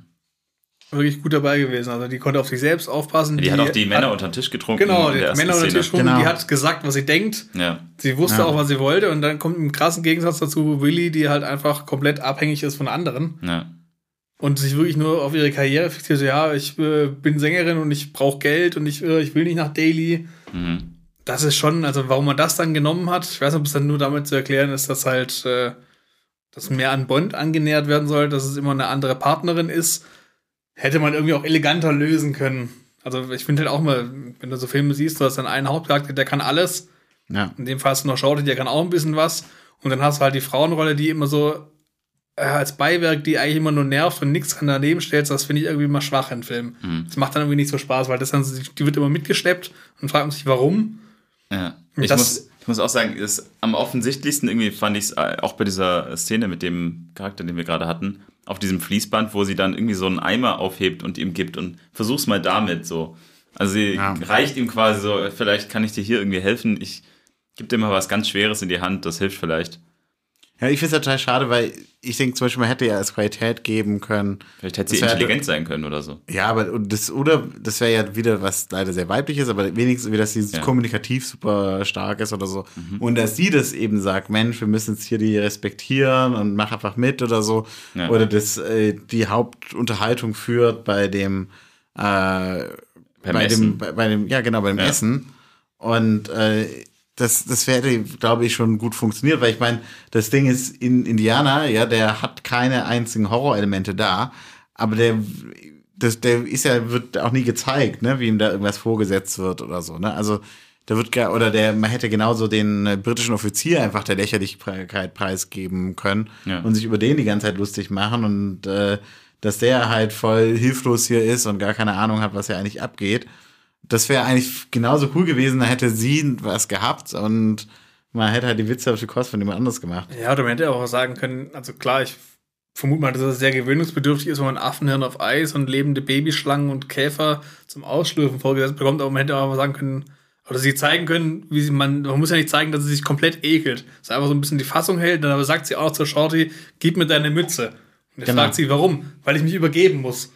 Wirklich gut dabei gewesen. Also die konnte auf sich selbst aufpassen. Die, hat auch die Männer unter den Tisch getrunken. Genau, die hat Männer unter den. Tisch rum, Genau. die hat gesagt, was sie denkt. Ja, Sie wusste Ja. auch, was sie wollte. Und dann kommt im krassen Gegensatz dazu Willy, die halt einfach komplett abhängig ist von anderen ja. und sich wirklich nur auf ihre Karriere fixiert. So, Ja, ich äh, bin Sängerin und ich brauche Geld und ich, äh, ich will nicht nach Daily. Mhm. Das ist schon, also warum man das dann genommen hat, ich weiß nicht, ob es dann nur damit zu erklären ist, dass halt äh, das mehr an Bond angenähert werden soll, dass es immer eine andere Partnerin ist, hätte man irgendwie auch eleganter lösen können. Also ich finde halt auch mal, wenn du so Filme siehst, du hast dann einen Hauptcharakter, der kann alles. Ja. In dem Fall hast du noch Shorty, der kann auch ein bisschen was. Und dann hast du halt die Frauenrolle, die immer so äh, als Beiwerk, die eigentlich immer nur nervt und nichts daneben stellst. Das finde ich irgendwie immer schwach in Filmen. Mhm. Das macht dann irgendwie nicht so Spaß, weil das dann, die wird immer mitgeschleppt und fragt man sich, warum. Ja. Ich das- muss, ich muss auch sagen, ist am offensichtlichsten irgendwie fand ich es auch bei dieser Szene mit dem Charakter, den wir gerade hatten, auf diesem Fließband, wo sie dann irgendwie so einen Eimer aufhebt und ihm gibt und versuch's mal damit so. Also sie Ja. reicht ihm quasi so, vielleicht kann ich dir hier irgendwie helfen. Ich gebe dir mal was ganz Schweres in die Hand, das hilft vielleicht. Ja, ich finde es total schade, weil ich denke zum Beispiel, man hätte ja als Qualität geben können. Vielleicht hätte sie intelligent sein können oder so. Ja, aber und das, oder das wäre ja wieder was leider sehr weibliches, aber wenigstens wie dass sie Ja. kommunikativ super stark ist oder so. Und dass sie das eben sagt, Mensch, wir müssen jetzt hier die respektieren und mach einfach mit oder so. Ja. Oder das äh, die Hauptunterhaltung führt bei dem äh, bei Essen. dem, bei, bei dem, ja genau, beim Ja. Essen. Und äh, das, das hätte, glaube ich, schon gut funktioniert, weil ich meine, das Ding ist, in Indiana, ja, der hat keine einzigen Horrorelemente da, aber der, das, der ist ja, wird auch nie gezeigt, ne, wie ihm da irgendwas vorgesetzt wird oder so, ne? Also da wird gar, oder der, man hätte genauso den äh, britischen Offizier einfach der Lächerlichkeit preisgeben können Ja. und sich über den die ganze Zeit lustig machen und äh, dass der halt voll hilflos hier ist und gar keine Ahnung hat, was hier eigentlich abgeht. Das wäre eigentlich genauso cool gewesen, da hätte sie was gehabt und man hätte halt die Witze auf die Kosten von jemand anderes gemacht. Ja, oder man hätte auch sagen können, also klar, ich vermute mal, dass es sehr gewöhnungsbedürftig ist, wenn man Affenhirn auf Eis und lebende Babyschlangen und Käfer zum Ausschlürfen vorgesetzt bekommt, aber man hätte auch mal sagen können, oder sie zeigen können, wie sie man, man muss ja nicht zeigen, dass sie sich komplett ekelt. Dass er einfach so ein bisschen die Fassung hält, dann aber sagt sie auch zur Shorty, gib mir deine Mütze. Und er Genau. fragt sie, warum? Weil ich mich übergeben muss.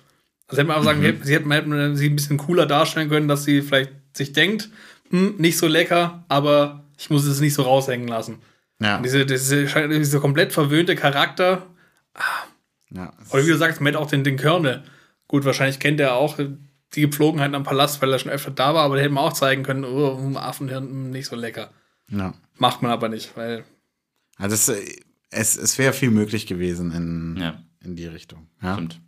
Also hätte man auch sagen, Mhm. sie hätte man hätte sie ein bisschen cooler darstellen können, dass sie vielleicht sich denkt, hm, nicht so lecker, aber ich muss es nicht so raushängen lassen. Ja, Und Diese, diese, dieser komplett verwöhnte Charakter, ja. oder wie du sagst, man hätte auch den, den Colonel. Gut, wahrscheinlich kennt er auch die Gepflogenheiten am Palast, weil er schon öfter da war, aber da hätte man auch zeigen können, oh, hm, Affenhirn, hm, nicht so lecker. ja. Macht man aber nicht, weil Also es, es, es wäre viel möglich gewesen in, Ja, in die Richtung. Ja. stimmt.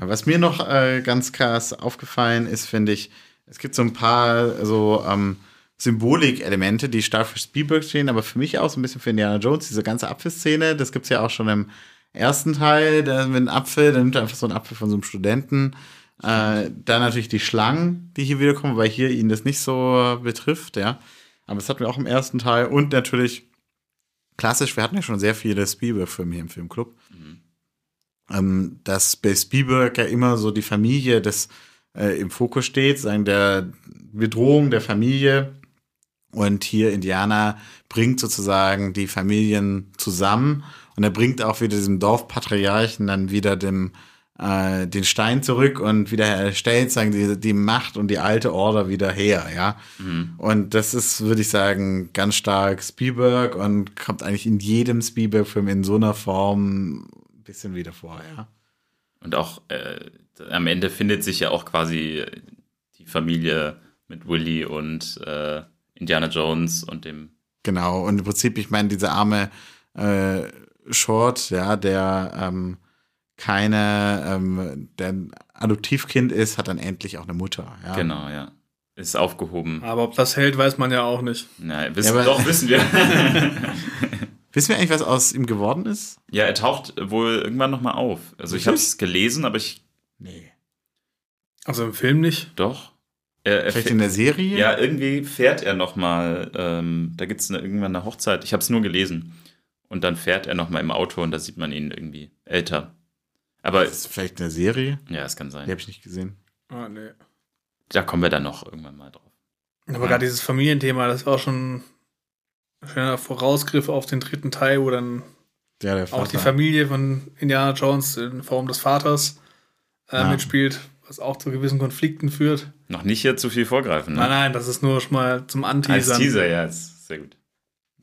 Was mir noch äh, ganz krass aufgefallen ist, finde ich, es gibt so ein paar so ähm, Symbolik-Elemente, die stark für Spielberg stehen, aber für mich auch so ein bisschen für Indiana Jones, diese ganze Apfelszene, das gibt es ja auch schon im ersten Teil, da mit einem Apfel, dann nimmt er einfach so einen Apfel von so einem Studenten. Äh, dann natürlich die Schlangen, die hier wiederkommen, weil hier ihn das nicht so betrifft, ja. Aber das hatten wir auch im ersten Teil. Und natürlich klassisch, wir hatten ja schon sehr viele Spielberg-Filme hier im Filmclub. Ähm, dass bei Spielberg ja immer so die Familie des, äh, im Fokus steht, sagen der Bedrohung der Familie. Und hier Indiana bringt sozusagen die Familien zusammen und er bringt auch wieder diesem Dorfpatriarchen dann wieder dem, äh, den Stein zurück und wieder erstellt, sagen die, die Macht und die alte Order wieder her, ja. Und das ist, würde ich sagen, ganz stark Spielberg und kommt eigentlich in jedem Spielberg-Film in so einer Form bisschen wieder vor, ja. Und auch äh, am Ende findet sich ja auch quasi die Familie mit Willy und äh, Indiana Jones und dem. Genau, und im Prinzip, ich meine, dieser arme äh, Short, ja, der ähm, keine, ähm, der ein Adoptivkind ist, hat dann endlich auch eine Mutter, ja. Genau, ja. Ist aufgehoben. Aber ob das hält, weiß man ja auch nicht. Na, wissen, Ja, doch, wissen wir. Wissen wir eigentlich, was aus ihm geworden ist? ja, er taucht wohl irgendwann nochmal auf. Also ich habe es gelesen, aber ich. Nee. Also im Film nicht. Doch. Er, er Vielleicht fährt- in der Serie? ja, irgendwie fährt er nochmal. Ähm, da gibt es irgendwann eine Hochzeit. Ich habe es nur gelesen. Und dann fährt er nochmal im Auto und da sieht man ihn irgendwie älter. Aber Ist vielleicht eine Serie? ja, es kann sein. Die habe ich nicht gesehen. Ah, nee. Da kommen wir dann noch irgendwann mal drauf. Aber gerade dieses Familienthema, das war schon ein schöner Vorausgriff auf den dritten Teil, wo dann Ja, der auch die. Familie von Indiana Jones in Form des Vaters äh, Ja. mitspielt, was auch zu gewissen Konflikten führt. Noch nicht hier zu viel vorgreifen. Ne? Nein, nein, das ist nur schon mal zum Als Anteasern. Teaser, ja, ist sehr gut.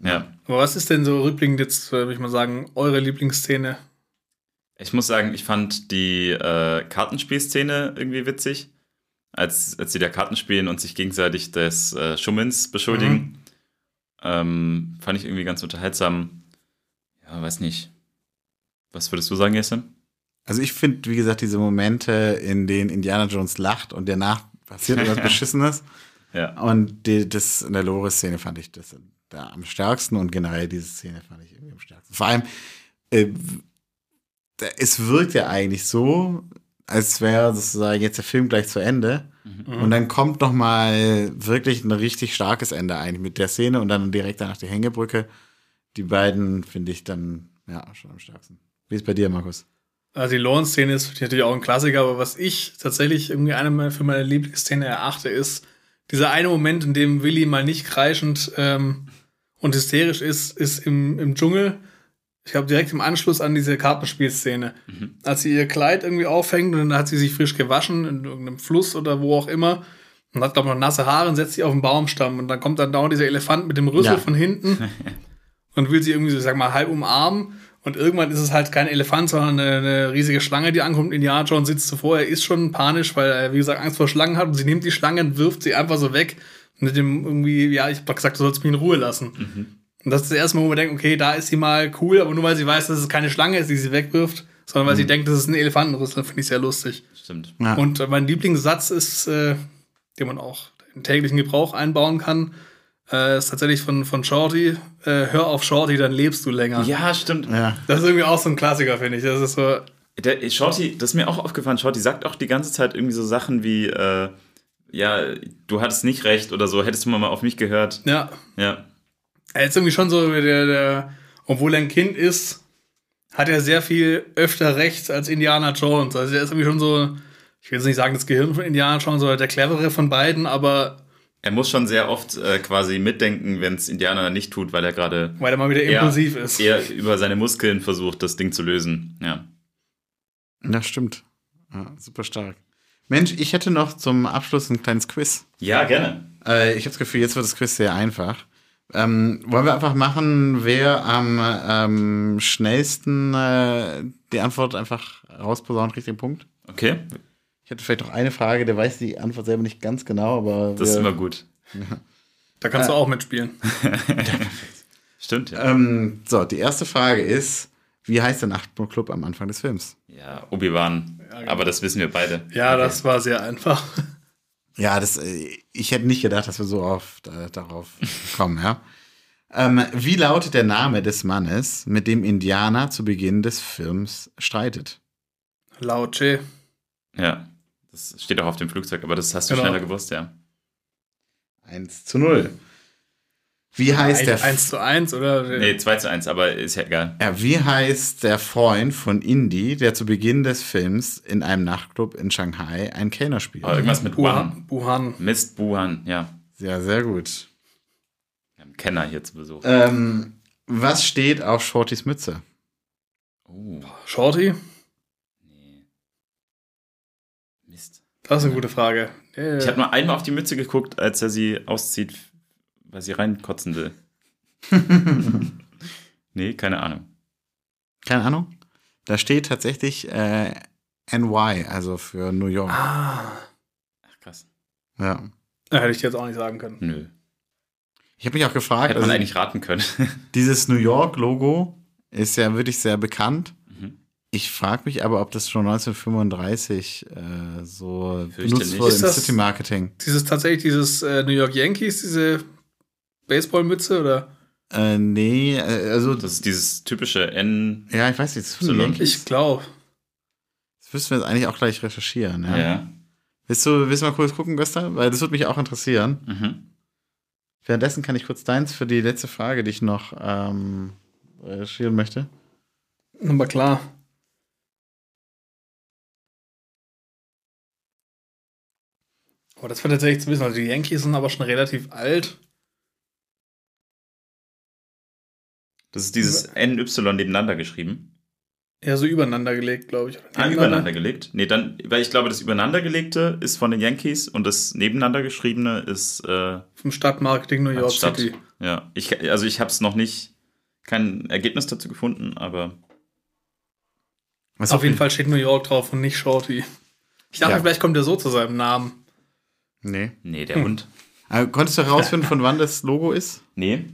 Ja. Aber was ist denn so rückblickend jetzt, äh, würde ich mal sagen, eure Lieblingsszene? Ich muss sagen, ich fand die äh, Kartenspielszene irgendwie witzig. Als, als sie da Karten spielen und sich gegenseitig des äh, Schummens beschuldigen. Ähm, fand ich irgendwie ganz unterhaltsam. Ja, weiß nicht. Was würdest du sagen, Jesse? Also ich finde, wie gesagt, diese Momente, in denen Indiana Jones lacht und danach passiert etwas Beschissenes. Ja. Und die, das in der Lore-Szene fand ich das da am stärksten und generell diese Szene fand ich irgendwie am stärksten. Vor allem, äh, es wirkt ja eigentlich so, als wäre sozusagen jetzt der Film gleich zu Ende. Und dann kommt noch mal wirklich ein richtig starkes Ende eigentlich mit der Szene und dann direkt danach die Hängebrücke. Die beiden finde ich dann ja schon am stärksten. Wie ist bei dir, Markus? Also die Lawrence-Szene ist natürlich auch ein Klassiker, aber was ich tatsächlich irgendwie eine für meine Lieblingsszene erachte, ist dieser eine Moment, in dem Willi mal nicht kreischend ähm, und hysterisch ist, ist im, im Dschungel. Ich glaube, direkt im Anschluss an diese Kartenspielszene. Als sie ihr Kleid irgendwie aufhängt und dann hat sie sich frisch gewaschen in irgendeinem Fluss oder wo auch immer und hat, glaube ich, noch nasse Haare und setzt sich auf den Baumstamm und dann kommt dann dauernd dieser Elefant mit dem Rüssel Ja. von hinten und will sie irgendwie so, sag mal, halb umarmen. Und irgendwann ist es halt kein Elefant, sondern eine, eine riesige Schlange, die ankommt. Indiana Jones sitzt zuvor, er ist schon panisch, weil er, wie gesagt, Angst vor Schlangen hat. Und sie nimmt die Schlange und wirft sie einfach so weg. Mit dem irgendwie, ja, ich hab gesagt, du sollst mich in Ruhe lassen. Und das ist das erste Mal, wo man denkt, okay, da ist sie mal cool, aber nur weil sie weiß, dass es keine Schlange ist, die sie wegwirft, sondern weil sie denkt, das ist ein Elefantenrüssel, finde ich sehr lustig. Stimmt. Ja. Und mein Lieblingssatz ist, äh, den man auch in täglichen Gebrauch einbauen kann, äh, ist tatsächlich von, von Shorty. Äh, hör auf Shorty, dann lebst du länger. Ja, stimmt. Ja. Das ist irgendwie auch so ein Klassiker, finde ich. Das ist so, Der, Shorty, das ist mir auch aufgefallen, Shorty sagt auch die ganze Zeit irgendwie so Sachen wie, äh, ja, du hattest nicht recht oder so, hättest du mal auf mich gehört. ja. Ja. Er ist irgendwie schon so, der, der, obwohl er ein Kind ist, hat er sehr viel öfter recht als Indiana Jones. Also er ist irgendwie schon so, ich will jetzt nicht sagen, das Gehirn von Indiana Jones, sondern der clevere von beiden, aber Er muss schon sehr oft äh, quasi mitdenken, wenn es Indianer nicht tut, weil er gerade weil er mal wieder eher, impulsiv ist. eher über seine Muskeln versucht, das Ding zu lösen. Ja. Ja, stimmt. Ja, super stark. Mensch, ich hätte noch zum Abschluss ein kleines Quiz. Ja, gerne. Äh, ich habe das Gefühl, jetzt wird das Quiz sehr einfach. Ähm, wollen wir einfach machen, wer am ähm, schnellsten äh, die Antwort einfach rausposaunt, kriegt den Punkt? Okay, Ich hätte vielleicht noch eine Frage, der weiß die Antwort selber nicht ganz genau, aber das ist wir, immer gut. Da kannst du auch mitspielen. Stimmt, ja. ähm, so, die erste Frage ist, wie heißt der Nachtclub am Anfang des Films? Ja, Obi-Wan. genau. Aber das wissen wir beide. Ja, Okay. das war sehr einfach. Ja, das, äh, ich hätte nicht gedacht, dass wir so oft äh, darauf kommen, ja. Ähm, wie lautet der Name des Mannes, mit dem Indianer zu Beginn des Films streitet? Lao Che. Ja, das steht auch auf dem Flugzeug, aber das hast du Genau. schneller gewusst, ja. 1 zu 0. Wie heißt der 1 zu 1, oder? Nee, 2 zu 1, aber ist ja egal. Ja, wie heißt der Freund von Indy, der zu Beginn des Films in einem Nachtclub in Shanghai ein Kellner spielt? Aber irgendwas mit Wuhan. Wuhan. Mist, Wuhan, ja. Ja, sehr gut. Wir haben einen Kenner hier zu Besuch. Ähm, was steht auf Shortys Mütze? Oh, Shorty? nee. Mist. Das ist eine gute Frage. Ich habe nur einmal auf die Mütze geguckt, als er sie auszieht, weil sie reinkotzen will. nee, keine Ahnung. Keine Ahnung. Da steht tatsächlich äh, NY, also für New York. ah, Ach, krass. Ja. da hätte ich jetzt auch nicht sagen können. Nö. Ich habe mich auch gefragt, Hätte man also eigentlich raten können. dieses New York-Logo ist ja wirklich sehr bekannt. Mhm. Ich frage mich aber, ob das schon 1935 äh, so Fürchte benutzt wurde Ist im das- City-Marketing. Dieses tatsächlich dieses äh, New York Yankees, diese Baseballmütze oder? Äh, nee, äh, also, Das ist dieses typische N. ja, ich weiß nicht, das. Yankees. Ich glaube. das müssen wir jetzt eigentlich auch gleich recherchieren. Ja. Ja. Willst, du, willst du mal kurz gucken, Gösta? Weil das würde mich auch interessieren. Mhm. Währenddessen kann ich kurz deins für die letzte Frage, die ich noch ähm, recherchieren möchte. Aber klar. Aber das wird tatsächlich zu wissen. Also die Yankees sind aber schon relativ alt. Das ist dieses NY nebeneinander geschrieben. Ja, so übereinander gelegt, glaube ich. Ah, übereinander gelegt? Nee, dann, weil ich glaube, das übereinandergelegte ist von den Yankees und das nebeneinander geschriebene ist äh, Vom Stadtmarketing New York Stadt. City. Ja, ich, also ich habe es noch nicht, kein Ergebnis dazu gefunden, aber Was Auf jeden Fall steht New York drauf und nicht Shorty. Ich dachte, Ja. vielleicht kommt der so zu seinem Namen. Nee. nee, Hm. der Hund. Aber konntest du herausfinden, von wann das Logo ist? Nee.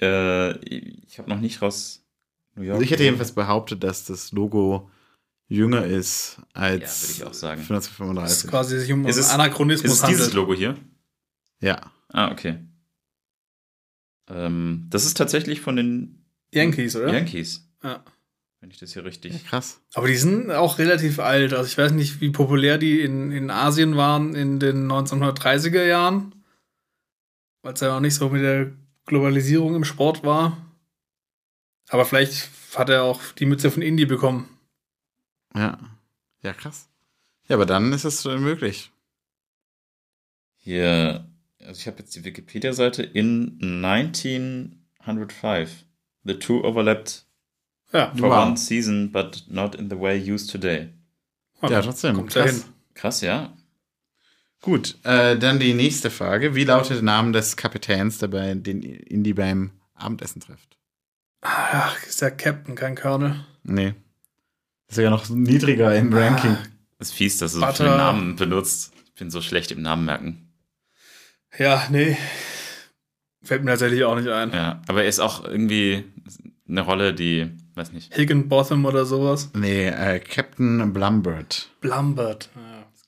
Äh, ich habe noch nicht raus. New York. Also ich hätte jedenfalls behauptet, dass das Logo jünger ist als Ja, würde ich auch sagen. Das ist 1935. quasi sich um Ist es- Anachronismus Ist es dieses handelt. Logo hier? Ja. Ah, okay. Ähm, das ist tatsächlich von den Yankees, oder? Yankees, Ja. wenn ich das hier richtig. Krass. Aber die sind auch relativ alt. Also ich weiß nicht, wie populär die in, in Asien waren in den 1930er Jahren. Weil es ja auch nicht so mit der Globalisierung im Sport war. Aber vielleicht hat er auch die Mütze von Indie bekommen. Ja. Ja, krass. Ja, aber dann ist es möglich. Hier, also ich habe jetzt die Wikipedia-Seite in 1905. The two overlapped Ja, for Wow. one season, but not in the way used today. Ja, trotzdem. Kommt ja Krass. hin. Krass, ja. Gut, äh, dann die nächste Frage. Wie lautet der Name des Kapitäns, der bei den Indy beim Abendessen trifft? Ach, ist der Captain, kein Colonel. Nee. Das ist ja noch niedriger im Ranking. Das ist fies, dass du so viele Namen benutzt. Ich bin so schlecht im Namen merken. Ja, nee. Fällt mir tatsächlich auch nicht ein. Ja, aber er ist auch irgendwie eine Rolle, die, weiß nicht, Higginbotham oder sowas. Nee, äh, Captain Blumbert. Blumbert. Ja,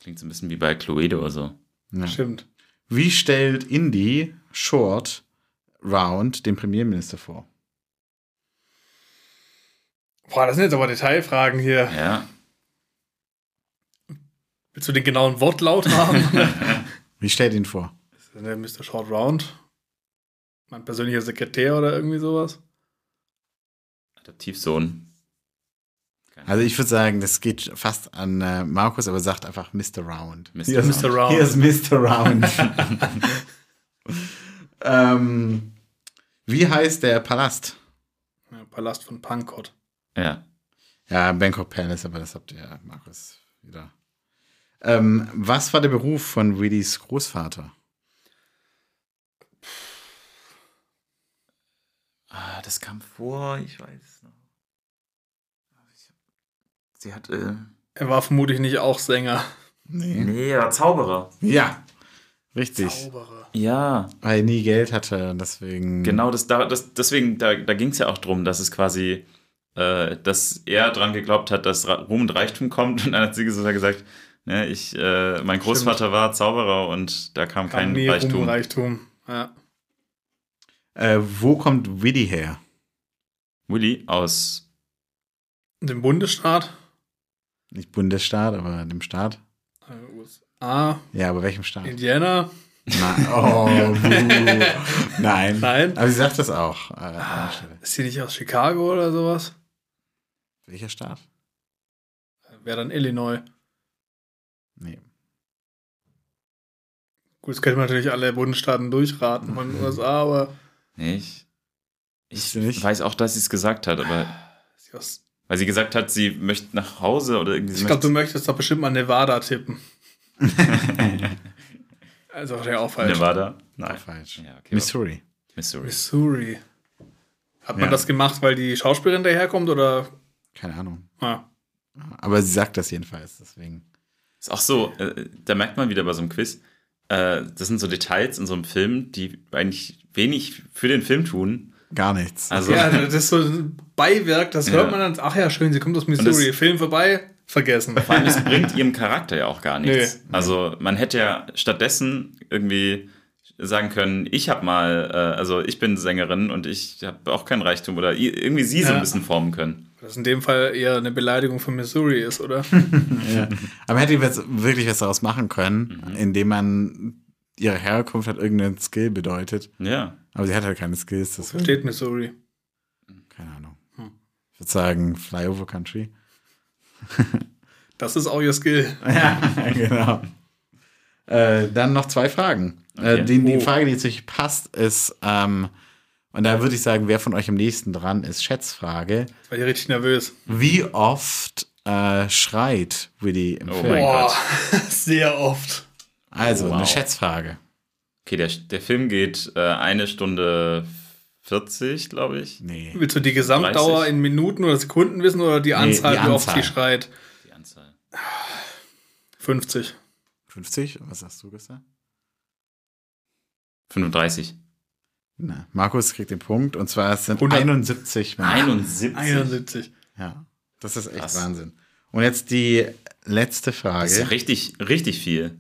klingt so ein bisschen wie bei Cluedo oder so. Ja. stimmt. Wie stellt Indy Short Round den Premierminister vor? Boah, das sind jetzt aber Detailfragen hier. Ja. Willst du den genauen Wortlaut haben? Wie stellt ihn vor? ist der Mr. Short Round? Mein persönlicher Sekretär oder irgendwie sowas? Adoptivsohn. Also ich würde sagen, das geht fast an äh, Markus, aber sagt einfach Mr. Round. Mr. Hier ist- Mr. Round. Hier ist Mr. Round. ähm, wie heißt der Palast? Ja, Palast von Pankot. Ja. Ja, Bangkok Palace, aber das habt ihr, Markus, wieder. Ähm, was war der Beruf von Willys Großvater? Ah, das kam vor, ich weiß es noch. Sie hat, äh, Er war vermutlich nicht auch Sänger. Nee. nee, er war Zauberer. Ja, richtig. Zauberer. Ja, Weil er nie Geld hatte, deswegen. genau, das, da, das, deswegen, da, da ging es ja auch drum, dass es quasi, äh, dass er dran geglaubt hat, dass Ruhm und Reichtum kommt und dann hat sie sogar gesagt, ne, ich, äh, mein Großvater war Zauberer und da kam kein Kam nie Reichtum. Ruhm, Reichtum. Ja. Äh, wo kommt Willy her? Willy aus. Dem Bundesstaat. Nicht Bundesstaat, aber dem Staat. Äh, USA. Ja, aber welchem Staat? Indiana. Na, oh. Nein. Nein. Aber sie sagt das auch. Äh, an der Stelle. Ist sie nicht aus Chicago oder sowas? Welcher Staat? Wäre dann Illinois. Nee. Gut, das könnte man natürlich alle Bundesstaaten durchraten von den USA, aber Nee, ich. Ich nicht? weiß auch, dass sie es gesagt hat, aber. ist sie aus- Weil sie gesagt hat, sie möchte nach Hause oder irgendwie. ich glaube, du möchte- möchtest doch bestimmt mal Nevada tippen. also wahrscheinlich auch falsch. Nevada? Nein. Falsch. Ja, okay. Missouri. Missouri. Missouri. Hat man Ja. das gemacht, weil die Schauspielerin daherkommt oder? Keine Ahnung. Ah, Aber sie sagt das jedenfalls, deswegen. Ist auch so, äh, da merkt man wieder bei so einem Quiz, äh, das sind so Details in so einem Film, die eigentlich wenig für den Film tun. Gar nichts. Also, ja, das ist so ein Beiwerk, das Ja. hört man dann. Ach ja, schön, sie kommt aus Missouri. das- Film vorbei, vergessen. vor allem, es bringt ihrem Charakter ja auch gar nichts. Nee. Also, man hätte ja stattdessen irgendwie sagen können, ich habe mal, äh, also ich bin Sängerin und ich habe auch kein Reichtum oder irgendwie sie so ein bisschen formen können. Das in dem Fall eher eine Beleidigung für Missouri ist, oder? Ja. Aber hätte jetzt wirklich was daraus machen können, Mhm. indem man ihre Herkunft hat irgendeinen Skill bedeutet. Ja. Aber sie hat halt keine Skills. Das Steht Missouri. keine Ahnung. Hm. Ich würde sagen Flyover Country. Das ist auch ihr Skill. ja, genau. Äh, dann noch zwei Fragen. Okay. Äh, die, die Oh. Frage, die jetzt wirklich passt, ist, ähm, und da würde ich sagen, wer von euch am nächsten dran ist, Schätzfrage. Jetzt war ich richtig nervös. Wie oft äh, schreit Willy im Oh Film? mein Boah, Gott. sehr oft. Also, Wow. eine Schätzfrage. Okay, der, der Film geht äh, eine Stunde 40, glaube ich. Nee. Willst du die Gesamtdauer 30? in Minuten oder Sekunden wissen oder die Anzahl, die wie oft Anzahl. sie schreit? Die Anzahl. 50. 50? Was sagst du, Gustav? 35. Na, Markus kriegt den Punkt und zwar es sind 100. 71 Mal. 71. 71. Ja, das ist echt Krass. Wahnsinn. Und jetzt die letzte Frage. Das ist ja richtig, richtig viel.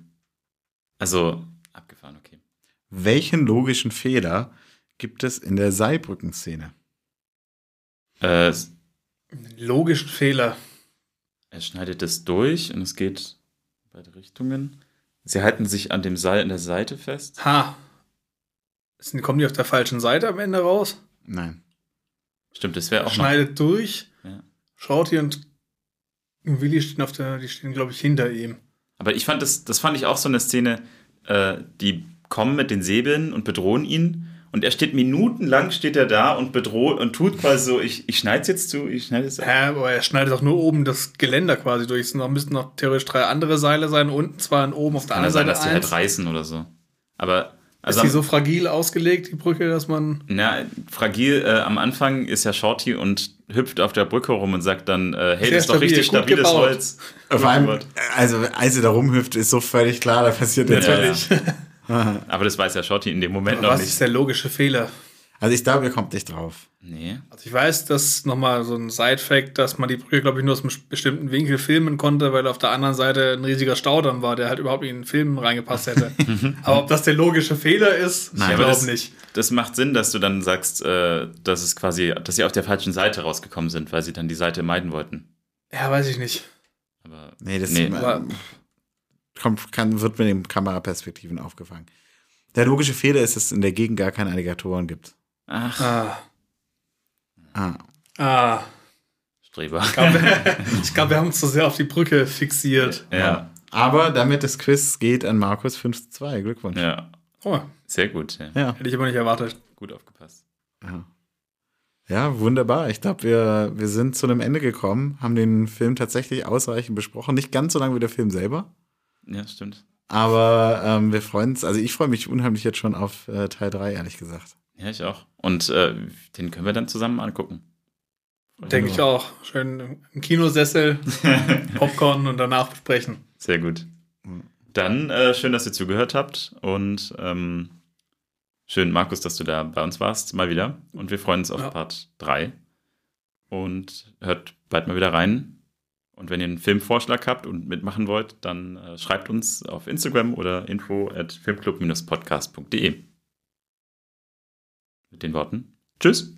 Also, abgefahren, okay. Welchen logischen Fehler gibt es in der Seilbrückenszene? Äh, Logischen Fehler. er schneidet es durch und es geht in beide Richtungen. Sie halten sich an dem Seil an der Seite fest. Ha. Sind- Kommen die auf der falschen Seite am Ende raus? Nein. Stimmt, das wäre auch noch. Schneidet durch. Ja. Schaut hier und Willi stehen auf der, die stehen, glaube ich, hinter ihm. Aber ich fand das, das fand ich auch so eine Szene, äh, die kommen mit den Säbeln und bedrohen ihn. Und er steht minutenlang, steht er da und bedroht und tut quasi so, ich, ich schneide jetzt zu, ich schneide es ab. Hä, aber er schneidet auch nur oben das Geländer quasi durch. Es müssten noch theoretisch drei andere Seile sein. Unten zwei und oben auf der Kann ja anderen sein, Seite dass die eins. halt reißen oder so. Aber, also ist die so fragil ausgelegt, die Brücke, dass man. Na, fragil, äh, am Anfang ist ja Shorty und hüpft auf der Brücke rum und sagt dann, äh, hey, Sehr das ist doch stabil, richtig stabiles gebaut. Holz. Vor allem, also als sie da rumhüpft, ist so völlig klar, da passiert jetzt Natürlich. Aber das weiß ja Shorty in dem Moment noch Was nicht. ist der logische Fehler? Also ich glaube, ihr kommt nicht drauf. Nee. Also ich weiß, dass nochmal so ein Side-Fact, dass man die Brücke, glaube ich, nur aus einem bestimmten Winkel filmen konnte, weil auf der anderen Seite ein riesiger Staudamm war, der halt überhaupt nicht in den Film reingepasst hätte. aber ob das der logische Fehler ist, Nein, ich glaube nicht. Das macht Sinn, dass du dann sagst, äh, dass es quasi, dass sie auf der falschen Seite rausgekommen sind, weil sie dann die Seite meiden wollten. Ja, weiß ich nicht. Aber Nee, das Nee. Aber- kommt, kann, wird mit den Kameraperspektiven aufgefangen. Der logische Fehler ist, dass es in der Gegend gar keine Alligatoren gibt. Ach, Ah. Ah. Ah. Streber. Ich glaube, glaub, wir haben uns zu sehr auf die Brücke fixiert. Ja, Aber damit das Quiz geht an Markus 5 zu 2. Glückwunsch. ja, Oh, sehr gut. Ja. Ja. hätte ich aber nicht erwartet. Gut aufgepasst. Ja, ja wunderbar. Ich glaube, wir, wir sind zu einem Ende gekommen, haben den Film tatsächlich ausreichend besprochen. Nicht ganz so lange wie der Film selber. Ja, stimmt. Aber ähm, wir freuen uns, also ich freue mich unheimlich jetzt schon auf äh, Teil 3, ehrlich gesagt. Ja, ich auch. Und äh, den können wir dann zusammen angucken. Denke ich auch. Schön im Kinosessel, Popcorn und danach besprechen. Sehr gut. Dann äh, schön, dass ihr zugehört habt und ähm, schön, Markus, dass du da bei uns warst, mal wieder. Und wir freuen uns auf Ja. Part 3 und hört bald mal wieder rein. Und wenn ihr einen Filmvorschlag habt und mitmachen wollt, dann äh, schreibt uns auf Instagram oder info at filmclub-podcast.de. Mit den Worten. Tschüss.